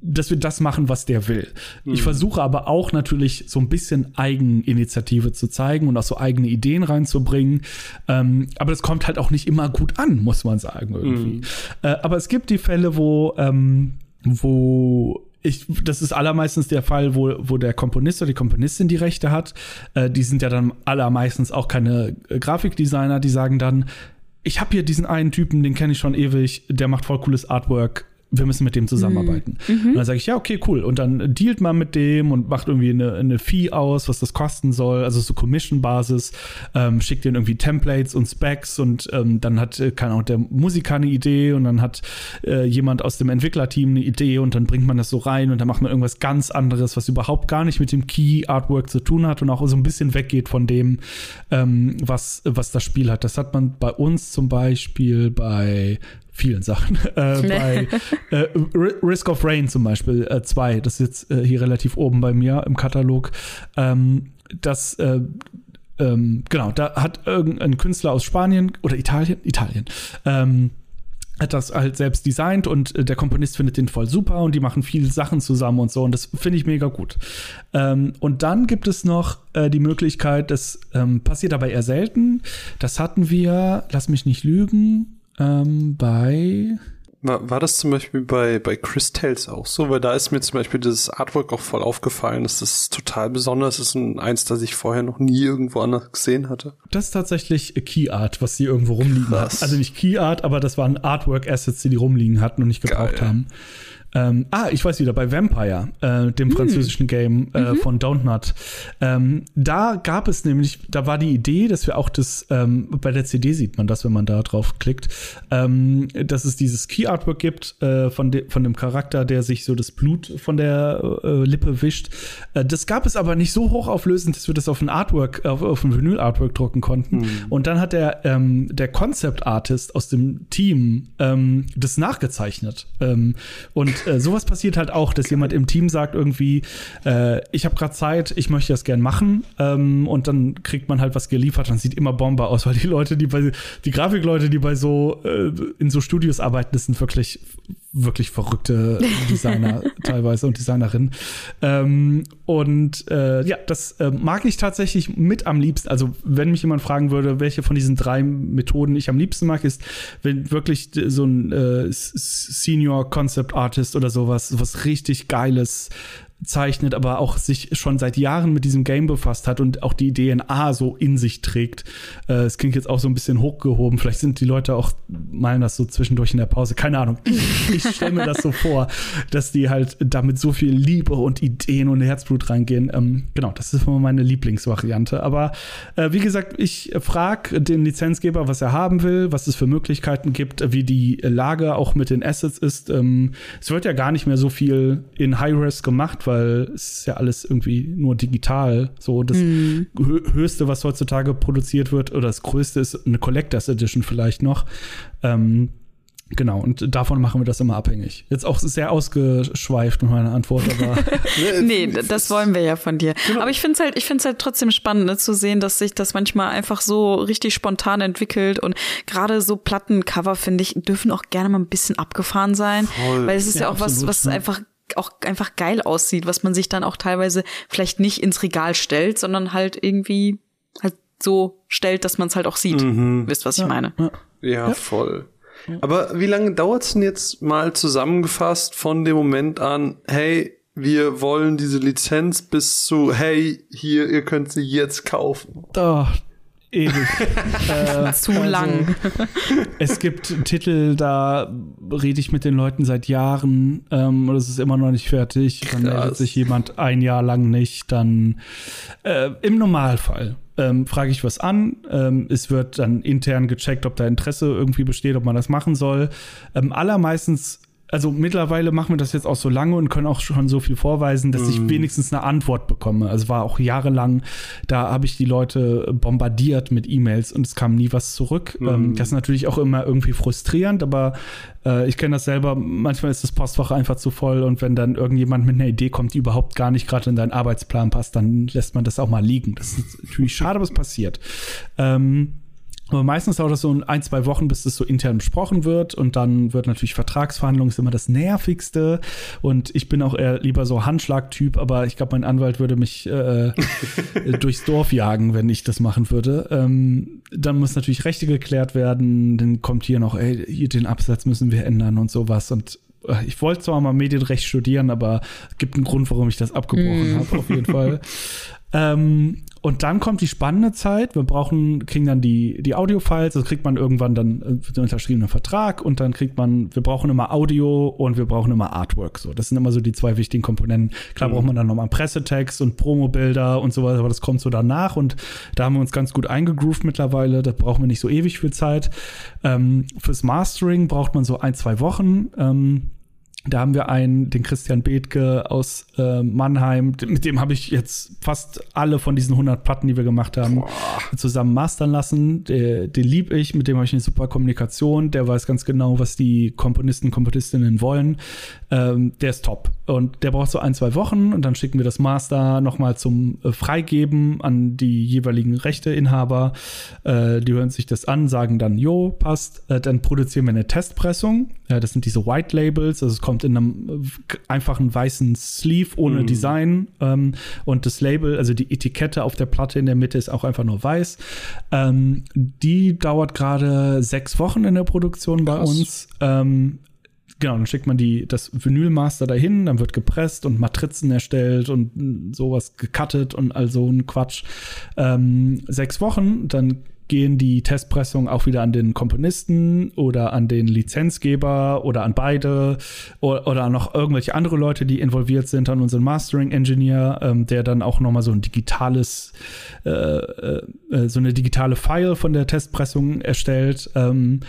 dass wir das machen, was der will. Mhm. Ich versuche aber auch natürlich so ein bisschen Eigeninitiative zu zeigen und auch so eigene Ideen reinzubringen. Ähm, aber das kommt halt auch nicht immer gut an, muss man sagen irgendwie. Mhm. Äh, aber es gibt die Fälle, wo, ähm, wo ich, das ist allermeistens der Fall, wo, wo der Komponist oder die Komponistin die Rechte hat. Äh, die sind ja dann allermeistens auch keine äh, Grafikdesigner, die sagen dann, ich habe hier diesen einen Typen, den kenne ich schon ewig, der macht voll cooles Artwork wir müssen mit dem zusammenarbeiten. Mhm. Und dann sage ich, ja, okay, cool. Und dann dealt man mit dem und macht irgendwie eine, eine Fee aus, was das kosten soll, also so Commission-Basis, ähm, schickt den irgendwie Templates und Specs und ähm, dann hat, äh, keine Ahnung, der Musiker eine Idee und dann hat äh, jemand aus dem Entwicklerteam eine Idee und dann bringt man das so rein und dann macht man irgendwas ganz anderes, was überhaupt gar nicht mit dem Key-Artwork zu tun hat und auch so ein bisschen weggeht von dem, ähm, was, was das Spiel hat. Das hat man bei uns zum Beispiel bei vielen Sachen. Äh, bei äh, Risk of Rain zum Beispiel 2, äh, das ist jetzt äh, hier relativ oben bei mir im Katalog. Ähm, das äh, ähm, genau, da hat irgendein Künstler aus Spanien oder Italien, Italien, ähm, hat das halt selbst designt und äh, der Komponist findet den voll super und die machen viele Sachen zusammen und so und das finde ich mega gut. Ähm, und dann gibt es noch äh, die Möglichkeit, das ähm, passiert aber eher selten. Das hatten wir, lass mich nicht lügen, ähm, bei war, war das zum Beispiel bei, bei Chris Tales auch so? Weil da ist mir zum Beispiel das Artwork auch voll aufgefallen, dass das total besonders ist und eins, das ich vorher noch nie irgendwo anders gesehen hatte. Das ist tatsächlich Key Art, was sie irgendwo rumliegen hat. Also nicht Key Art, aber das waren Artwork-Assets, die die rumliegen hatten und nicht gebraucht Geil. haben. Ähm, ah, ich weiß wieder, bei Vampire, äh, dem hm. französischen Game äh, mhm. von Don't Ähm, da gab es nämlich, da war die Idee, dass wir auch das, ähm, bei der CD sieht man das, wenn man da drauf klickt, ähm, dass es dieses Key Artwork gibt äh, von, de von dem Charakter, der sich so das Blut von der äh, Lippe wischt. Äh, das gab es aber nicht so hochauflösend, dass wir das auf ein Artwork, auf, auf ein Vinyl-Artwork drucken konnten. Mhm. Und dann hat der, ähm, der Concept Artist aus dem Team ähm, das nachgezeichnet. Ähm, und äh, sowas passiert halt auch, dass jemand im Team sagt irgendwie, äh, ich habe gerade Zeit, ich möchte das gern machen ähm, und dann kriegt man halt was geliefert und sieht immer Bomber aus, weil die Leute, die bei die Grafikleute, die bei so äh, in so Studios arbeiten, das sind wirklich wirklich verrückte Designer teilweise und Designerinnen. Ähm, und äh, ja, das äh, mag ich tatsächlich mit am liebsten. Also wenn mich jemand fragen würde, welche von diesen drei Methoden ich am liebsten mag, ist, wenn wirklich so ein äh, Senior Concept Artist oder sowas, was richtig Geiles zeichnet, aber auch sich schon seit Jahren mit diesem Game befasst hat und auch die DNA so in sich trägt. Äh, es klingt jetzt auch so ein bisschen hochgehoben. Vielleicht sind die Leute auch, malen das so zwischendurch in der Pause. Keine Ahnung. Ich, ich stelle mir das so vor, dass die halt damit so viel Liebe und Ideen und Herzblut reingehen. Ähm, genau, das ist immer meine Lieblingsvariante. Aber äh, wie gesagt, ich frage den Lizenzgeber, was er haben will, was es für Möglichkeiten gibt, wie die Lage auch mit den Assets ist. Ähm, es wird ja gar nicht mehr so viel in High-Res gemacht, weil es ist ja alles irgendwie nur digital. So das mhm. Höchste, was heutzutage produziert wird, oder das Größte ist eine Collectors Edition vielleicht noch. Ähm, Genau, und davon machen wir das immer abhängig. Jetzt auch sehr ausgeschweift mit meiner Antwort, aber. nee, das wollen wir ja von dir. Genau. Aber ich finde es halt, ich finde es halt trotzdem spannend, ne, zu sehen, dass sich das manchmal einfach so richtig spontan entwickelt und gerade so Plattencover, finde ich, dürfen auch gerne mal ein bisschen abgefahren sein. Voll. Weil es ist ja, ja auch absolut, was, was ja. einfach auch einfach geil aussieht, was man sich dann auch teilweise vielleicht nicht ins Regal stellt, sondern halt irgendwie halt so stellt, dass man es halt auch sieht. Mhm. Wisst, was ich meine? Ja, ja, voll. Aber wie lange dauert es denn jetzt mal zusammengefasst von dem Moment an, hey, wir wollen diese Lizenz bis zu, hey, hier, ihr könnt sie jetzt kaufen? Doch, ewig. äh, Zu also, lang. es gibt Titel, da rede ich mit den Leuten seit Jahren ähm, und es ist immer noch nicht fertig. Dann meldet sich jemand ein Jahr lang nicht. Dann äh, im Normalfall ähm, frage ich was an. Ähm, es wird dann intern gecheckt, ob da Interesse irgendwie besteht, ob man das machen soll. Ähm, allermeistens also mittlerweile machen wir das jetzt auch so lange und können auch schon so viel vorweisen, dass mm. ich mhm. wenigstens eine Antwort bekomme. Also war auch jahrelang, da habe ich die Leute bombardiert mit E-Mails und es kam nie was zurück. Mm. das ist natürlich auch immer irgendwie frustrierend, aber äh, ich kenne das selber. Manchmal ist das Postfach einfach zu voll und wenn dann irgendjemand mit einer Idee kommt, die überhaupt gar nicht gerade in deinen Arbeitsplan passt, dann lässt man das auch mal liegen. Das ist natürlich schade, was passiert. Ähm, aber meistens dauert das so ein, zwei Wochen, bis das so intern besprochen wird. Und dann wird natürlich Vertragsverhandlung ist immer das Nervigste. Und ich bin auch eher lieber so Handschlagtyp, aber ich glaube, mein Anwalt würde mich äh, durchs Dorf jagen, wenn ich das machen würde. Ähm, dann muss natürlich Rechte geklärt werden. Dann kommt hier noch, ey, hier den Absatz müssen wir ändern und sowas. Und äh, ich wollte zwar mal Medienrecht studieren, aber es gibt einen Grund, warum ich das abgebrochen mm. habe, auf jeden Fall. Ähm, und dann kommt die spannende Zeit. Wir brauchen, kriegen dann die, die Audio-Files, also kriegt man irgendwann dann äh, den unterschriebenen Vertrag und dann kriegt man, wir brauchen immer Audio und wir brauchen immer Artwork. So, das sind immer so die zwei wichtigen Komponenten. Klar mhm. braucht man dann nochmal Pressetext und Promo-Bilder und so weiter, aber das kommt so danach und da haben wir uns ganz gut eingegroovt mittlerweile. Da brauchen wir nicht so ewig viel Zeit. Ähm, fürs Mastering braucht man so ein, zwei Wochen. Ähm, da haben wir einen, den Christian Bethke aus äh, Mannheim, mit dem habe ich jetzt fast alle von diesen 100 Platten, die wir gemacht haben, Boah. zusammen mastern lassen. Der, den lieb ich, mit dem habe ich eine super Kommunikation. Der weiß ganz genau, was die Komponisten, Komponistinnen wollen. Ähm, der ist top. Und der braucht so ein, zwei Wochen und dann schicken wir das Master nochmal zum äh, Freigeben an die jeweiligen Rechteinhaber. Äh, die hören sich das an, sagen dann, jo, passt. Äh, dann produzieren wir eine Testpressung. das sind diese White Labels, also es kommt in einem äh, einfachen weißen Sleeve ohne mm. Design. Ähm, und das Label, also die Etikette auf der Platte in der Mitte ist auch einfach nur weiß. Ähm, die dauert gerade sechs Wochen in der Produktion bei Krass. uns. Ähm, Genau, dann schickt man die, das Vinylmaster dahin, dann wird gepresst und Matrizen erstellt und sowas gecuttet und all so ein Quatsch. Ähm, sechs Wochen, dann gehen die Testpressungen auch wieder an den Komponisten oder an den Lizenzgeber oder an beide oder, oder noch irgendwelche andere Leute, die involviert sind, an unseren Mastering-Engineer, ähm, der dann auch nochmal so ein digitales, äh, äh, äh, so eine digitale File von der Testpressung erstellt. Ähm,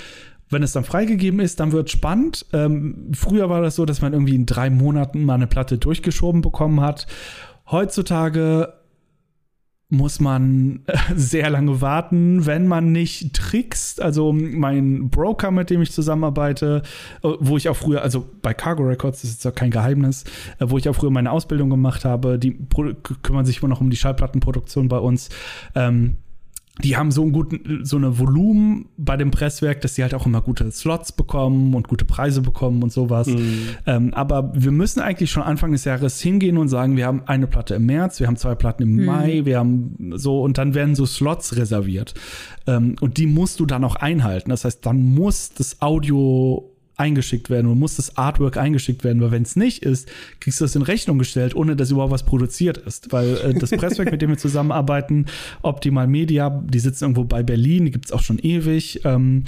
wenn es dann freigegeben ist, dann wird spannend. Ähm, früher war das so, dass man irgendwie in drei Monaten mal eine Platte durchgeschoben bekommen hat. Heutzutage muss man äh, sehr lange warten, wenn man nicht trickst. Also mein Broker, mit dem ich zusammenarbeite, äh, wo ich auch früher, also bei Cargo Records, das ist ja kein Geheimnis, äh, wo ich auch früher meine Ausbildung gemacht habe, die kümmern sich immer noch um die Schallplattenproduktion bei uns. Ähm, die haben so ein guten, so eine Volumen bei dem Presswerk, dass sie halt auch immer gute Slots bekommen und gute Preise bekommen und sowas. Mhm. Ähm, aber wir müssen eigentlich schon Anfang des Jahres hingehen und sagen, wir haben eine Platte im März, wir haben zwei Platten im mhm. Mai, wir haben so und dann werden so Slots reserviert. Ähm, und die musst du dann auch einhalten. Das heißt, dann muss das Audio eingeschickt werden und muss das Artwork eingeschickt werden, weil wenn es nicht ist, kriegst du das in Rechnung gestellt, ohne dass überhaupt was produziert ist. Weil äh, das Presswerk, mit dem wir zusammenarbeiten, Optimal Media, die sitzen irgendwo bei Berlin, die gibt es auch schon ewig, ähm,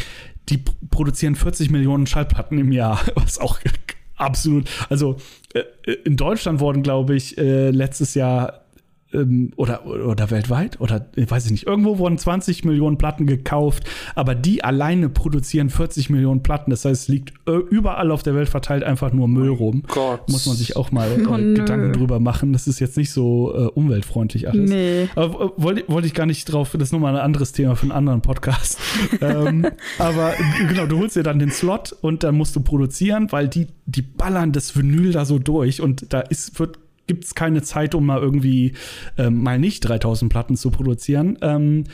die produzieren 40 Millionen Schallplatten im Jahr, was auch absolut, also äh, in Deutschland wurden, glaube ich, äh, letztes Jahr ähm, oder, oder weltweit oder weiß ich nicht, irgendwo wurden 20 Millionen Platten gekauft, aber die alleine produzieren 40 Millionen Platten. Das heißt, es liegt äh, überall auf der Welt verteilt einfach nur Müll rum. Gott. Muss man sich auch mal äh, oh, Gedanken drüber machen. Das ist jetzt nicht so äh, umweltfreundlich alles. Nee. Aber äh, wollte wollt ich gar nicht drauf, das ist nochmal ein anderes Thema für einen anderen Podcast. ähm, aber genau, du holst dir dann den Slot und dann musst du produzieren, weil die, die ballern das Vinyl da so durch und da ist, wird gibt es keine Zeit, um mal irgendwie ähm, mal nicht 3000 Platten zu produzieren. Ähm,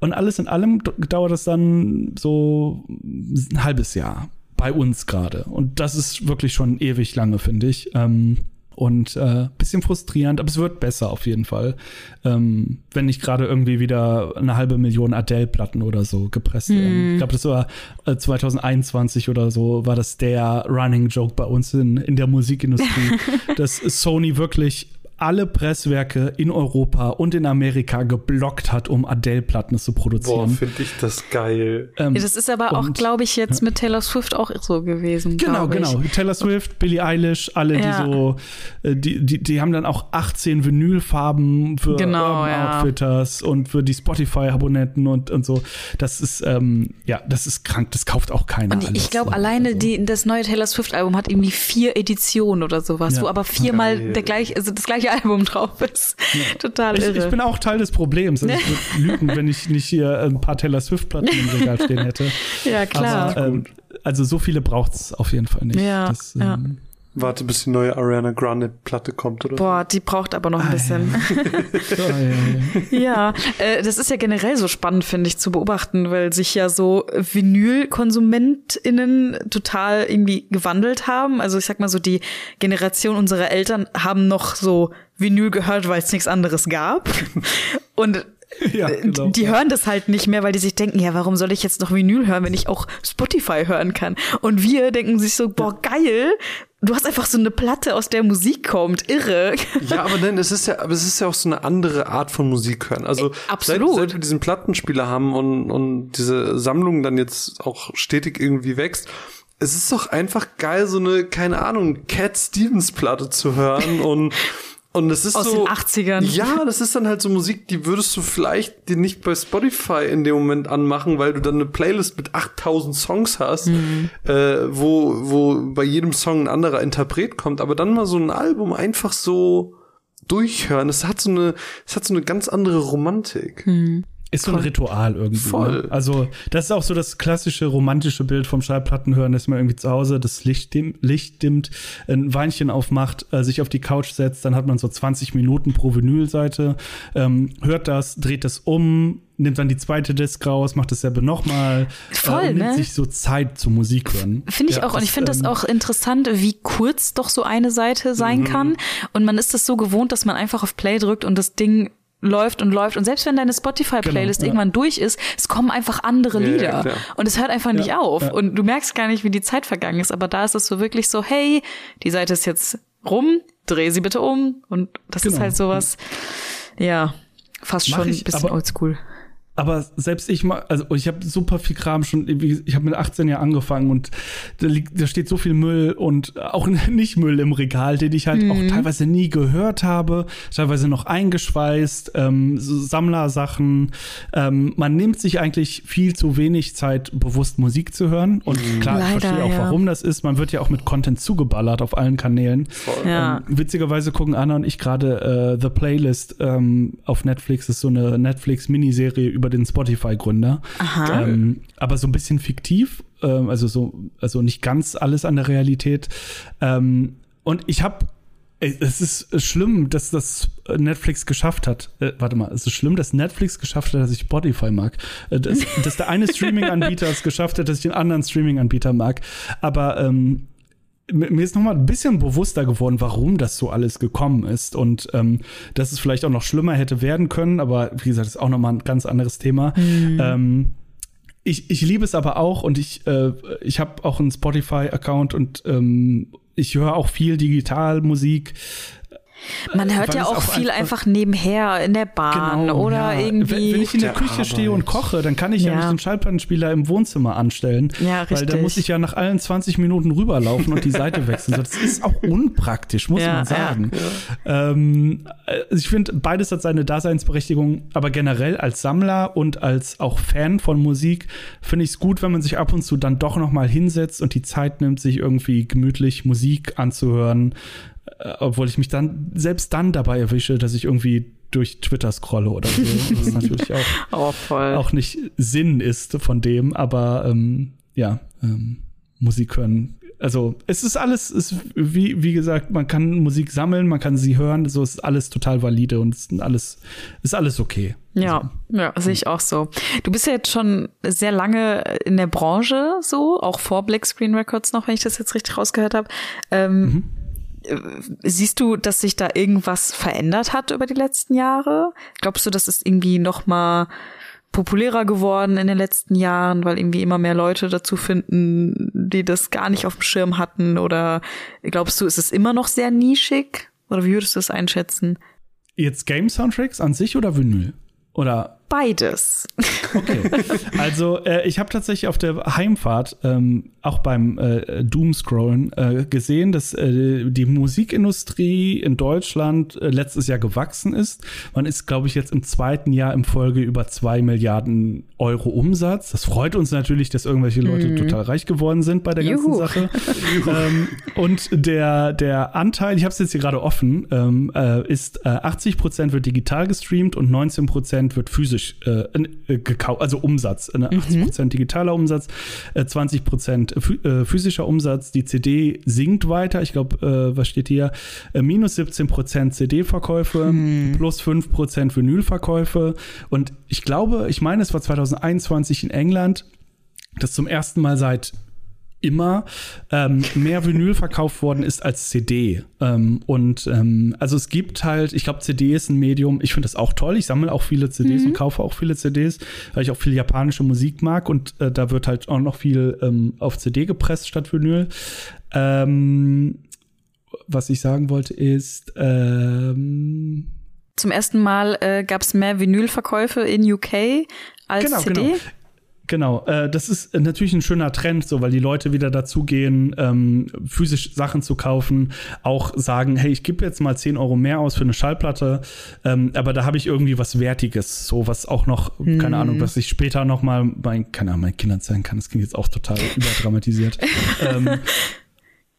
und alles in allem dauert es dann so ein halbes Jahr bei uns gerade. Und das ist wirklich schon ewig lange, finde ich. Ähm, und äh, bisschen frustrierend, aber es wird besser auf jeden Fall. Ähm, wenn nicht gerade irgendwie wieder eine halbe Million Adele-Platten oder so gepresst werden. Mm. Ich glaube, das war äh, 2021 oder so, war das der Running Joke bei uns in, in der Musikindustrie, dass Sony wirklich alle Presswerke in Europa und in Amerika geblockt hat, um Adele-Platten zu produzieren. Boah, finde ich das geil. Ähm, das ist aber auch, glaube ich, jetzt ja. mit Taylor Swift auch so gewesen. Genau, genau. Taylor Swift, Billie Eilish, alle, ja. die so, äh, die, die, die haben dann auch 18 Vinylfarben für genau, Urban ja. Outfitters und für die Spotify-Abonnenten und, und so. Das ist, ähm, ja, das ist krank. Das kauft auch keiner. Und ich glaube, alleine also. die, das neue Taylor Swift-Album hat irgendwie vier Editionen oder sowas, wo aber viermal der gleich, also das gleiche Album drauf ist. Ja. Total irre. Ich, ich, bin auch Teil des Problems. Also ich würde lügen, wenn ich nicht hier ein paar Taylor Swift-Platten im Regal stehen hätte. Ja, klar. Aber, ähm, also so viele braucht es auf jeden Fall nicht. Ja, das, ähm, ja. Warte, bis die neue Ariana Grande Platte kommt, oder? Boah, die braucht aber noch ein ah, bisschen. Ja, ja äh, das ist ja generell so spannend, finde ich, zu beobachten, weil sich ja so Vinyl-KonsumentInnen total irgendwie gewandelt haben. Also ich sag mal so, die Generation unserer Eltern haben noch so Vinyl gehört, weil es nichts anderes gab. Und ja, äh, genau. die hören das halt nicht mehr, weil die sich denken, ja, warum soll ich jetzt noch Vinyl hören, wenn ich auch Spotify hören kann? Und wir denken sich so, boah, geil, du hast einfach so eine Platte, aus der Musik kommt, irre. Ja, aber nein, es ist ja, aber es ist ja auch so eine andere Art von Musik hören. Also Absolut. Seit, seit wir diesen Plattenspieler haben und, und diese Sammlung dann jetzt auch stetig irgendwie wächst, es ist doch einfach geil, so eine, keine Ahnung, Cat Stevens Platte zu hören und und das ist Aus so. den 80ern. Ja, das ist dann halt so Musik, die würdest du vielleicht dir nicht bei Spotify in dem Moment anmachen, weil du dann eine Playlist mit 8000 Songs hast, mhm. äh, wo, wo bei jedem Song ein anderer Interpret kommt. Aber dann mal so ein Album einfach so durchhören, es hat so eine, es hat so eine ganz andere Romantik. Mhm. Ist so ein Ritual irgendwie. Ne? Voll. Ne? Also, das ist auch so das klassische romantische Bild vom Schallplattenhören, dass man irgendwie zu Hause das Licht, dim Licht dimmt, ein Weinchen aufmacht, äh, sich auf die Couch setzt, dann hat man so 20 Minuten pro Vinylseite, ähm, hört das, dreht das um, nimmt dann die zweite Disc raus, macht dasselbe nochmal. Voll, äh, nimmt ne? sich so Zeit zum Musik hören. Finde ich ja, auch. Und ich finde ähm, das auch interessant, wie kurz doch so eine Seite sein mhm. kann. Und man ist das so gewohnt, dass man einfach auf Play drückt und das Ding läuft und läuft. Und selbst wenn deine Spotify-Playlist genau, ja. irgendwann durch ist, es kommen einfach andere Lieder. Ja, ja, und es hört einfach nicht auf. Und du merkst gar nicht, wie die Zeit vergangen ist. Aber da ist es so wirklich so, hey, die Seite ist jetzt rum, dreh sie bitte um. Und das genau. ist halt sowas, ja, fast Mach schon ein bisschen oldschool aber selbst ich mal, also ich habe super viel Kram schon, ich habe mit 18 Jahren angefangen und da, liegt, da steht so viel Müll und auch nicht Müll im Regal, den ich halt mhm. auch teilweise nie gehört habe, teilweise noch eingeschweißt, ähm, so Sammlersachen. Ähm, man nimmt sich eigentlich viel zu wenig Zeit, bewusst Musik zu hören. Und mhm. klar, Leider, ich verstehe auch, ja. warum das ist. Man wird ja auch mit Content zugeballert auf allen Kanälen. Ja. Ähm, witzigerweise gucken Anna und ich gerade äh, The Playlist ähm, auf Netflix. Das ist so eine Netflix-Miniserie über den Spotify-Gründer. Ähm, aber so ein bisschen fiktiv, ähm, also so, also nicht ganz alles an der Realität. Ähm, und ich habe es ist schlimm, dass das Netflix geschafft hat. Äh, warte mal, es ist schlimm, dass Netflix geschafft hat, dass ich Spotify mag. Äh, dass, dass der eine Streaming-Anbieter es geschafft hat, dass ich den anderen Streaming-Anbieter mag. Aber ähm, mir ist nochmal ein bisschen bewusster geworden, warum das so alles gekommen ist und ähm, dass es vielleicht auch noch schlimmer hätte werden können, aber wie gesagt, ist auch nochmal ein ganz anderes Thema. Mhm. Ähm, ich, ich liebe es aber auch und ich, äh, ich habe auch einen Spotify-Account und ähm, ich höre auch viel Digitalmusik. Man hört ja auch viel einfach, nebenher in der Bahn genau, oder ja. irgendwie. Wenn, wenn, ich in der, Küche Arbeit. stehe und koche, dann kann ich ja, ja nicht den Schallplattenspieler im Wohnzimmer anstellen. Ja, richtig. Weil da muss ich ja nach allen 20 Minuten rüberlaufen und die Seite wechseln. Das ist auch unpraktisch, muss ja, man sagen. Ähm, also ich finde, beides hat seine Daseinsberechtigung, aber generell als Sammler und als auch Fan von Musik finde ich es gut, wenn man sich ab und zu dann doch noch mal hinsetzt und die Zeit nimmt, sich irgendwie gemütlich Musik anzuhören äh, obwohl ich mich dann selbst dann dabei erwische, dass ich irgendwie durch Twitter scrolle oder so. Was natürlich auch, oh, auch nicht Sinn ist von dem, aber ähm, ja, ähm, Musik hören. Also es ist alles, ist wie, wie gesagt, man kann Musik sammeln, man kann sie hören, so ist alles total valide und es ist alles, ist alles okay. Ja, also, ja, sehe ich auch so. Du bist ja jetzt schon sehr lange in der Branche so, auch vor Black Screen Records noch, wenn ich das jetzt richtig rausgehört habe. Ähm, mhm siehst du, dass sich da irgendwas verändert hat über die letzten Jahre? Glaubst du, dass es irgendwie noch mal populärer geworden in den letzten Jahren, weil irgendwie immer mehr Leute dazu finden, die das gar nicht auf dem Schirm hatten? Oder glaubst du, ist es immer noch sehr nischig? Oder wie würdest du das einschätzen? Jetzt Game-Soundtracks an sich oder Vinyl? Oder beides. Okay. Also äh, ich habe tatsächlich auf der Heimfahrt ähm, auch beim äh, Doomscrollen äh, gesehen, dass äh, die Musikindustrie in Deutschland äh, letztes Jahr gewachsen ist. Man ist, glaube ich, jetzt im zweiten Jahr im Folge über zwei Milliarden Euro Umsatz. Das freut uns natürlich, dass irgendwelche Leute mm. total reich geworden sind bei der Juhu. ganzen Sache. ähm, und der, der Anteil, ich habe es jetzt hier gerade offen, ähm, äh, ist 80 Prozent wird digital gestreamt und 19 Prozent wird physisch physisch äh, äh, gekauft, also Umsatz. Ne? 80% mhm. digitaler Umsatz, äh, 20% äh, physischer Umsatz. Die CD sinkt weiter. Ich glaube, äh, was steht hier? Äh, minus 17% CD-Verkäufe, mhm. plus 5% Vinylverkäufe. Und ich glaube, ich meine, es war 2021 in England, dass zum ersten Mal seit immer ähm, mehr Vinyl verkauft worden ist als CD. Ähm, und ähm, also es gibt halt, ich glaube, CD ist ein Medium, ich finde das auch toll. Ich sammle auch viele CDs mhm. und kaufe auch viele CDs, weil ich auch viel japanische Musik mag und äh, da wird halt auch noch viel ähm, auf CD gepresst statt Vinyl. Ähm, was ich sagen wollte ist, ähm, zum ersten Mal äh, gab es mehr Vinylverkäufe in UK als genau, CD. Genau. Genau, äh, das ist natürlich ein schöner Trend, so weil die Leute wieder dazugehen, ähm, physisch Sachen zu kaufen, auch sagen, hey, ich gebe jetzt mal 10 Euro mehr aus für eine Schallplatte, ähm, aber da habe ich irgendwie was Wertiges, so was auch noch, hm. keine Ahnung, was ich später noch mal mein, keine Ahnung, meinen Kindern zeigen kann. Das klingt jetzt auch total überdramatisiert. ähm,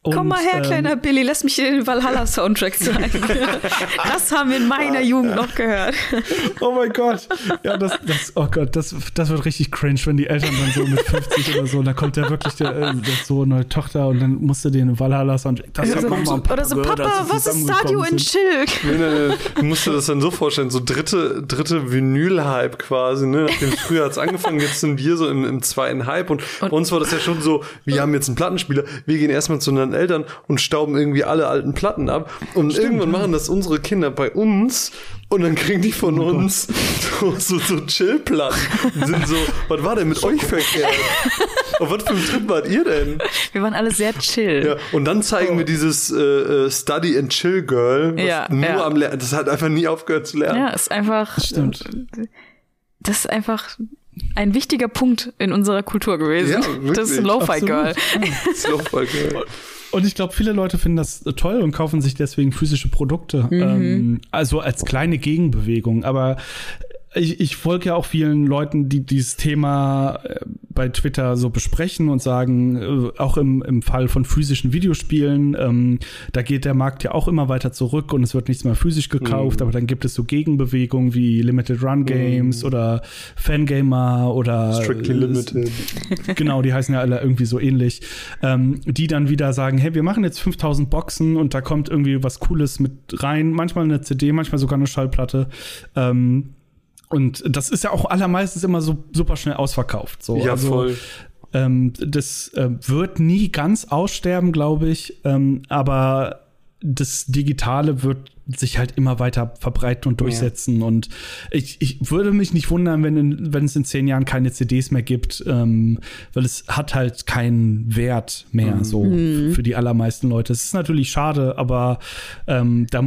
und, Komm mal her, ähm, kleiner Billy, lass mich dir den Valhalla-Soundtrack zeigen. das haben wir in meiner Jugend noch gehört. oh mein Gott. Ja, das, das, oh Gott, das, das wird richtig cringe, wenn die Eltern dann so mit 50 oder so, und dann kommt ja wirklich der, äh, der Sohn oder Tochter und dann musste den Valhalla-Soundtrack. Das ja, mal oder so, gehört, Papa, was ist Stadio in Chill? Nee, nee, nee. Du musst dir das dann so vorstellen, so dritte, dritte Vinyl-Hype quasi, ne? Nachdem früher hat es angefangen, jetzt sind wir so im, im zweiten Hype und, und bei uns war das ja schon so, wir haben jetzt einen Plattenspieler, wir gehen erstmal zu einer unseren Eltern und stauben irgendwie alle alten Platten ab. Und Stimmt, irgendwann machen das unsere Kinder bei uns und dann kriegen die von oh uns so, so, so Chillplatten. sind so, was war denn mit euch verkehrt? Auf was für einem Trip wart ihr denn? Wir waren alle sehr chill. Ja, und dann zeigen oh. wir dieses äh, äh, Study and Chill Girl, was ja, nur ja. am Lernen, das hat einfach nie aufgehört zu lernen. Ja, ist einfach. Stimmt. Das ist einfach ein wichtiger Punkt in unserer Kultur gewesen. Ja. Das ist Lo-Fi Girl. Lo-Fi Girl. Und ich glaube, viele Leute finden das toll und kaufen sich deswegen physische Produkte. Mhm. Ähm, also als kleine Gegenbewegung. Aber ich, ich folge ja auch vielen Leuten, die dieses Thema äh, bei Twitter so besprechen und sagen, äh, auch im, im Fall von physischen Videospielen, ähm, da geht der Markt ja auch immer weiter zurück und es wird nichts mehr physisch gekauft, mhm. aber dann gibt es so Gegenbewegungen wie Limited Run Games mhm. oder Fangamer oder Strictly Limited. Genau, die heißen ja alle irgendwie so ähnlich, ähm, die dann wieder sagen, hey, wir machen jetzt 5000 Boxen und da kommt irgendwie was Cooles mit rein, manchmal eine CD, manchmal sogar eine Schallplatte. Ähm, und das ist ja auch allermeistens immer so super schnell ausverkauft. So. Ja, also, voll. Ähm, das äh, wird nie ganz aussterben, glaube ich. Ähm, aber das Digitale wird sich halt immer weiter verbreiten und durchsetzen. Ja. Und ich, ich würde mich nicht wundern, wenn, in, wenn es in zehn Jahren keine CDs mehr gibt, ähm, weil es hat halt keinen Wert mehr mhm. so mhm. für die allermeisten Leute. Es ist natürlich schade, aber ähm, da,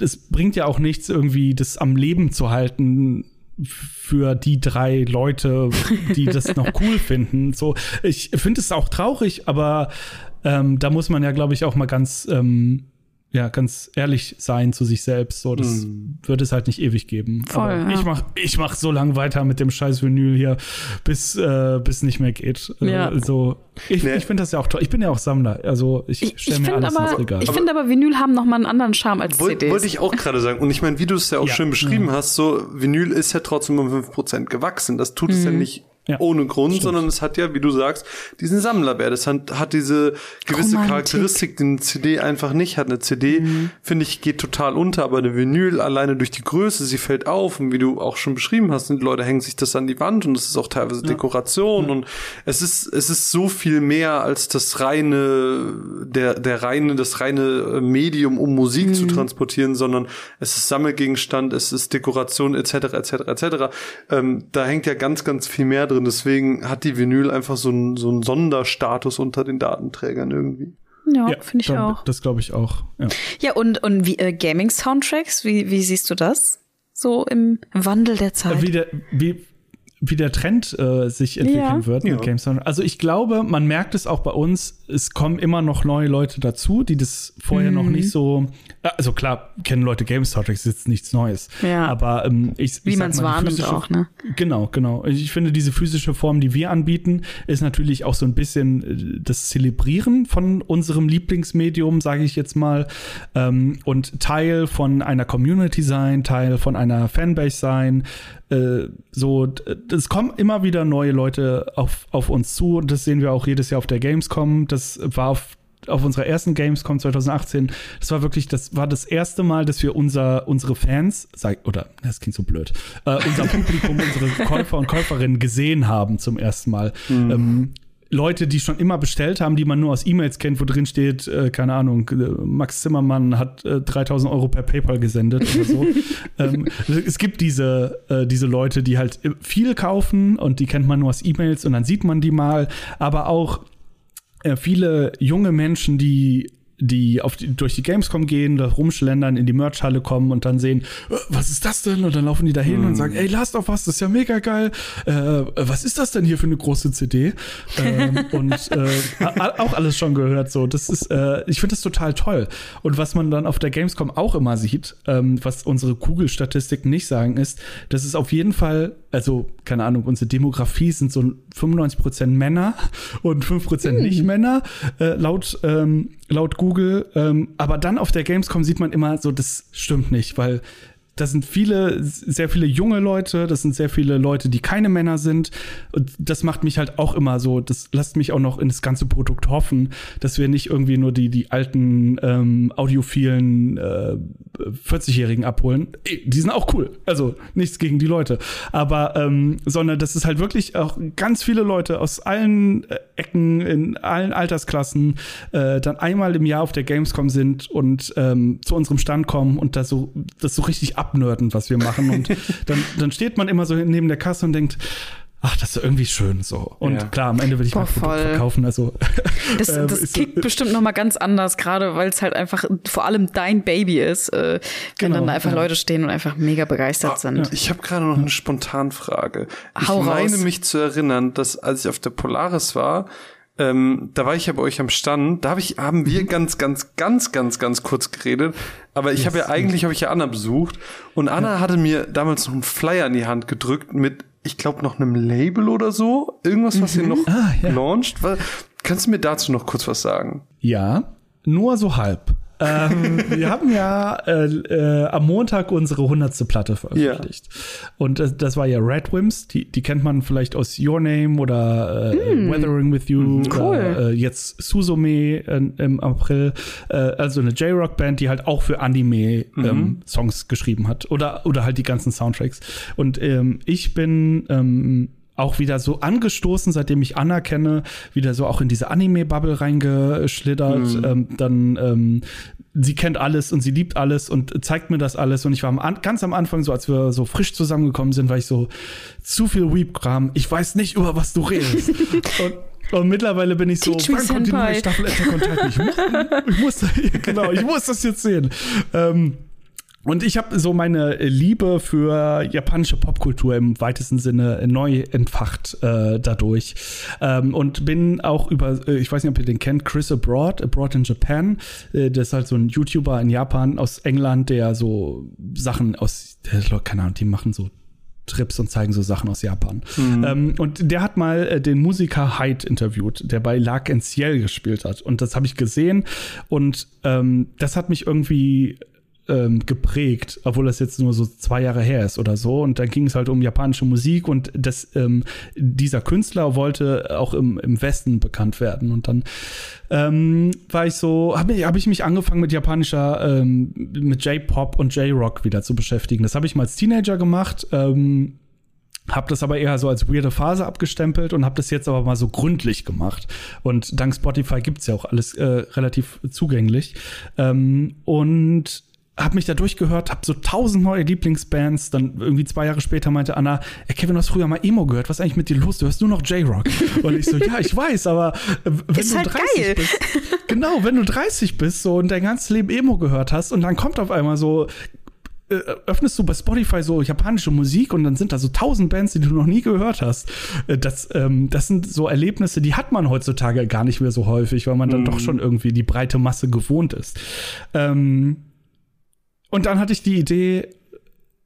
es bringt ja auch nichts, irgendwie das am Leben zu halten für die drei Leute, die das noch cool finden. So, ich finde es auch traurig, aber ähm, da muss man ja, glaube ich, auch mal ganz ja, ganz ehrlich sein zu sich selbst. So, das mm. wird es halt nicht ewig geben. Voll, Aber ja. ich mach, ich mach so lange weiter mit dem scheiß Vinyl hier, bis, äh, bis nicht mehr geht. Ja. Also, ich, nee. ich finde das ja auch toll. Ich bin ja auch Sammler. Also, ich stelle mir alles aber, ins Regal. Ich finde aber, Vinyl haben noch mal einen anderen Charme als Wollt, CDs. Wollte ich auch gerade sagen. Und ich meine, wie du es ja auch ja. schön beschrieben hast, so, Vinyl ist ja trotzdem um 5% gewachsen. Das tut mm. es ja mhm. nicht ja, ohne Grund, stimmt. sondern es hat ja, wie du sagst, diesen Sammlerwert. Es hat, hat diese gewisse Romantik. Charakteristik, die eine CD einfach nicht hat. Eine CD, mhm. finde ich, geht total unter, aber eine Vinyl alleine durch die Größe, sie fällt auf und wie du auch schon beschrieben hast, die Leute hängen sich das an die Wand und es ist auch teilweise ja. Dekoration ja. und es ist, es ist so viel mehr als das reine, der, der reine, das reine Medium, um Musik mhm. zu transportieren, sondern es ist Sammelgegenstand, es ist Dekoration etc. etc. etc. Ähm, da hängt ja ganz, ganz viel mehr drin. Deswegen hat die Vinyl einfach so einen, so einen Sonderstatus unter den Datenträgern irgendwie. Ja, ja finde ich dann, auch. Das glaube ich auch. Ja, ja und, und wie äh, Gaming-Soundtracks, wie, wie siehst du das? So im Wandel der Zeit. Wie, der, wie, wie der Trend äh, sich entwickeln ja. wird mit ja. Game Soundtracks. Also ich glaube, man merkt es auch bei uns, es kommen immer noch neue Leute dazu, die das vorher mhm. noch nicht so. Also klar, kennen Leute Game Soundtracks, ist jetzt nichts Neues. Ja. Aber ähm, ich, wie man es wahrnimmt auch, ne? Genau, genau. Ich finde, diese physische Form, die wir anbieten, ist natürlich auch so ein bisschen äh, das Zelebrieren von unserem Lieblingsmedium, sage ich jetzt mal, ähm, und Teil von einer Community sein, Teil von einer Fanbase sein. Äh, so, es kommen immer wieder neue Leute auf, auf uns zu und das sehen wir auch jedes Jahr auf der Gamescom. Das war auf auf unserer ersten Gamescom 2018, das war wirklich, das war das erste Mal, dass wir unser, unsere Fans, sag, oder, das klingt so blöd, äh, unser Publikum, unsere Käufer und Käuferinnen gesehen haben zum ersten Mal. Mhm. Ähm, Leute, die schon immer bestellt haben, die man nur aus E-Mails kennt, wo drin steht, äh, keine Ahnung, äh, Max Zimmermann hat äh, 3000 Euro per PayPal gesendet oder so. ähm, es gibt diese, äh, diese Leute, die halt viel kaufen und die kennt man nur aus E-Mails und dann sieht man die mal, aber auch äh, viele junge Menschen, die die, auf die durch die Gamescom gehen, da rumschlendern, in die Merchhalle kommen und dann sehen, äh, was ist das denn? Und dann laufen die da hin mm. und mhm. sagen, ey, lasst auf was, das ist ja mega geil. Äh, was ist das denn hier für eine große CD? ähm, und äh, auch alles schon gehört so. Das ist, äh, ich finde das total toll. Und was man dann auf der Gamescom auch immer sieht, ähm, was unsere Kugelstatistiken nicht sagen, ist, dass es auf jeden Fall, also keine Ahnung, unsere Demografie sind so 95% Männer und 5% mm. Nicht-Männer, äh, laut ähm, laut Google. Ähm, aber dann auf der Gamescom sieht man immer so, das stimmt nicht, weil das sind viele, sehr viele junge Leute, das sind sehr viele Leute, die keine Männer sind. Und das macht mich halt auch immer so, das lässt mich auch noch in das ganze Produkt hoffen, dass wir nicht irgendwie nur die, die alten ähm, audiophilen äh, 40-Jährigen abholen. Die sind auch cool. Also nichts gegen die Leute. Aber, ähm, sondern dass es halt wirklich auch ganz viele Leute aus allen äh, Ecken, in allen Altersklassen, äh, dann einmal im Jahr auf der Gamescom sind und ähm, zu unserem Stand kommen und da so, das so richtig abnörden, was wir machen. Und dann, dann steht man immer so neben der Kasse und denkt, ach, das ist irgendwie schön so. Und ja. klar, am Ende will ich Boah, mein Produkt voll. verkaufen. Also das, ähm, das kickt so, bestimmt noch mal ganz anders, gerade weil es halt einfach vor allem dein Baby ist, äh, wenn genau, dann da einfach ja. Leute stehen und einfach mega begeistert ah, sind. Ja. Ich habe gerade noch eine Spontanfrage. Ich Hau meine raus. mich zu erinnern, dass als ich auf der Polaris war, ähm, da war ich ja bei euch am Stand. Da hab ich, haben wir ganz, ganz, ganz, ganz, ganz kurz geredet. Aber ich yes. habe ja eigentlich, habe ich ja Anna besucht. Und Anna ja. hatte mir damals noch einen Flyer in die Hand gedrückt mit, ich glaube, noch einem Label oder so. Irgendwas, was mhm. ihr noch ah, ja. launcht. Kannst du mir dazu noch kurz was sagen? Ja, nur so halb ähm, wir haben ja äh, äh, am Montag unsere 100. Platte veröffentlicht. Ja. Und äh, das war ja Red Wims, die, die kennt man vielleicht aus Your Name oder äh, mm. Weathering with You. Mm, cool. Oder, äh, jetzt Suzume im April. Äh, also eine J-Rock-Band, die halt auch für Anime mhm. ähm, Songs geschrieben hat. Oder, oder halt die ganzen Soundtracks. Und ähm, ich bin ähm, auch wieder so angestoßen, seitdem ich Anna kenne, wieder so auch in diese Anime-Bubble reingeschlittert. Mhm. Ähm, dann ähm, sie kennt alles und sie liebt alles und zeigt mir das alles. Und ich war am, ganz am Anfang so, als wir so frisch zusammengekommen sind, war ich so, zu viel Weep-Kram, ich weiß nicht, über was du redest. und, und mittlerweile bin ich so, wann kommt die neue Staffel on Titan? Ich, ich muss, genau, ich muss das jetzt sehen. Ähm, und ich habe so meine Liebe für japanische Popkultur im weitesten Sinne neu entfacht äh, dadurch. Ähm, und bin auch über, äh, ich weiß nicht, ob ihr den kennt, Chris Abroad, Abroad in Japan. Äh, das ist halt so ein YouTuber in Japan aus England, der so Sachen aus, der, keine Ahnung, die machen so Trips und zeigen so Sachen aus Japan. Mhm. Ähm, und der hat mal äh, den Musiker Hyde interviewt, der bei Lark Ciel gespielt hat. Und das habe ich gesehen und ähm, das hat mich irgendwie ähm, geprägt, obwohl das jetzt nur so zwei Jahre her ist oder so. Und dann ging es halt um japanische Musik und das, ähm, dieser Künstler wollte auch im, im Westen bekannt werden. Und dann ähm, war ich so, habe ich, hab ich mich angefangen mit japanischer, ähm, mit J-Pop und J-Rock wieder zu beschäftigen. Das habe ich mal als Teenager gemacht. Ähm, hab das aber eher so als weirde Phase abgestempelt und hab das jetzt aber mal so gründlich gemacht. Und dank Spotify gibt's ja auch alles äh, relativ zugänglich. Ähm, und habe mich da durchgehört, habe so tausend neue Lieblingsbands. Dann irgendwie zwei Jahre später meinte Anna, ey Kevin, du hast früher mal Emo gehört. Was ist eigentlich mit dir los? Du hörst nur noch J-Rock. Und ich so, ja, ich weiß, aber wenn ist du halt 30 geil. bist, genau, wenn du 30 bist so und dein ganzes Leben Emo gehört hast und dann kommt auf einmal so äh, öffnest du bei Spotify so japanische Musik und dann sind da so tausend Bands, die du noch nie gehört hast. Äh, das, ähm, das sind so Erlebnisse, die hat man heutzutage gar nicht mehr so häufig, weil man dann mm. doch schon irgendwie die breite Masse gewohnt ist. Ähm, und dann hatte ich die Idee,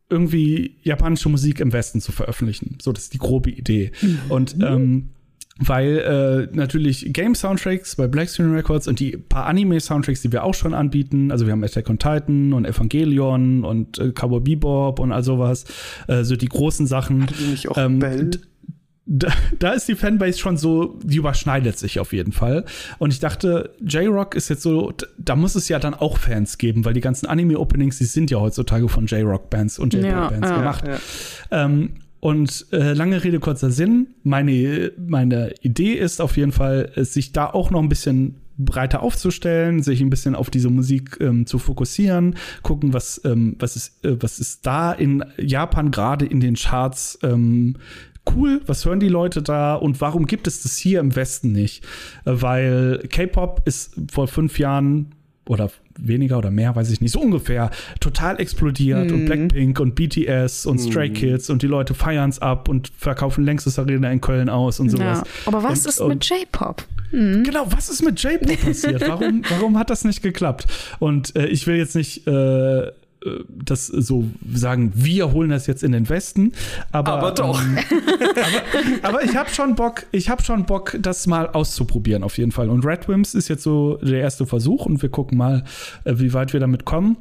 irgendwie japanische Musik im Westen zu veröffentlichen. So, das ist die grobe Idee. Mhm. Und ähm, weil äh, natürlich Game-Soundtracks bei Blackstream Records und die paar Anime-Soundtracks, die wir auch schon anbieten, also wir haben Attack on Titan und Evangelion und äh, Cowboy Bebop und all sowas, äh, so die großen Sachen. Hatte die nicht auch ähm, Bell? Da, da ist die Fanbase schon so, die überschneidet sich auf jeden Fall. Und ich dachte, J-Rock ist jetzt so, da muss es ja dann auch Fans geben, weil die ganzen Anime-Openings, die sind ja heutzutage von J-Rock-Bands und J-Rock-Bands ja, gemacht. Ja. Ähm, und äh, lange Rede, kurzer Sinn. Meine, meine Idee ist auf jeden Fall, sich da auch noch ein bisschen breiter aufzustellen, sich ein bisschen auf diese Musik ähm, zu fokussieren, gucken, was, ähm, was, ist, äh, was ist da in Japan gerade in den Charts ähm, cool, was hören die Leute da und warum gibt es das hier im Westen nicht? Weil K-Pop ist vor fünf Jahren oder weniger oder mehr, weiß ich nicht, so ungefähr, total explodiert mhm. und Blackpink und BTS und Stray mhm. Kids und die Leute feiern es ab und verkaufen längstes Arena in Köln aus und sowas. Ja. Aber was und, ist mit J-Pop? Mhm. Genau, was ist mit J-Pop passiert? Warum, warum hat das nicht geklappt? Und äh, ich will jetzt nicht äh, das so sagen, wir holen das jetzt in den Westen. Aber, aber doch. Ähm, aber, aber, ich habe schon Bock, ich habe schon Bock, das mal auszuprobieren auf jeden Fall. Und Red Wims ist jetzt so der erste Versuch und wir gucken mal, äh, wie weit wir damit kommen.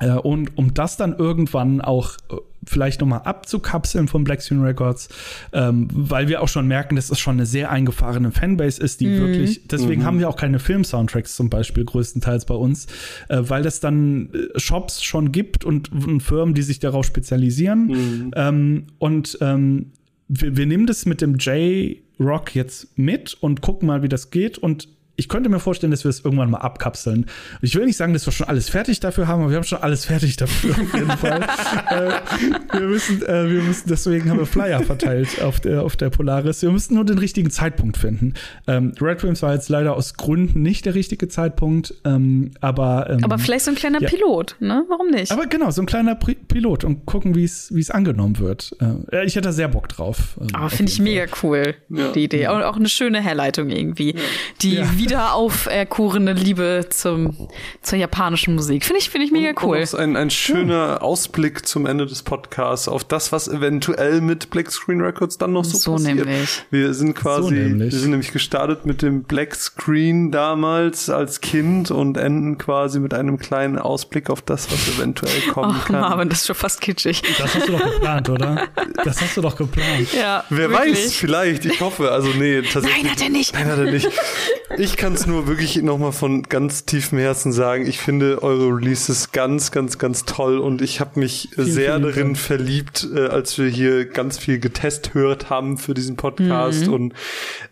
Äh, und um das dann irgendwann auch äh, vielleicht nochmal abzukapseln von Black Stone Records, ähm, weil wir auch schon merken, dass es schon eine sehr eingefahrene Fanbase ist, die mhm. wirklich, deswegen mhm. haben wir auch keine Film-Soundtracks zum Beispiel größtenteils bei uns, äh, weil es dann äh, Shops schon gibt und, und, Firmen, die sich darauf spezialisieren. Mhm. Ähm, und ähm, wir, wir nehmen das mit dem J-Rock jetzt mit und gucken mal, wie das geht und ich könnte mir vorstellen, dass wir es irgendwann mal abkapseln. Ich will nicht sagen, dass wir schon alles fertig dafür haben, aber wir haben schon alles fertig dafür auf jeden Fall. äh, wir, müssen, äh, wir müssen, deswegen haben wir Flyer verteilt auf der, auf der Polaris. Wir müssen nur den richtigen Zeitpunkt finden. Ähm, Red Wings war jetzt leider aus Gründen nicht der richtige Zeitpunkt, ähm, aber ähm, Aber vielleicht so ein kleiner ja. Pilot, ne? Warum nicht? Aber genau, so ein kleiner Pri Pilot und gucken, wie es wie es angenommen wird. Äh, ich hätte da sehr Bock drauf. Ähm, ah, finde ich mega cool, ja. die Idee. Und auch eine schöne Herleitung irgendwie, die ja wieder auferkorene Liebe zum, zur japanischen Musik. Finde ich, finde ich mega cool. Und ein, ein schöner ja. Ausblick zum Ende des Podcasts auf das, was eventuell mit Black Screen Records dann noch so, so passiert. Nämlich. Wir sind quasi, so wir sind nämlich gestartet mit dem Black Screen damals als Kind und enden quasi mit einem kleinen Ausblick auf das, was eventuell kommen oh, kann. Marvin, das ist schon fast kitschig. Das hast du doch geplant, oder? Das hast du doch geplant. Ja. Wer wirklich? weiß, vielleicht, ich hoffe. Also nee, tatsächlich. Nein, hat er nicht. Nein, hat er nicht. Ich ich kann es nur wirklich nochmal von ganz tiefem Herzen sagen. Ich finde eure Releases ganz, ganz, ganz toll und ich habe mich vielen, sehr vielen darin Dank. verliebt, äh, als wir hier ganz viel getest hört haben für diesen Podcast. Mhm. Und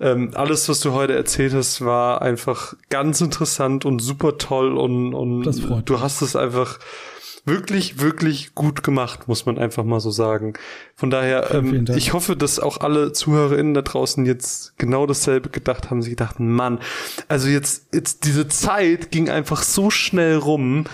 ähm, alles, was du heute erzählt hast, war einfach ganz interessant und super toll und, und du hast es einfach wirklich, wirklich gut gemacht, muss man einfach mal so sagen. Von daher, ähm, ich hoffe, dass auch alle ZuhörerInnen da draußen jetzt genau dasselbe gedacht haben. Sie gedacht, Mann, also jetzt, jetzt diese Zeit ging einfach so schnell rum.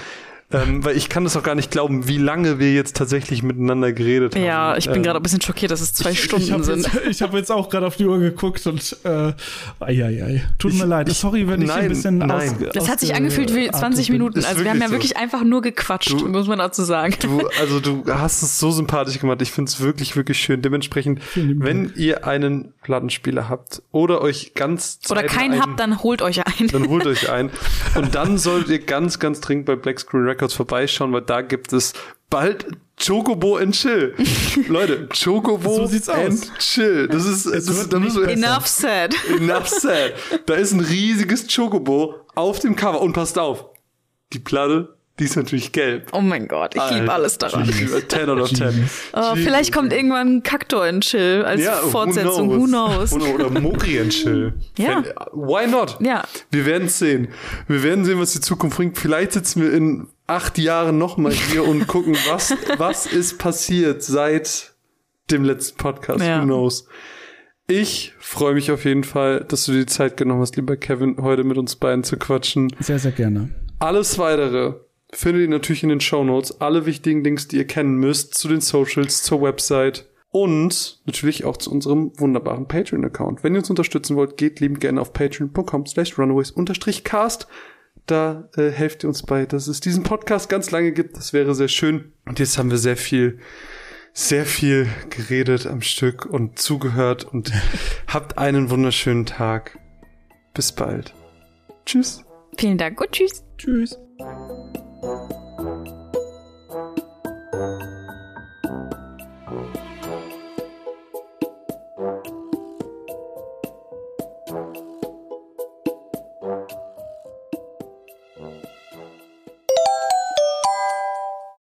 Ähm, weil ich kann das auch gar nicht glauben, wie lange wir jetzt tatsächlich miteinander geredet haben. Ja, ich bin ähm, gerade ein bisschen schockiert, dass es zwei ich, Stunden ich hab sind. Jetzt, ich habe jetzt auch gerade auf die Uhr geguckt und äh, ai, ai, ai. tut ich, mir leid. Sorry, wenn ich nein, ein bisschen nein. aus, Das hat sich angefühlt wie 20 Minuten. Also wir haben ja so. wirklich einfach nur gequatscht, du, muss man dazu sagen. Du, also du hast es so sympathisch gemacht. Ich finde es wirklich, wirklich schön. Dementsprechend, wenn ihr einen Plattenspieler habt oder euch ganz oder keinen habt, dann holt euch einen. Dann holt euch einen. Und dann solltet ihr ganz, ganz dringend bei Black Screen Records vorbeischauen, weil da gibt es bald Chocobo and Chill. Leute, Chocobo so and aus. Chill. Das ist, das ist da müssen wir Enough said. Enough said. Da ist ein riesiges Chocobo auf dem Cover und passt auf. Die Platte die ist natürlich gelb. Oh mein Gott, ich liebe alles daran. 10 out of 10. Oh, vielleicht kommt irgendwann ein Kaktor in Chill als ja, Fortsetzung. Who knows? Who knows? Oder, Mokri in Chill. ja. Why not? Ja. Wir werden sehen. Wir werden sehen, was die Zukunft bringt. Vielleicht sitzen wir in acht Jahren nochmal hier und gucken, was, was ist passiert seit dem letzten Podcast. Ja. Who knows? Ich freue mich auf jeden Fall, dass du dir die Zeit genommen hast, lieber Kevin, heute mit uns beiden zu quatschen. Sehr, sehr gerne. Alles weitere findet ihr natürlich in den Show Notes. Alle wichtigen Links, die ihr kennen müsst, zu den Socials, zur Website und natürlich auch zu unserem wunderbaren Patreon-Account. Wenn ihr uns unterstützen wollt, geht liebend gerne auf patreon.com slash runaways-cast. Da äh, helft ihr uns bei, dass es diesen Podcast ganz lange gibt. Das wäre sehr schön. Und jetzt haben wir sehr viel, sehr viel geredet am Stück und zugehört und habt einen wunderschönen Tag. Bis bald. Tschüss. Vielen Dank und tschüss. Tschüss.